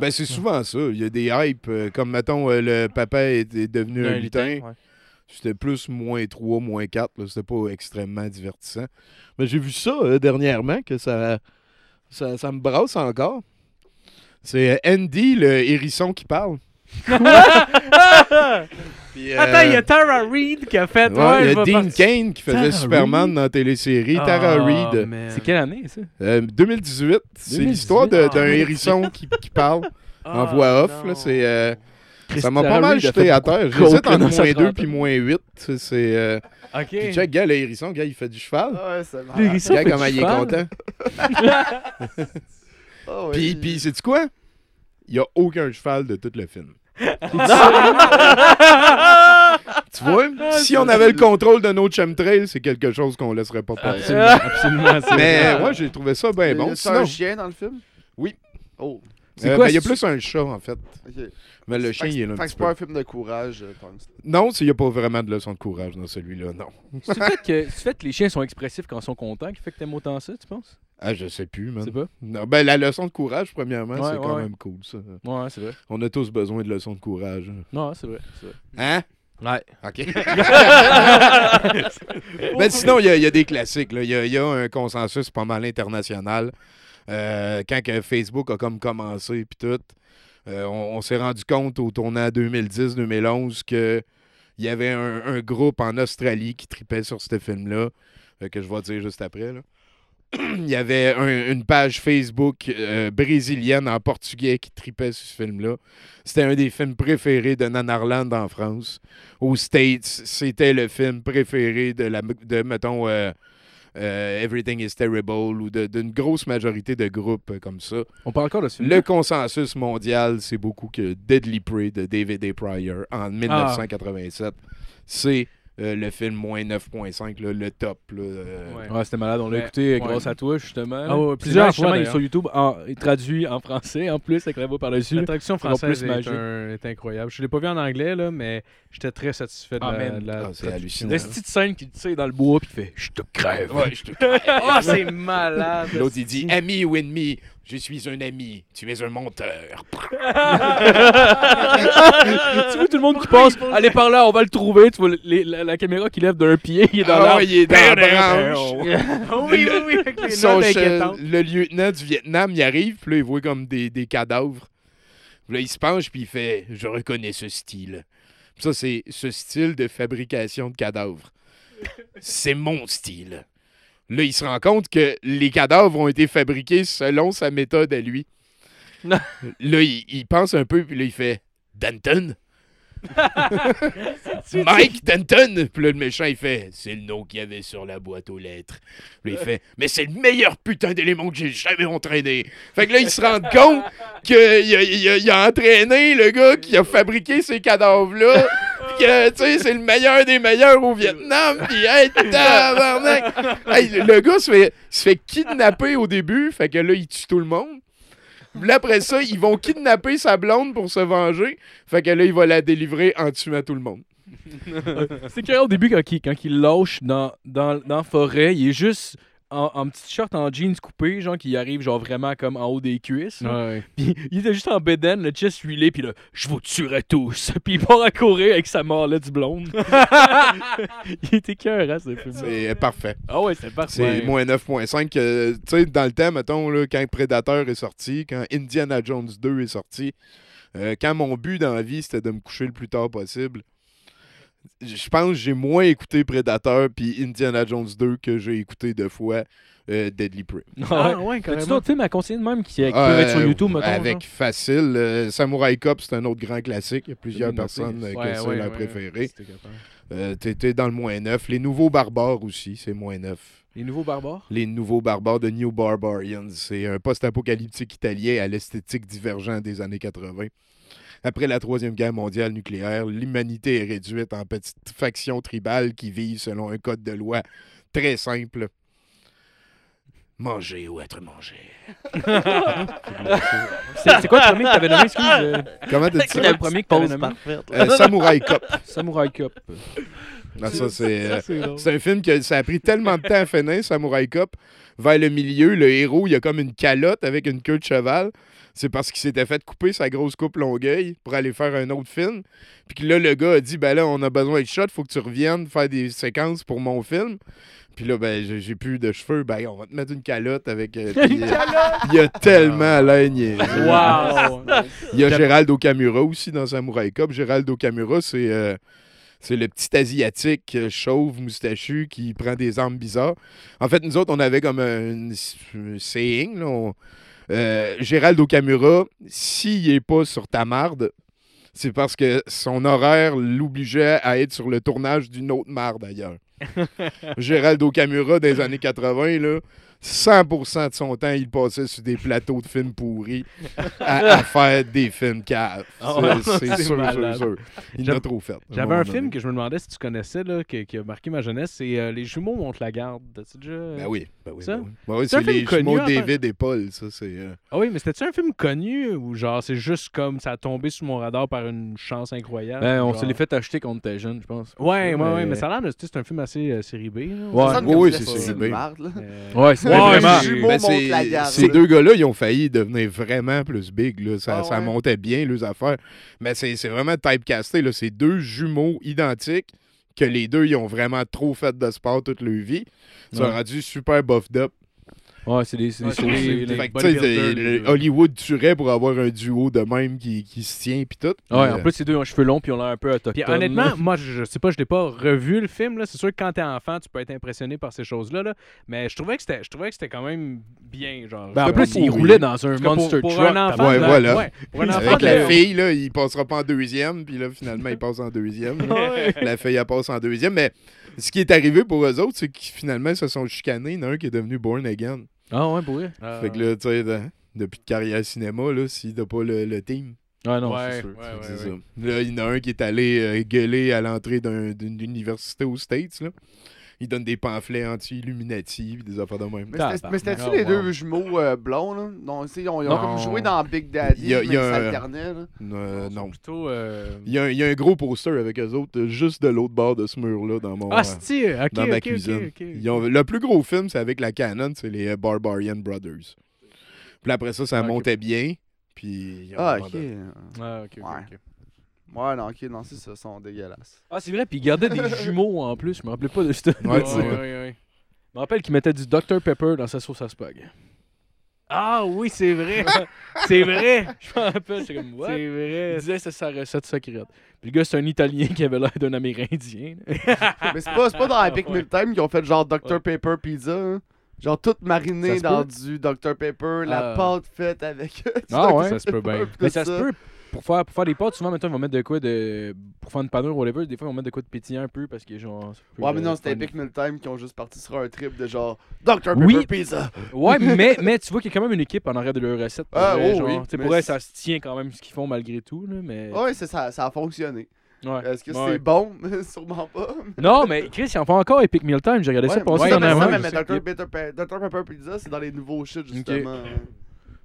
Ben, c'est souvent ça. Il y a des hypes, euh, comme, mettons, euh, le papa est, est devenu un, Un lutin. lutin, ouais. C'était plus moins 3, moins 4. là. C'était pas extrêmement divertissant. Mais j'ai vu ça euh, dernièrement, que ça, ça, ça me brasse encore. C'est Andy, le hérisson qui parle. Puis, euh, Attends, il y a Tara Reid qui a fait. ouais, Ouais, il y je a vais Dean partir- Kane qui faisait Tara Superman dans la télésérie. Tara Ah, Reid. man. C'est quelle année, ça? Euh, 2018, c'est 2018. l'histoire de- Ah, d'un 2018. hérisson qui, qui parle en Ah, voix off. non. Là, c'est, euh, ça m'a Tara pas mal Reid jeté à terre. J'hésite entre moins 2 trentaine. puis moins 8. C'est, c'est, euh, Ok. puis check, gars, le hérisson, gars, il fait du cheval. Ah ouais, c'est marrant. L'hérisson Gars, fait comment du il est cheval. content. Ah ouais, Puis, puis sais-tu quoi? Il n'y a aucun cheval de tout le film. Tu vois? Si on avait le contrôle de nos chemtrails, c'est quelque chose qu'on laisserait pas passer. Absolument, absolument. c'est Mais moi, j'ai trouvé ça bien bon. Sinon, un chien dans le film? Oui. Oh, C'est euh, quoi, ben, il y a c'est- plus un chat, en fait. Mais le chien, il est là Fait que c'est pas un film de courage, euh. Non, il n'y a pas vraiment de leçon de courage dans celui-là, non. C'est le fait que, fait que les chiens sont expressifs quand ils sont contents qui fait que t'aimes autant ça, tu penses? Ah, je sais plus, man. C'est pas? Non, ben, la leçon de courage, premièrement, Ouais, c'est quand ouais. même cool, ça. Ouais, c'est vrai. On a tous besoin de leçons de courage. Non, c'est vrai. c'est vrai. Hein? Ouais. OK. ben, sinon, il y, y a des classiques. là. Il y a, il y a un consensus pas mal international. Euh, quand que Facebook a comme commencé, puis tout, euh, on, s'est rendu compte au tournant 2010-2011 qu'il y avait un, groupe en Australie qui tripait sur ce film-là, euh, que je vais dire juste après. Il y avait un- une page Facebook brésilienne en portugais qui tripait sur ce film-là. C'était un des films préférés de Nanarland en France. Aux States, c'était le film préféré de, la, de mettons, euh, Everything is Terrible ou d'une grosse majorité de groupes comme ça. On parle encore de ce. Le consensus mondial, c'est beaucoup que Deadly Prey de David A. Pryor en 1987, c'est euh, le film moins 9.5, là, le top. là, euh, Ouais. Ouais, c'était malade. On l'a écouté Ouais. grâce à toi, justement. Ah ouais, Puis plusieurs fois, il est sur YouTube, en, il est traduit en français, en plus, avec la voix par-dessus. La traduction française est, magique. un- est incroyable. Je l'ai pas vu en anglais, là, mais j'étais très satisfait de Ah, la, la Ah, c'est traduction. hallucinant. La petite scène qui tire dans le bois puis qui fait Je te crève. Ouais, je te- Oh, c'est malade! L'autre, il dit Ami ou ennemi Je suis un ami, tu es un menteur. tu vois tout le monde qui passe, allez par là, on va le trouver. Tu vois les- la, la caméra qui lève d'un pied, il est dans Ah, l'arbre. il est dans la branche. oui, oui, oui, avec les Son notes che- inquiétantes. le lieutenant du Vietnam, il arrive, puis là, il voit comme des, des cadavres. Puis là, il se penche, puis il fait Je reconnais ce style. Puis ça, c'est ce style de fabrication de cadavres. C'est mon style. Là, il se rend compte que les cadavres ont été fabriqués selon sa méthode à lui. là, il, il pense un peu, puis là, il fait Danton Mike Danton Puis là, le méchant, il fait C'est le nom qu'il y avait sur la boîte aux lettres. Puis il fait Mais c'est le meilleur putain d'élément que j'ai jamais entraîné. Fait que là, il se rend compte qu'il a, il a- il a entraîné le gars qui a fabriqué ces cadavres-là. Que, tu sais, c'est le meilleur des meilleurs au Vietnam. Puis, hey, tabarnak! Hey, le le gars se fait, se fait kidnapper au début. Fait que là, il tue tout le monde. Puis là, après ça, ils vont kidnapper sa blonde pour se venger. Fait que là, il va la délivrer en tuant tout le monde. C'est clair au début quand il, quand il lâche dans, dans, dans la forêt, il est juste en, en petite short en jeans coupé, genre qui arrive genre vraiment comme en haut des cuisses. Ouais. Puis il était juste en bedaine, le chest huilé, puis là, je vous tuerai tous. Puis il part à courir avec sa du blonde. il était cœur, hein, ce film. C'est euh, parfait. Ah ouais, c'est C'est parfait. moins 9.5. euh, Tu sais, dans le temps, mettons, là, quand Predator est sorti, quand Indiana Jones 2 est sorti, euh, quand mon but dans la vie, c'était de me coucher le plus tard possible, je pense que j'ai moins écouté Predator puis Indiana Jones 2 que j'ai écouté deux fois euh, Deadly Prey. Ah ouais. Ah, ouais, As-tu carrément. d'autres films à conseiller de même qui, qui peuvent être sur Euh, YouTube, mettons? Avec genre? facile. euh, Samurai Cop, c'est un autre grand classique. Il y a plusieurs personnes euh, Ouais, c'est ouais, leur ouais, préféré. Euh, T'étais dans le moins 9. Les nouveaux barbares aussi, c'est moins 9. Les nouveaux barbares? Les nouveaux barbares de New Barbarians. C'est un post-apocalyptique italien à l'esthétique divergente des années 80. Après la Troisième Guerre mondiale nucléaire, l'humanité est réduite en petites factions tribales qui vivent selon un code de loi très simple. Manger ou être mangé. C'est quoi le premier que t'avais nommé, excuse? euh, Comment t'as dit ça? le premier que t'avais Pause nommé? Euh, Samurai Cop. Samurai Cop. Ça, c'est... euh, C'est drôle. C'est un film que ça a pris tellement de temps à finir, Samurai Cop. Vers le milieu, le héros, il a comme une calotte avec une queue de cheval. C'est parce qu'il s'était fait couper sa grosse coupe longueuil pour aller faire un autre film. Puis que là, le gars a dit Ben là, on a besoin de shot, faut que tu reviennes faire des séquences pour mon film. Puis là, ben, j'ai plus de cheveux. Ben, on va te mettre une calotte avec. euh, puis, euh, il y a tellement niaiseux. Wow! Il y a Gérald Okamura aussi dans Samurai Cop. Gérald Okamura, c'est euh, C'est le petit asiatique euh, chauve moustachu qui prend des armes bizarres. En fait, nous autres, on avait comme un, un saying. là, on- euh, Gérald Okamura, s'il n'est pas sur ta marde, c'est parce que son horaire l'obligeait à être sur le tournage d'une autre marde ailleurs. Gérald Okamura des années 80, là, 100% de son temps, il passait sur des plateaux de films pourris à, à faire des films caves. Ah C'est- sûr, malade. sûr, sûr. Il en J'avais- a trop fait. J'avais un donné. film que je me demandais si tu connaissais, là, qui, qui a marqué ma jeunesse, c'est euh, Les jumeaux montent la garde. T'as-tu déjà... Ben oui, ben oui. Ça? ben oui. Ben oui, C'est les film connu, jumeaux. David et Paul, ça, c'est... euh, Ah oui, mais c'était-tu un film connu ou genre c'est juste comme ça a tombé sur mon radar par une chance incroyable? Ben, on genre? se l'est fait acheter quand on était jeune, je pense. Ouais, ouais, ouais, mais ça a l'air de. tu sais, C'est un film assez euh, série B. là. Ouais. Oui, la c'est- là. Euh, Ouais, c'est vraiment. Ben. Ces deux gars-là, ils ont failli devenir vraiment plus big. Là. Ça, Ah ça ouais? montait bien, leurs affaires. Mais c'est c'est vraiment typecasté. là. C'est deux jumeaux identiques que les deux, ils ont vraiment trop fait de sport toute leur vie. Ils sont Ouais. rendus super buffed up. Ouais, c'est des. c'est des Ouais, c'est sourcils, des- Fait que, les. Hollywood tuerait pour avoir un duo de même qui, qui se tient puis tout. Ouais, en plus, ces deux ont cheveux longs puis ils ont l'air un peu autochtones. Puis honnêtement, moi, je, je sais pas, je l'ai pas revu le film. là. C'est sûr que quand t'es enfant, tu peux être impressionné par ces choses-là. Là. Mais je trouvais que c'était, je trouvais que c'était quand même bien. Genre, Ben, en plus, il roulait dans un que pour- monster pour, truck. un enfant, Ouais, voilà. ouais, pour un enfant, Avec la fille, là, il passera pas en deuxième, puis là, finalement, il passe en deuxième. la fille, elle passe en deuxième. Mais ce qui est arrivé pour eux autres, c'est qu'ils finalement ils se sont chicanés. Il y en a un qui est devenu born again. Ah ouais, pour vrai? Ah. Fait que là, tu sais, de- depuis de carrière cinéma, là, s'il n'a pas le, le team, Ouais, non, Ouais, c'est sûr. ouais, c'est ça. Là, il y en a un qui est allé euh, gueuler à l'entrée d'un- d'une université aux States, là. Il donne des pamphlets anti-Illuminati des affaires de même. Mais c'était- Mais c'était-tu Ah, les wow. deux jumeaux euh, blonds, là? Non, tu sais, ils ont, ils ont Non. comme joué dans Big Daddy, Il y a- mais il y a ils un- s'alternaient, là. Euh, Ils sont non. Plutôt, euh, Il y, a un, il y a un gros poster avec eux autres, euh, juste de l'autre bord de ce mur-là, dans mon. Ah, euh, c'est ok, dans ma ok, ok, cuisine. ok, ok. Ils ont- le plus gros film, c'est avec la Canon, c'est les euh, Barbarian Brothers. Puis après ça, ça Ok. montait bien. Puis. ils Ah, ok. Ah, ok, ok, Ouais. Ouais, non, ok, non, c'est ça, sont dégueulasses. Ah, c'est vrai, puis il gardait des jumeaux en plus. Je me rappelais pas de ça. Ouais, Je c'est- ouais, ouais, ouais. me rappelle qu'il mettait du Dr Pepper dans sa sauce à spag. Ah oui, c'est vrai. c'est vrai. Je me rappelle, j'étais comme, what? C'est Il vrai. disait que c'est sa recette secrète. Puis le gars, c'est un Italien qui avait l'air d'un Amérindien. Mais c'est pas, c'est pas dans Epic Ouais. Meal Time qu'ils ont fait genre Dr Ouais. Pepper Pizza, hein? Genre tout mariné Ça se dans peut? du Dr Pepper, la Ah. pâte faite avec du Ah Dr ouais? Ça se peut bien. Pepper, Mais tout ça se peut. Pour faire, pour faire des pâtes, souvent, maintenant, ils vont mettre de quoi de. Pour faire une panure ou whatever, des fois, ils vont mettre de quoi de pétillant un peu parce que, genre. ça Ouais, mais non, c'était Epic Meal Time qui ont juste parti sur un trip de genre Dr Pepper Oui. Pizza. Ouais, mais, mais tu vois qu'il y a quand même une équipe en arrière de leur recette. pour Ah, vrai, oh genre, oui, pour c'est- ça se tient quand même ce qu'ils font malgré tout. Là, mais... Ouais, c'est ça, ça a fonctionné. Ouais. Est-ce que Ouais. c'est bon? Sûrement pas. Non, mais Chris, il en fait encore Epic Meal Time. J'ai regardé ça Ouais, passer ouais, dans mais la ça, mais Pepper, Dr. Pepper Pizza, c'est dans les nouveaux shit, justement.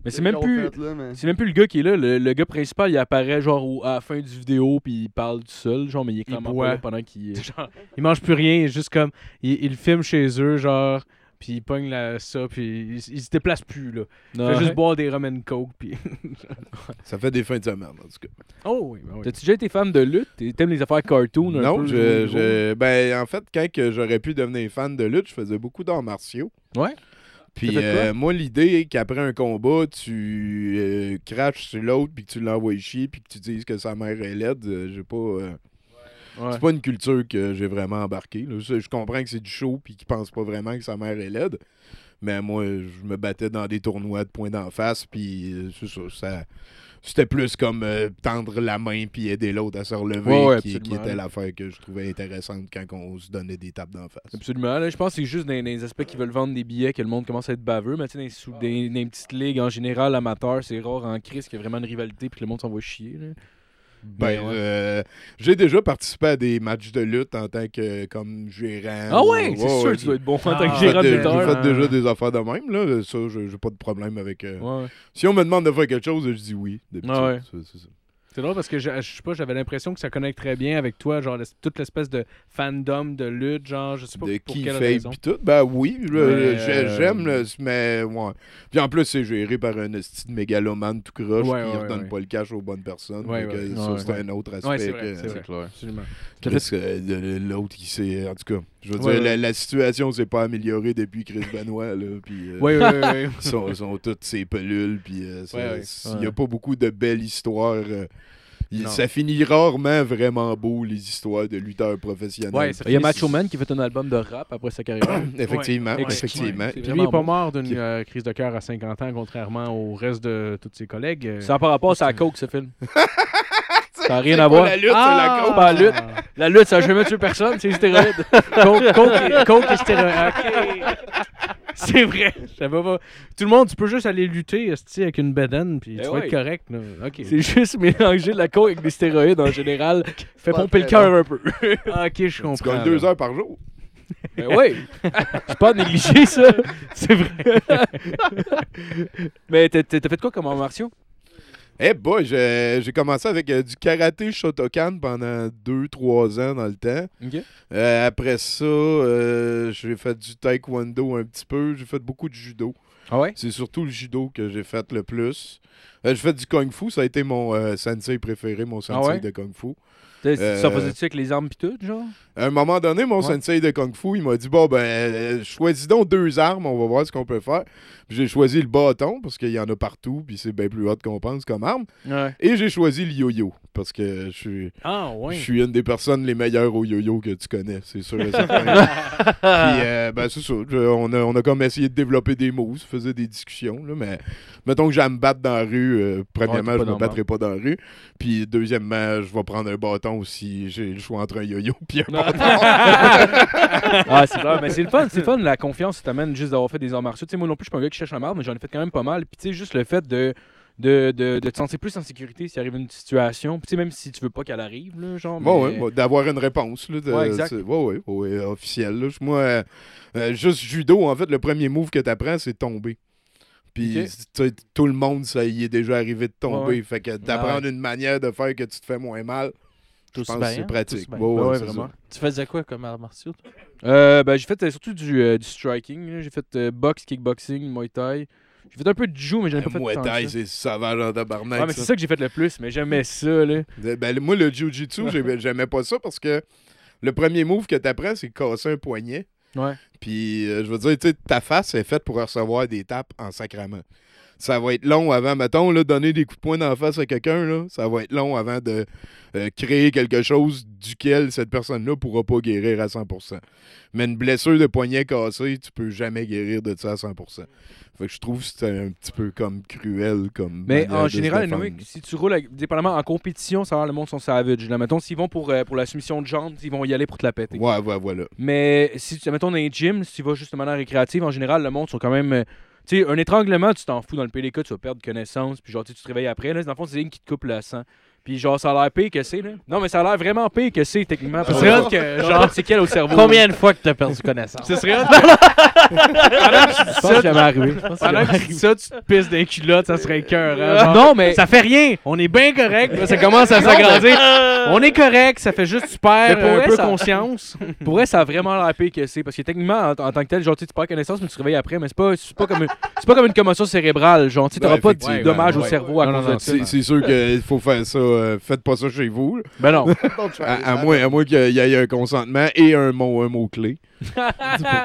Mais c'est même plus. mais- C'est même plus le gars qui est là. Le, le gars principal, il apparaît genre au- à la fin du vidéo, puis il parle tout seul, genre, mais il est clairement boit. pas là pendant qu'il. Genre, il mange plus rien, il est juste comme. Il, il filme chez eux, genre. Puis il pogne la, ça, puis il, il se déplace plus, là. Il fait juste boire des rum and coke, puis. Ça fait des fins de semaine, en tout cas. Oh oui, ben oui. T'as-tu déjà été fan de lutte? T'aimes les affaires cartoon un Non, peu, je, je- ben, en fait, quand que j'aurais pu devenir fan de lutte, je faisais beaucoup d'arts martiaux. Ouais. Puis euh, moi, l'idée qu'après un combat, tu euh, craches sur l'autre, puis que tu l'envoies chier, puis que tu dises que sa mère est laide, euh, j'ai pas... euh, Ouais. C'est pas une culture que j'ai vraiment embarquée. Je, comprends que c'est du show, puis qu'il pense pas vraiment que sa mère est laide. Mais moi, je me battais dans des tournois de points d'en face, puis c'est ça, ça- C'était plus comme euh, tendre la main puis aider l'autre à se relever, Ouais, ouais, qui, qui était l'affaire que je trouvais intéressante quand on se donnait des tapes d'en face. Absolument. Là, je pense que c'est juste dans, dans les aspects qui veulent vendre des billets que le monde commence à être baveux. Mais tu sais, dans, des- dans les petites ligues en général, amateurs, c'est rare en crise qu'il y a vraiment une rivalité puis que le monde s'envoie chier. là. Ben, ouais. euh, j'ai déjà participé à des matchs de lutte en tant que comme gérant. Ah ouais, c'est Ouais, sûr que tu dois être bon en tant Ah, que J'ai gérant de j'ai fait hein. déjà des affaires de même, là. Ça, j'ai j'ai pas de problème avec. euh, Ouais. Si on me demande de faire quelque chose, je dis oui. Ah ouais. C'est ça. C'est drôle parce que je, je sais pas, j'avais l'impression que ça connecte très bien avec toi, genre toute l'espèce de fandom de lutte, genre, je sais pas de pour qui quelle fait raison. pis tout. Ben oui, euh, j'aime, mais ouais. Puis en plus, c'est géré par un esti de mégalomane tout croche Ouais, qui ouais, redonne ouais. pas le cash aux bonnes personnes. Ça, Ouais, c'est ouais. un autre aspect. Ouais, c'est clair. Absolument. Euh, l'autre qui s'est. En tout cas, je veux Ouais, dire, La, ouais. la situation s'est pas améliorée depuis Chris Benoit. Là, puis, euh, Oui, oui, oui. Ils sont, toutes ces pelules. Puis euh, il y a pas beaucoup de belles histoires. euh, Il- ça finit rarement vraiment beau, les histoires de lutteurs professionnels. Ouais, Il y a Macho Man qui fait un album de rap après sa carrière. effectivement, Ouais. effectivement. Ouais. Puis C'est lui, il est vraiment pas mort d'une euh, crise de cœur à 50 ans, contrairement au reste de tous ses collègues. Ça n'a pas rapport, à coke ce film. ça n'a rien à voir. la lutte, Ah! c'est la C'est pas la lutte. La lutte, ça n'a jamais tué personne, c'est les stéroïdes. Coke, coke, et- coke et stéroïdes. Ok. C'est vrai. Je savais pas. Tout le monde, tu peux juste aller lutter avec une bedaine, puis Eh tu vas ouais. être correct. C'est juste mélanger de la coke avec des stéroïdes en général. Fait pomper le cœur un peu. Ah, ok, je Tu comprends. gagnes là. deux heures par jour. Ben oui. C'est pas négligé ça. C'est vrai. Mais t'as fait quoi comme arts martiaux? Eh boy, j'ai commencé avec euh, du karaté Shotokan pendant 2-3 ans dans le temps. Euh, après ça, euh, j'ai fait du taekwondo un petit peu. J'ai fait beaucoup de judo. Ah ouais? C'est surtout le judo que j'ai fait le plus. J'ai fait du kung fu. Ça a été mon sensei préféré, mon sensei Ah ouais? de kung fu. Ça faisait-tu avec les armes pis tout, genre? À un moment donné, mon Ouais. sensei de kung fu, il m'a dit Bon, ben, choisis donc deux armes, on va voir ce qu'on peut faire. J'ai choisi le bâton, parce qu'il y en a partout, puis c'est bien plus hot qu'on pense comme arme. Ouais. Et j'ai choisi le yo-yo, parce que je suis. Ah, ouais. Je suis une des personnes les meilleures au yo-yo que tu connais, c'est sûr et certain. Puis, euh, ben, c'est ça. je- on, a, on a comme essayé de développer des moves, faisait des discussions, là, mais mettons que j'ai à me battre dans la rue, euh, premièrement, Ouais, je me battrai pas dans la rue. Puis, deuxièmement, je vais prendre un bâton aussi. J'ai le choix entre un yo-yo puis un bâton. ah, c'est. Mais c'est le fun, c'est le fun, la confiance, ça t'amène juste d'avoir fait des arts martiaux. Tu sais, moi non plus, je suis un gars qui cherche la merde, mais j'en ai fait quand même pas mal. Puis, tu sais, juste le fait de. De, de, de te sentir plus en sécurité s'il arrive une situation. Puis, tu sais, même si tu veux pas qu'elle arrive, là, genre. Bon, mais- ouais, bon, d'avoir une réponse. Là, de, Ouais, exact. c'est- ouais, ouais, ouais, officielle. là. Moi, euh, euh, juste judo, en fait, le premier move que tu apprends, c'est tomber. Puis tout le monde, ça y est déjà arrivé de tomber. Fait que d'apprendre une manière de faire que tu te fais moins mal, je pense bien, que c'est pratique. Ouais, c'est vraiment. ça. Tu faisais quoi comme arts martiaux? toi? Euh, ben, j'ai fait euh, surtout du, euh, du striking. J'ai fait euh, boxe, kickboxing, muay thai. J'ai fait un peu de jiu, mais j'en ai pas fait Muay Thai, c'est sauvage en tabarnak. Ouais, mais c'est ça. que j'ai fait le plus, mais j'aimais ça, là. Ben, moi, le Jiu-Jitsu, j'ai- j'aimais pas ça parce que le premier move que tu apprends, c'est casser un poignet. Ouais. Puis, euh, je veux dire, tu sais, ta face est faite pour recevoir des tapes en sacrament. Ça va être long avant, mettons, là, donner des coups de poing la face à quelqu'un, ça va être long avant de euh, créer quelque chose duquel cette personne-là pourra pas guérir à 100%. Mais une blessure de poignet cassé, tu peux jamais guérir de ça à 100%. Fait que je trouve que c'est un petit peu comme cruel, comme Mais en général, anyway, si tu roules, avec- dépendamment en compétition, ça va, le monde sont savage. Là, mettons, s'ils vont pour, euh, pour la soumission de jambes, ils vont y aller pour te la péter. Ouais, ouais, voilà. Mais si tu, mettons, dans les gyms, si tu vas juste de manière récréative, en général, le monde sont quand même. euh, tu sais, un étranglement, tu t'en fous dans le cas, tu vas perdre connaissance, puis genre, tu te réveilles après. Là, dans le fond, c'est une qui te coupe le sang. Puis genre, ça a l'air pire que c'est, là. Non, mais ça a l'air vraiment pire que c'est, techniquement. Ce parce serait que- genre, c'est quel au cerveau? Combien de fois que t'as perdu connaissance? ce serait pendant que jamais arrivé. C'est pendant que tu dis ça, tu te pisses d'un culotte, ça serait cœur. Non, mais Ça fait rien, on est bien correct, ça commence à s'agrandir. On est correct, ça fait juste pour un vrai, peu ça- conscience. pour vrai, ça a vraiment l'air pire que c'est. Parce que techniquement, en, en tant que tel, genre, tu perds connaissance, mais tu te réveilles après. Mais c'est pas, c'est pas, comme, une, c'est pas comme une commotion cérébrale. Genre, tu t'auras Ouais, pas de dommages au cerveau à Non, cause non, de ça. C'est c'est sûr qu'il faut faire ça. Euh, faites pas ça chez vous. là. Ben non. À, man. moins, à moins qu'il y ait un consentement et un mot, un mot clé pour,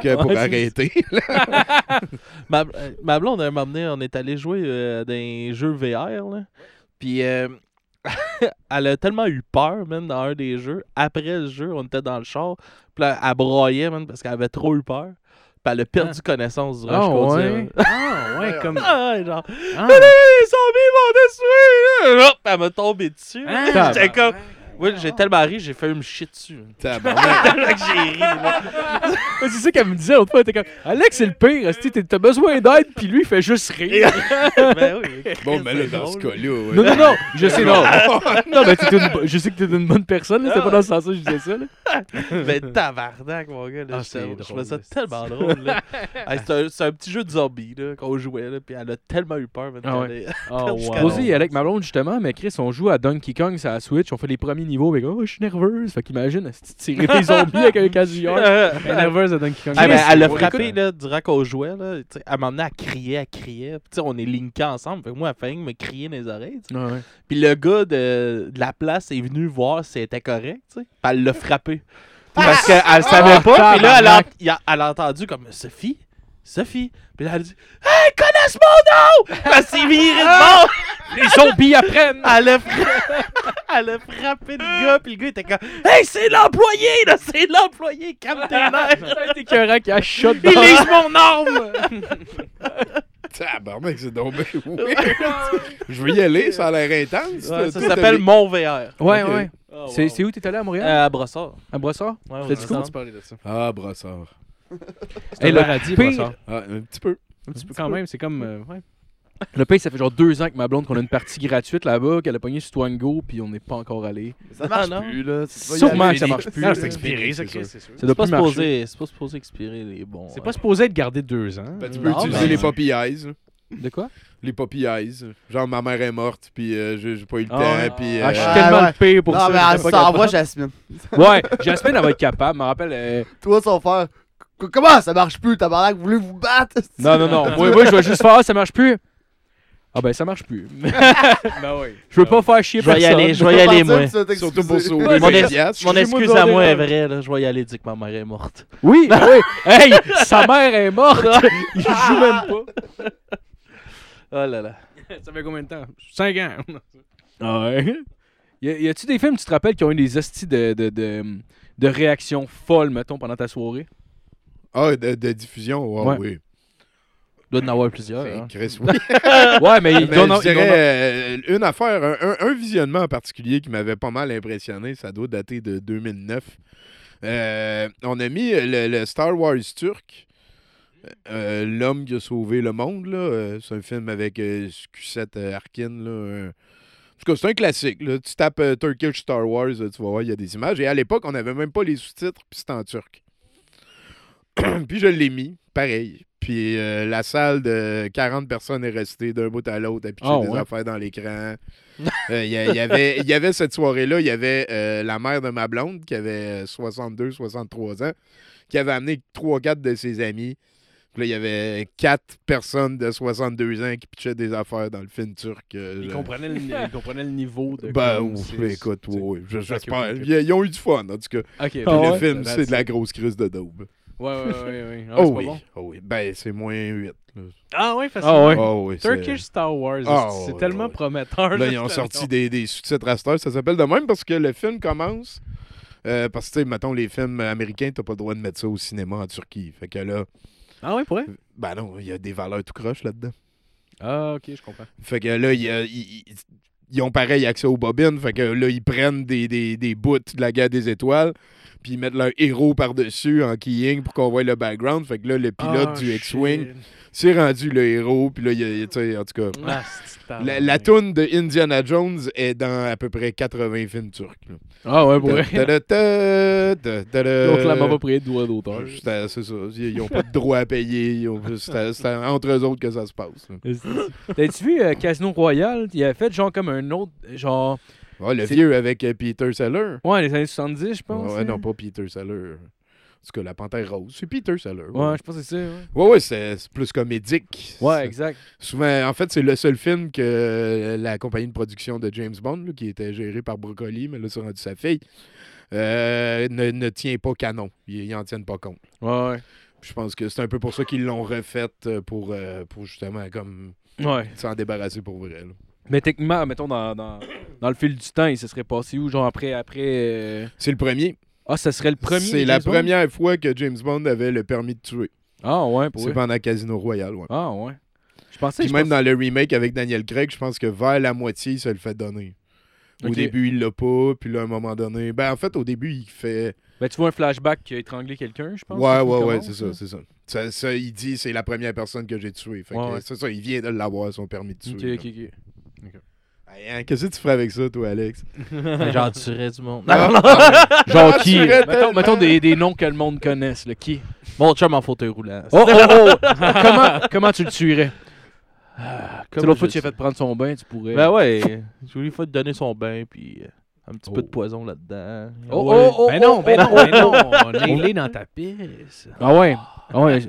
que- pour Ouais, c'est- arrêter. Ma, euh, ma blonde, un moment donné, on est allé jouer euh, dans un jeu VR. Là. Puis euh, elle a tellement eu peur, man, dans un des jeux. Après le jeu, on était dans le char. Puis là, elle broyait, man, parce qu'elle avait trop eu peur. Puis elle a perdu connaissance durant Ah, je conduisais, ouais. man. Ah, ouais, comme. Ah, genre, Ah. les zombies vont détruire! là! Hop, elle m'a tombé dessus. Ah, J'étais comme. Oui, j'ai tellement ri, j'ai failli me chier dessus. Tabarnak. J'ai ri. là. c'est ça qu'elle me disait l'autre fois. Elle était comme Alex, c'est le pire. esti, t'es- T'as besoin d'aide, puis lui, il fait juste rire. ben oui. bon, mais là, C'est dans ce drôle. cas-là. ouais. non, non, non. Je sais, non. non, mais t'es une bo- je sais que t'es une bonne personne. là, C'est pas dans ce sens-là que je disais ça. Là. Mais tabarnak, mon gars. Là, Ah, c'est je drôle, trouvais ça là, tellement drôle. là. Hey, c'est, un, c'est un petit jeu de zombie là, qu'on jouait. Là, puis elle a tellement eu peur. Ah ouais. elle est- Oh, wow. Posé avec ma blonde, justement, mais Chris, on joue à Donkey Kong sur la Switch. On fait les premiers niveaux. Mais oh, je suis nerveuse. Fait qu'imagine, esti, tirer des zombies avec un casilleur. Elle est nerveuse de Donkey Kong. Ah, ben, elle a frappé là, durant qu'on jouait. Là, tu elle m'a emmené à crier, à crier. Puis, tu sais, on est linkés ensemble. Fait que moi, elle a failli me crier dans les oreilles. tu. Ouais, ouais. Puis le gars de, de la place est venu voir si c'était correct. tu sais. Puis elle l'a frappé. Parce qu'elle savait pas. Puis là, elle a- elle a entendu comme Sophie. Sophie. Puis là, elle a dit Hey, connaissent mon nom Elle s'est virée de bord. Les zombies apprennent! Elle a, fra- elle a frappé le gars, puis le gars était comme Hey, c'est l'employé, là, c'est l'employé, calme tes nerfs. Ça a été écœurant qui a shot Il lise mon arme Tabarnak, c'est weird. Je veux y aller, ça a l'air intense. Ouais, Ça t'as s'appelle vu- Mon VR. Ouais, ouais. C'est c'est où t'es allé à Montréal? Euh, à Brossard. À Brossard? Ouais, T'as dit ouais, quoi? ça. Ah, brossard. C'est un paradis, pire-. Ah, un petit peu. Un petit peu quand même, c'est comme. euh, ouais. Le pays, ça fait genre deux ans que ma blonde qu'on a une partie gratuite là-bas, qu'elle a pogné sur Twango, puis on n'est pas encore allé. Ça marche non. plus, là. Sûrement que ça marche plus. Non, c'est expiré, ça, c'est sûr. Ça C'est doit pas, supposé, c'est pas supposé expirer les bons. C'est euh, pas supposé être gardé deux ans. Ben, tu peux Non, utiliser ben- les Poppy Eyes. De quoi? Les Poppy Eyes. Genre, ma mère est morte, puis euh, j'ai pas eu le Ah temps, ouais. puis... Ah, je suis euh, Ouais, tellement ouais. le pire pour non, ça. mais j'étais elle s'envoie capable. Jasmine. Ouais, Jasmine, elle va être capable. Je me rappelle. euh, Toi, son frère. "Qu- Comment ça marche plus, tabarnak? Vous voulez vous battre? Non, non, non. moi, moi, je vais juste faire, ah, ça marche plus? Ah ben, ça marche plus. Ben oui. Je veux pas faire chier Je vais y personne. aller, je vais y aller, moi. Surtout pour sauver Mon, excuse à moi est vraie, là. Je vais y aller dire que ma mère est morte. Oui, oui. Hey, sa mère est morte. Il joue même pas. Oh là là. Ça fait combien de temps? 5 ans. Ah ouais. Y, a- y a-tu des films, tu te rappelles, qui ont eu des hosties de, de, de, de réactions folles, mettons, pendant ta soirée? Ah, de, de diffusion, ouais, Ouais. oui. Il doit en avoir plusieurs. Hein. Chris, oui. Ouais, mais il Mais donne... je il donne- dirais, euh, une affaire, un, visionnement en particulier qui m'avait pas mal impressionné, ça doit dater de 2009. Euh, on a mis le, le Star Wars turc, euh, L'homme qui a sauvé le monde. là. C'est un film avec euh, Q7 euh, Arkin. Là, En tout cas, c'est un classique. là. Tu tapes Turkish Star Wars, tu vas voir, il y a des images. Et à l'époque, on n'avait même pas les sous-titres, puis c'était en turc. puis je l'ai mis, pareil. Puis euh, la salle de 40 personnes est restée d'un bout à l'autre à pitcher Ah, des ouais? affaires dans l'écran. Euh, Il y, avait, il y avait cette soirée-là, il y avait euh, la mère de ma blonde qui avait 62-63 ans, qui avait amené 3-4 de ses amis. Puis là, il y avait 4 personnes de 62 ans qui pitchaient des affaires dans le film turc. euh, Il je- comprenait, le, niveau de... Ben, ouf, écoute, oui, j'espère. Ils, ils ont eu du fun, en tout cas. Puis ben le ouais? film, That's c'est de la grosse crise de daube. Ouais, ouais, ouais, ouais. Ah, Oh c'est pas oui, bon. oh oui. Ben, c'est moins 8. Là. Ah ouais, Ah facilement. ouais. Oh oui, c'est- Turkish Star Wars, Ah, c'est ouais, tellement ouais. prometteur. Là, ils ont sorti des, des sous-titres heure. Ça s'appelle de même parce que le film commence. euh, parce que, tu sais, mettons, les films américains, t'as pas le droit de mettre ça au cinéma en Turquie. Fait que là, Ah ouais, pour vrai? ben non, il y a des valeurs tout croche là-dedans. Ah ok, je comprends. Fait que là, il y a- ils ont pareil accès aux bobines. Fait que là, ils prennent des, des, des bouts de la guerre des étoiles. Puis ils mettent leur héros par-dessus en keying pour qu'on voit le background. Fait que là, le pilote Ah, du X-Wing, shit. c'est rendu le héros. Puis là, il y a- tu sais, en tout cas. Ah, c'est La, la toune de Indiana Jones est dans à peu près 80 films turcs. là. Ah ouais, pour vrai. Là, m'a pas pris de droit d'auteur. C'est ça. Ils n'ont pas de droit à payer. ils ont- c'était entre eux autres que ça se passe. T'as-tu vu euh, Casino Royale? Il a fait genre comme un autre, genre... Ouais, le C'est- vieux avec euh, Peter Seller. Ouais, les années 70, je pense. Ouais, hein. non, pas Peter Seller. En tout cas, la panthère rose. C'est Peter Seller. Ouais, je pense que c'est ça, ouais. ouais, ouais, c'est plus comédique. Ouais, exact. Souvent, en fait, c'est le seul film que euh, la compagnie de production de James Bond, là, qui était gérée par Broccoli, mais là, c'est rendu sa fille, euh, ne, ne tient pas canon. Ils ils en tiennent pas compte. Ouais, ouais. Je pense que c'est un peu pour ça qu'ils l'ont refaite pour, euh, pour justement comme Ouais. s'en débarrasser pour vrai. là. Mais techniquement, mettons, dans, dans, dans le fil du temps, il se serait passé où? Genre après... après euh, C'est le premier. Ah, ça serait le premier? C'est la Bond? première fois que James Bond avait le permis de tuer. Ah ouais, pour C'est pendant Casino Royale. Ouais. Ah ouais. Je pensais... Puis je même pensais- dans le remake avec Daniel Craig, je pense que vers la moitié, il se le fait donner. Au début, il l'a pas, puis là, à un moment donné. Ben, en fait, au début, il fait. Ben, tu vois un flashback qui a étranglé quelqu'un, je pense. Ouais, ouais, ouais, c'est ça, c'est ça. ça. ça, il dit c'est la première personne que j'ai tuée. Fait que Ouais, ouais. c'est ça, il vient de l'avoir, son permis de tuer. Ok, ok, ok. Hey, hein, Qu'est-ce que tu ferais avec ça, toi, Alex? J'en tuerais du monde. Ah, Genre Ah, qui? Mettons, mettons des, des noms que le monde connaisse, là. Qui? Mon chum en fauteuil roulant. Oh, oh, oh! comment, comment tu le tuerais? Ah, l'autre fois je tu as fait prendre son bain, tu pourrais... Ben ouais. Je voulais faut te donner son bain, puis euh, un petit peu Oh. de poison là-dedans. Oh, Ouais. oh, oh, Ben non, ben oh, non, ben non. On est dans ta pisse. Ah ouais? Ah ouais.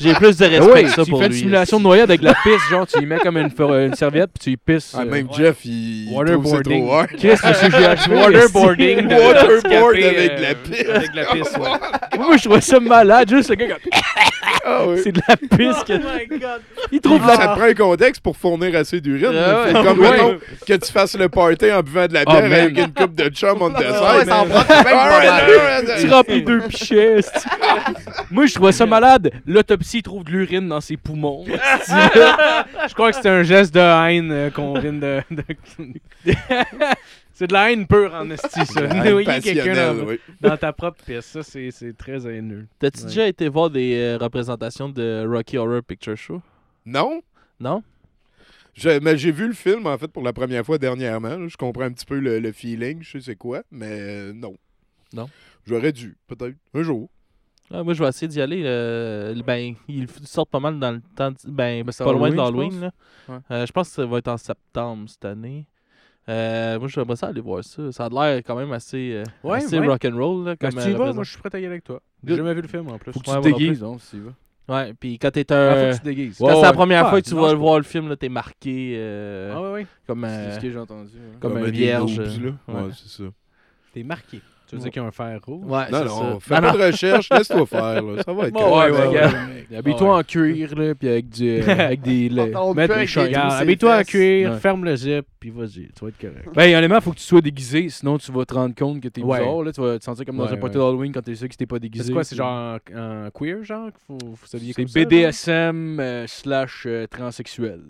J'ai plus de Ah respect ouais, que ça tu pour fais une lui. simulation de noyade avec la pisse, genre tu y mets comme une, une serviette puis tu y pisses. Ah, euh, même. Jeff, il, Waterboarding. trop hard. Chris, c'est ce que j'ai acheté. Waterboarding. Waterboard avec euh, la pisse. Avec la pisse, ouais. Moi, je trouvais ça malade, juste le gars comme... Ah oui. C'est de la pisse. que- my god! Il trouve Ça la... te prend un contexte pour fournir assez d'urine. Ah ouais. Comme Ouais. mettons, que tu fasses le party en buvant de la Ah, bière man. avec une coupe de chum on Ouais, ça pas mal. Tu remplis deux pichets. Moi, je trouvais ça malade. L'autopsie trouve de l'urine dans ses poumons. Je crois que c'était un geste de haine euh, qu'on vient de. c'est de la haine pure en esti, ça. Noyer quelqu'un dans, oui. dans ta propre pièce, ça, c'est c'est très haineux. T'as-tu Ouais. déjà été voir des euh, représentations de Rocky Horror Picture Show? Non? Non? Je- mais j'ai vu le film, en fait, pour la première fois dernièrement. là. Je comprends un petit peu le, le feeling, je sais c'est quoi, mais euh, non. Non? J'aurais dû, peut-être, un jour. Ah, moi, je vais essayer d'y aller. euh, ben, ils sortent pas mal dans le temps. Ben, Ben, c'est pas loin de Halloween, je l'Halloween. là. Ouais. Euh, je pense que ça va être en septembre cette année. Euh, moi, j'aimerais ça aller voir ça. Ça a l'air quand même assez, euh, Ouais, assez ouais. rock'n'roll. là, Quand Comme, tu y euh, vas, moi, je suis prêt à y aller avec toi. J'ai jamais vu le film en plus. Faut que Ouais, tu te déguises, donc, si tu vas. Ouais, puis quand t'es Ah, un. faut que tu te déguises. quand Ouais, c'est la première Ah, fois que tu non, vas voir le film, là, t'es marqué euh, Ah ouais, ouais. comme, C'est euh, ce que j'ai entendu. comme un vierge. noobs, là. Ouais. Ouais, c'est ça. T'es marqué. Tu veux dire Ouais. qu'il y a un fer rouge? Ouais, Non, c'est non, ça. fais pas non. de recherche, laisse-toi faire. là. Ça va être correct. ouais, ouais, ouais. Habille-toi Ouais. en cuir, là, puis avec, du, euh, avec des. mettre Tous ses habille-toi en cuir, Ouais. ferme le zip, puis vas-y, tu vas être correct. Ben, honnêtement, faut que tu sois déguisé, sinon tu vas te rendre compte que t'es Ouais. bizarre. Là. Tu vas te sentir comme dans Ouais, un party ouais. d'Halloween quand t'es sûr que t'es pas déguisé. C'est quoi, c'est genre un, queer, genre? Faut, faut s'habiller C'est comme ça? genre? BDSM euh, slash euh, transsexuel.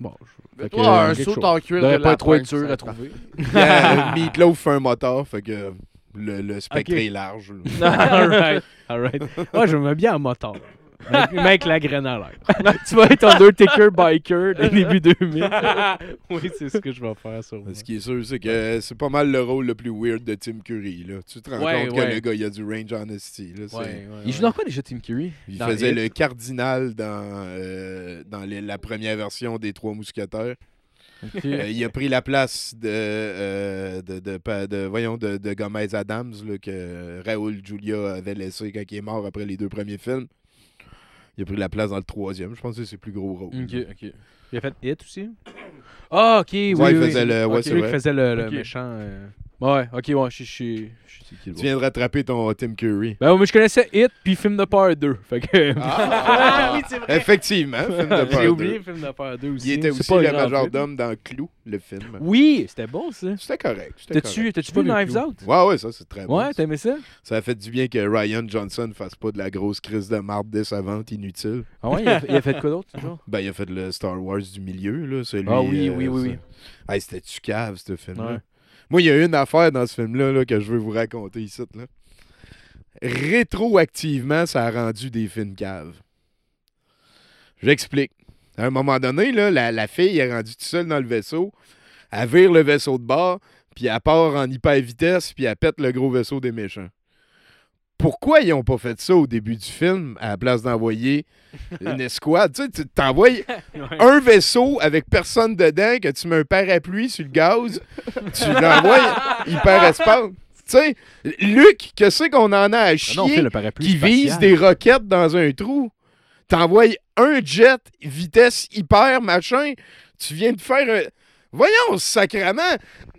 Bon, je- que, Toi, un saut en cuir de pas trop être sûr à trouver. Yeah, Meatloaf fait un moteur, fait que le, le spectre est large. alright, alright. Moi, je me mets bien en moteur. Avec la graine à l'air. tu vas être Undertaker biker dès début 2000. oui, c'est ce que je vais faire, sur Ce qui est sûr, c'est que c'est pas mal le rôle le plus weird de Tim Curry. Là. Tu te rends Ouais, compte ouais. que le gars, il a du range honesty. Là, Il joue dans quoi déjà Tim Curry? Il Dans faisait Hit? le cardinal dans, euh, dans les- la première version des Trois Mousquetaires. Euh, il a pris la place de, euh, de, de, voyons, de, de Gomez Adams là, que Raoul Julia avait laissé quand il est mort après les deux premiers films. Il a pris la place dans le troisième. Je pense que c'est plus gros rôles. Ok, ok. Il a fait Hit aussi? Ah, ok, oui. Ouais, il faisait oui. le- ouais, c'est vrai. qui faisait le, méchant. euh, Ouais, ok, ouais, je le Tu viens de rattraper ton Tim Curry. Ben, moi, je connaissais Hit puis Film de peur 2. Fait que. Ah, oui, c'est vrai. Effectivement, film de J'ai peur oublié deux. le film de peur 2 aussi. Il était aussi pas le majordome dans Clou, le film. Oui, c'était bon ça. C'était correct. T'as-tu vu Knives. Out Ouais, ouais, ça c'est très bon. Ouais, t'aimais ça? Ça a fait du bien que Ryan Johnson fasse pas de la grosse crise de marde décevante inutile. Ah ouais, il a, il a fait quoi d'autre, genre Ben, il a fait le Star Wars du milieu, là. Celui, Ah oui, euh, oui, oui, ça- oui. Hey, c'était-tu cave, ce film-là? Moi, il y a une affaire dans ce film-là là, que je veux vous raconter ici. Rétroactivement, ça a rendu des films caves. J'explique. À un moment donné, là, la, la fille est rendue toute seule dans le vaisseau. Elle vire le vaisseau de bord, puis elle part en hyper vitesse, puis elle pète le gros vaisseau des méchants. Pourquoi ils n'ont pas fait ça au début du film, à la place d'envoyer une escouade? Tu sais, tu t'envoies un vaisseau avec personne dedans, que tu mets un parapluie sur le gaz, tu l'envoies hyperespace. Tu sais, Luc, que c'est qu'on en a à Ah non, on fait chier le parapluie qui vise des roquettes dans un trou? T'envoies un jet, vitesse hyper, machin, tu viens de faire un... Voyons, sacrément!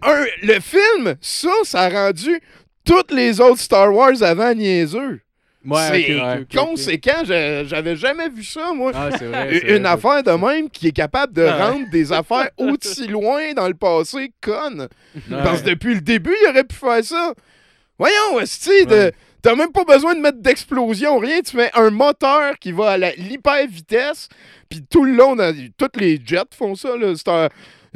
Un, le film, ça, ça a rendu toutes les autres Star Wars avant niaiseux. Ouais, c'est ok, ok, ok, ok. conséquent, j'avais jamais vu ça, moi. Ah, vrai. Une vrai, affaire de même qui est capable de Ah ouais. rendre des affaires aussi loin dans le passé connes. Parce que depuis le début, il aurait pu faire ça. Voyons, esti, de- t'as même pas besoin de mettre d'explosion, rien. Tu mets un moteur qui va à l'hyper vitesse, puis tout le long, dans- tous les jets font ça. Là.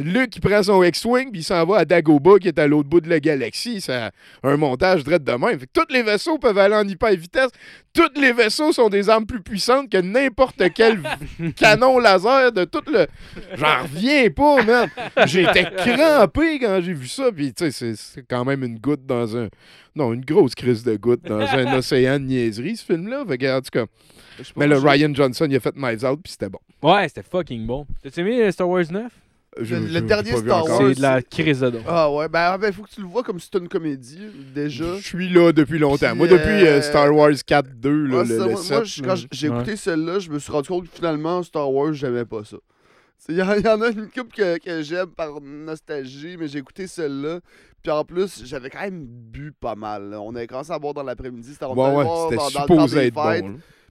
Luke qui prend son X-Wing, puis il s'en va à Dagobah, qui est à l'autre bout de la galaxie. C'est un montage direct de même. Fait que tous les vaisseaux peuvent aller en hyper vitesse. Tous les vaisseaux sont des armes plus puissantes que n'importe quel canon laser de tout le. J'en reviens pas, man. J'étais crampé quand j'ai vu ça. Puis, tu sais, c'est- quand même une goutte dans un. Non, une grosse crise de goutte dans un océan de niaiserie, ce film-là. Fait que, en tout cas. Je sais pas, Mais le Ryan Johnson, il a fait Knives Out, puis c'était bon. Ouais, c'était fucking bon. T'as aimé euh, Star Wars 9 Je- Le- dernier Star. Wars, C'est de la crise de. Ah ouais, ben il faut que tu le vois comme si c'était une comédie, déjà. Je suis là depuis longtemps. Puis, Moi, depuis euh, euh, Star Wars 4, 2, là, Ouais, le, le moi, 7, moi, je- quand j'ai Ouais. écouté celle-là, je me suis rendu compte que finalement, Star Wars, j'aimais pas ça. Il y, en- y en a une couple que, que j'aime par nostalgie, mais j'ai écouté celle-là. Puis en plus, j'avais quand même bu pas mal. là. On avait commencé à boire dans l'après-midi. C'était on Ouais, ouais, c'était dans, dans le temps supposé des être bon. fêtes.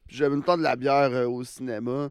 Puis j'avais une temps de la bière euh, au cinéma.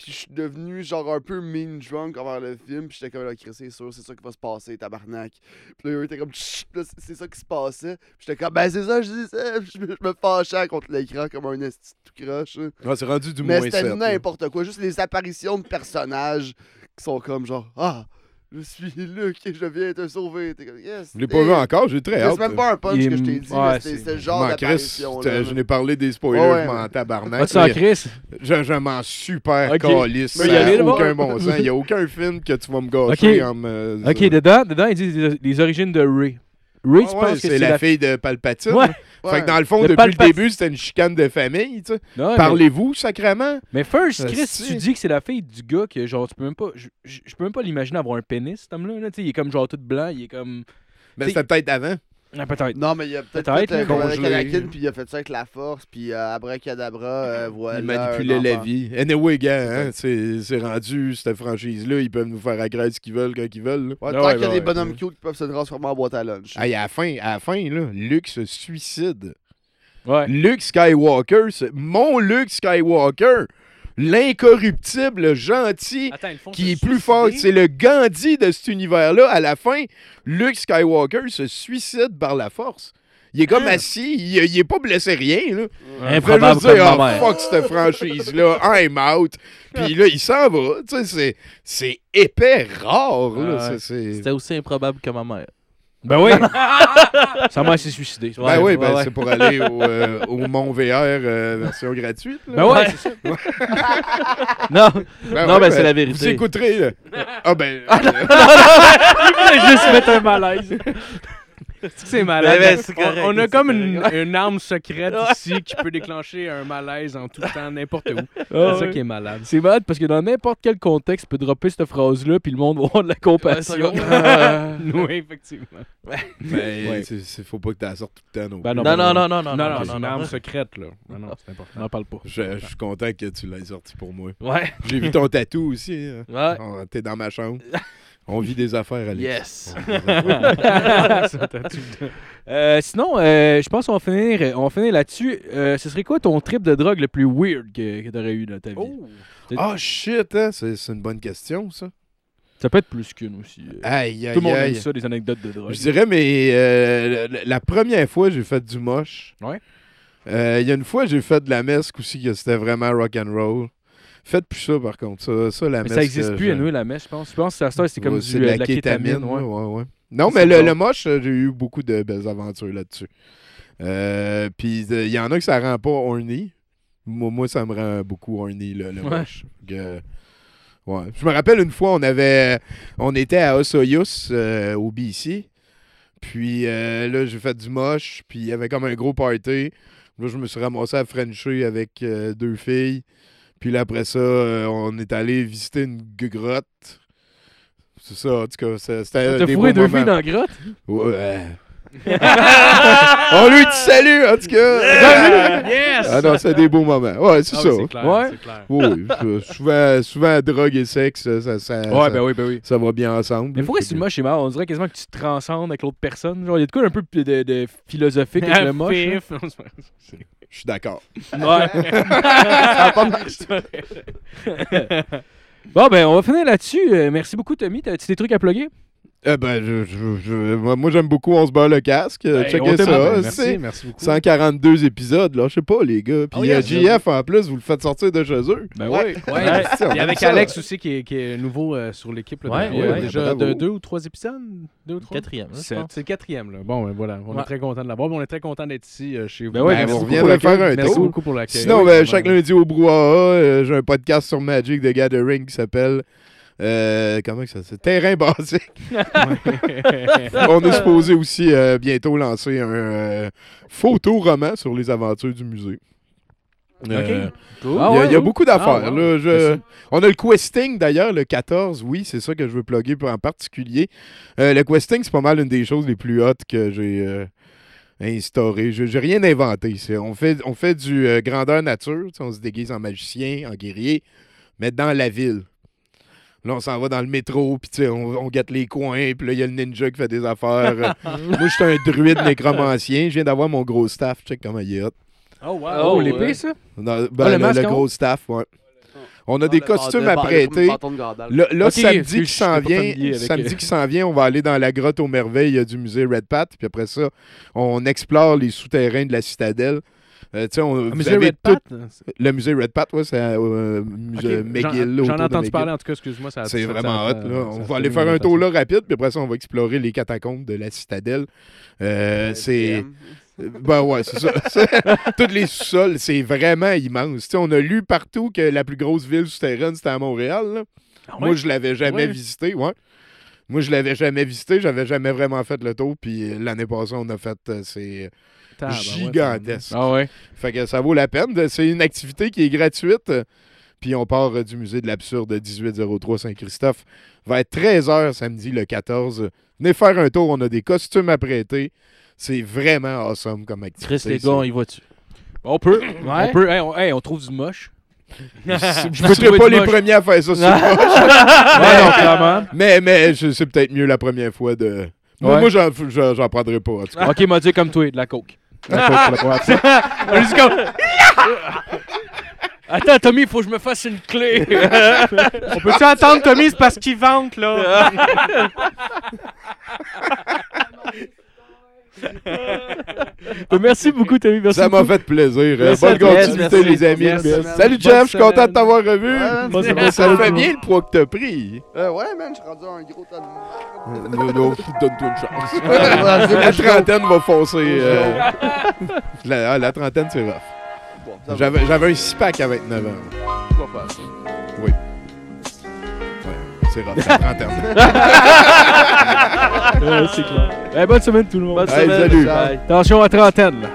Puis je suis devenu genre un peu mean drunk envers le film. Puis j'étais comme là, Chris, c'est sûr, c'est ça qui va se passer, tabarnak. Puis là, eux étaient comme, c'est- ça qui se passait. Puis j'étais comme, ben c'est ça, je dis ça. Puis je me, fâchais contre l'écran comme un esti tout croche. Ah, c'est rendu du Mais c'était 7. là. n'importe quoi. Juste les apparitions de personnages qui sont comme genre, ah, je suis Luc et je viens te sauver. T'es comme, yes. Je l'ai pas vu encore, j'ai très hâte. C'est même pas un punch Il- que je t'ai dit, ouais, mais c'était c'est- le genre d'apparition. je n'ai parlé des spoilers, Ouais, ouais. je m'en tabarnak. Mais Chris? Je, je m'en super Ok. calisse. Mais Ça y aller, n'a là-bas? aucun bon sens. Il n'y a aucun film que tu vas me gâcher Ok. en me... Ok, dedans, dedans, ils disent les, origines de Ray. Ray, Ah tu ouais, penses que c'est la, fille de Palpatine? Ouais. Fait que dans le fond, De depuis le début, c'était une chicane de famille. tu sais. Mais- Parlez-vous, sacrément? Mais first, Euh, Chris, si. tu dis que c'est la fille du gars que genre tu peux même pas. Je, je- peux même pas l'imaginer avoir un pénis, cet homme-là. Là, Tu sais, il est comme genre tout blanc, il est comme. Mais T'sais- c'était peut-être avant. Ah, peut-être. Non, mais il a peut-être Peut-être, fait euh, avec. Anakin, puis il a fait ça avec la force, puis euh, abracadabra, euh, voilà. Il manipulait la vie. Anyway, gars, hein, c'est c'est rendu, cette franchise-là, ils peuvent nous faire agréer ce qu'ils veulent quand ils veulent. Ouais, tant ouais, qu'il y a ouais, des ouais. bonhommes cute qui peuvent se transformer en boîte à lunch. Hey, à la fin, à la fin là, Luke se suicide. Ouais. Luke Skywalker, c'est- mon Luke Skywalker, l'incorruptible, le gentil, Attends, ils font qui est plus fort, c'est le Gandhi de cet univers-là. À la fin, Luke Skywalker se suicide par la force. Il est comme Hein? assis, il, il est pas blessé rien. Là. Il fait Improbable juste dire, comme oh, ma mère. fuck cette franchise-là, I'm out. Puis là, il s'en va. Tu sais, c'est- c'est épais, rare. Ah ouais. C'était aussi improbable que ma mère. Ben oui! Sa mère s'est suicidée. Ben Ouais, oui, ben, ouais. c'est pour aller au, euh, au Mont VR euh, version gratuite. là. Ben c'est ça. Non, Ben non, ouais, ben, c'est la vérité. Vous écouterez. là. Ah ben. Il voulait juste mettre un malaise. C'est malade. Ben, ben, On- a comme une, une arme secrète ici qui peut déclencher un malaise en tout temps, n'importe où. Ah c'est ça qui est malade. C'est malade parce que dans n'importe quel contexte, tu peux dropper cette phrase-là puis le monde va avoir de la compassion. oui, effectivement. Ben, Ouais. c'est- c'est- faut pas que tu la sortes tout le temps. non Ben. Non, ben non, non, non, non, Non, non, non, c'est une non. arme secrète, là. Non, non, c'est important. On n'en parle pas. Je, je suis content que tu l'aies sorti pour moi. Ouais, J'ai vu ton tatou aussi. hein. ouais. Oh, T'es dans ma chambre. On vit des affaires, Alex. Yes. Euh, sinon, euh, je pense qu'on va finir, on va finir là-dessus. Euh, ce serait quoi ton trip de drogue le plus weird que, que t'aurais eu dans ta vie? Ah, shit, hein? c'est une bonne question, ça. Ça peut être plus qu'une aussi. Aïe, aïe, Tout le monde aime ça, des anecdotes de drogue. Je dirais, mais euh, la, la première fois, j'ai fait du moche. Ouais. Euh, Il y a une fois, j'ai fait de la mesque aussi, que c'était vraiment rock and roll. Faites plus ça, par contre. Ça, ça la Mais ça existe euh, plus, à nous, la mèche, je pense. Je pense que ça, c'est comme Ouais, du, c'est euh, de de la, la kétamine. kétamine. ouais. ouais. Non, mais le, moche, euh, j'ai eu beaucoup de belles aventures là-dessus. Euh, Puis euh, il y en a que ça rend pas horny. Moi, moi, ça me rend beaucoup horny, le, moche. Que-. Je me rappelle une fois, on avait, on était à Osoyus, euh, au BC. Puis euh, là, j'ai fait du moche. Puis il y avait comme un gros party. Là, je me suis ramassé à Frencher avec euh, deux filles. Puis là, après ça, euh, on est allé visiter une grotte. C'est ça, en tout cas, ça- c'était T'as fourré deux moments. filles dans la grotte? Ouais. on lui dit salut, en tout cas. yes! Ah non, c'est des beaux moments. Ouais, c'est Ah ça. oui, c'est clair, ouais. clair. Oui, oui. souvent, souvent, drogue et sexe, ça, ça, Ouais, ça, ben oui, ben oui. ça va bien ensemble. Mais pourquoi c'est moche et mal? On dirait quasiment que tu te transcendes avec l'autre personne. Genre, il y a de quoi un peu de, de philosophique avec le moche. Je suis d'accord. Ouais. ça a pas marché. bon, ben, on va finir là-dessus. Euh, merci beaucoup, Tommy. T'as-tu des trucs à plugger? Eh ben, je, je- je- moi, j'aime beaucoup On se bat le casque. Ben, Checkez ça. Ben, c'est Merci, merci beaucoup. 142 épisodes, là, je sais pas, les gars. Puis Oh, yes, euh, JF, en plus, vous le faites sortir de chez eux. Ben oui. Ouais, Ouais. aime avec ça. Alex aussi qui est, qui est nouveau euh, sur l'équipe. Ouais, euh, ouais, déjà de deux ou trois épisodes? Deux ou trois? Quatrième, C'est le quatrième. Là. Bon, ben voilà. On est très content de l'avoir. On est très content d'être ici euh, chez vous. Ben ouais, Ben, merci on faire un Merci tour. beaucoup pour l'accueil. Sinon, chaque lundi au Brouhaha, j'ai un podcast sur Magic the Gathering qui s'appelle. Euh, comment que ça s'appelle? Terrain basique. On est supposé aussi euh, bientôt lancer un euh, photo-roman sur les aventures du musée. Euh, Cool. il y a, Ah ouais, il y a oui. beaucoup d'affaires. Ah, ouais. là. Je- on a le questing d'ailleurs, le 14. Oui, c'est ça que je veux plugger pour- en particulier. Euh, le questing, c'est pas mal une des choses les plus hautes que j'ai euh, instaurées. Je J'ai rien inventé. On fait, on fait du grandeur nature. On se déguise en magicien, en guerrier, mais dans la ville. Là, on s'en va dans le métro, puis tu sais, on, on guette les coins, puis là, il y a le ninja qui fait des affaires. Moi, je suis un druide nécromancien. Je viens d'avoir mon gros staff. Check comment il est hot. Oh, wow. Oh, Oh, l'épée, ouais. ça? Non, ben, Ah, le gros staff, ouais. On a des Le bâton- costumes à prêter. Là, samedi qui s'en vient, samedi qui s'en vient, on va aller dans la grotte aux merveilles du musée Red Pat, puis après ça, on explore les souterrains de la citadelle. Euh, on, Ah, vous Musée avez Red tout- Pat? le musée Red Pat, ouais, c'est euh, musée j'en- McGill. J'en ai entendu parler, en tout cas, excuse-moi. C'est vraiment hot. Là. On va aller faire un tour là rapide, puis après ça, on va explorer les catacombes de la citadelle. Euh, c'est. Ben ouais, c'est ça. Tous les sous-sols, c'est vraiment immense. On a lu partout que la plus grosse ville souterraine, c'était à Montréal. là. Moi, je l'avais jamais Ouais. visité, ouais. Moi, je l'avais jamais visité, j'avais jamais vraiment fait le tour. Puis euh, l'année passée, on a fait. euh, c'est gigantesque. Ah ouais. Fait que ça vaut la peine. C'est une activité qui est gratuite. Puis on part euh, du musée de l'absurde 1803 Saint-Christophe vers 13h samedi le 14. Venez faire un tour, on a des costumes à prêter. C'est vraiment awesome comme activité. Chris, les gars, on y va-tu? On peut. On peut. Hey, on, hey, on trouve du moche. Je ne serai trouver pas les moche. premiers à faire ça sur clairement. Mais, mais c'est peut-être mieux la première fois de. Moi, Ouais. moi, j'en, j'en- j'en prendrai pas, en tout cas. Ok, m'a dit comme toi, de la coke. On est juste comme. Attends, Tommy, il faut que je me fasse une clé. On peut-tu attendre, Tommy? C'est parce qu'il vante, là? Merci beaucoup, Tommy. Merci Ça m'a fait plaisir. Euh, Merci bonne continuité, les amis. Salut, Bonne Jeff. Je suis content de t'avoir revu. Ouais, Bon, c'est bon, ça fait bien le poids que t'as pris. Euh, ouais, man, je suis rendu un gros tas de merde. Non, non, Donne-toi une chance. La trentaine va foncer. euh, la, ah, la trentaine, c'est rough. J'avais, un 6-pack à 29 ans. C'est rough, la trentaine. Ouais, c'est clair. Eh, bonne semaine, tout le monde. Bonne Hey, semaine. salut. Bye. Attention à trentaine, là.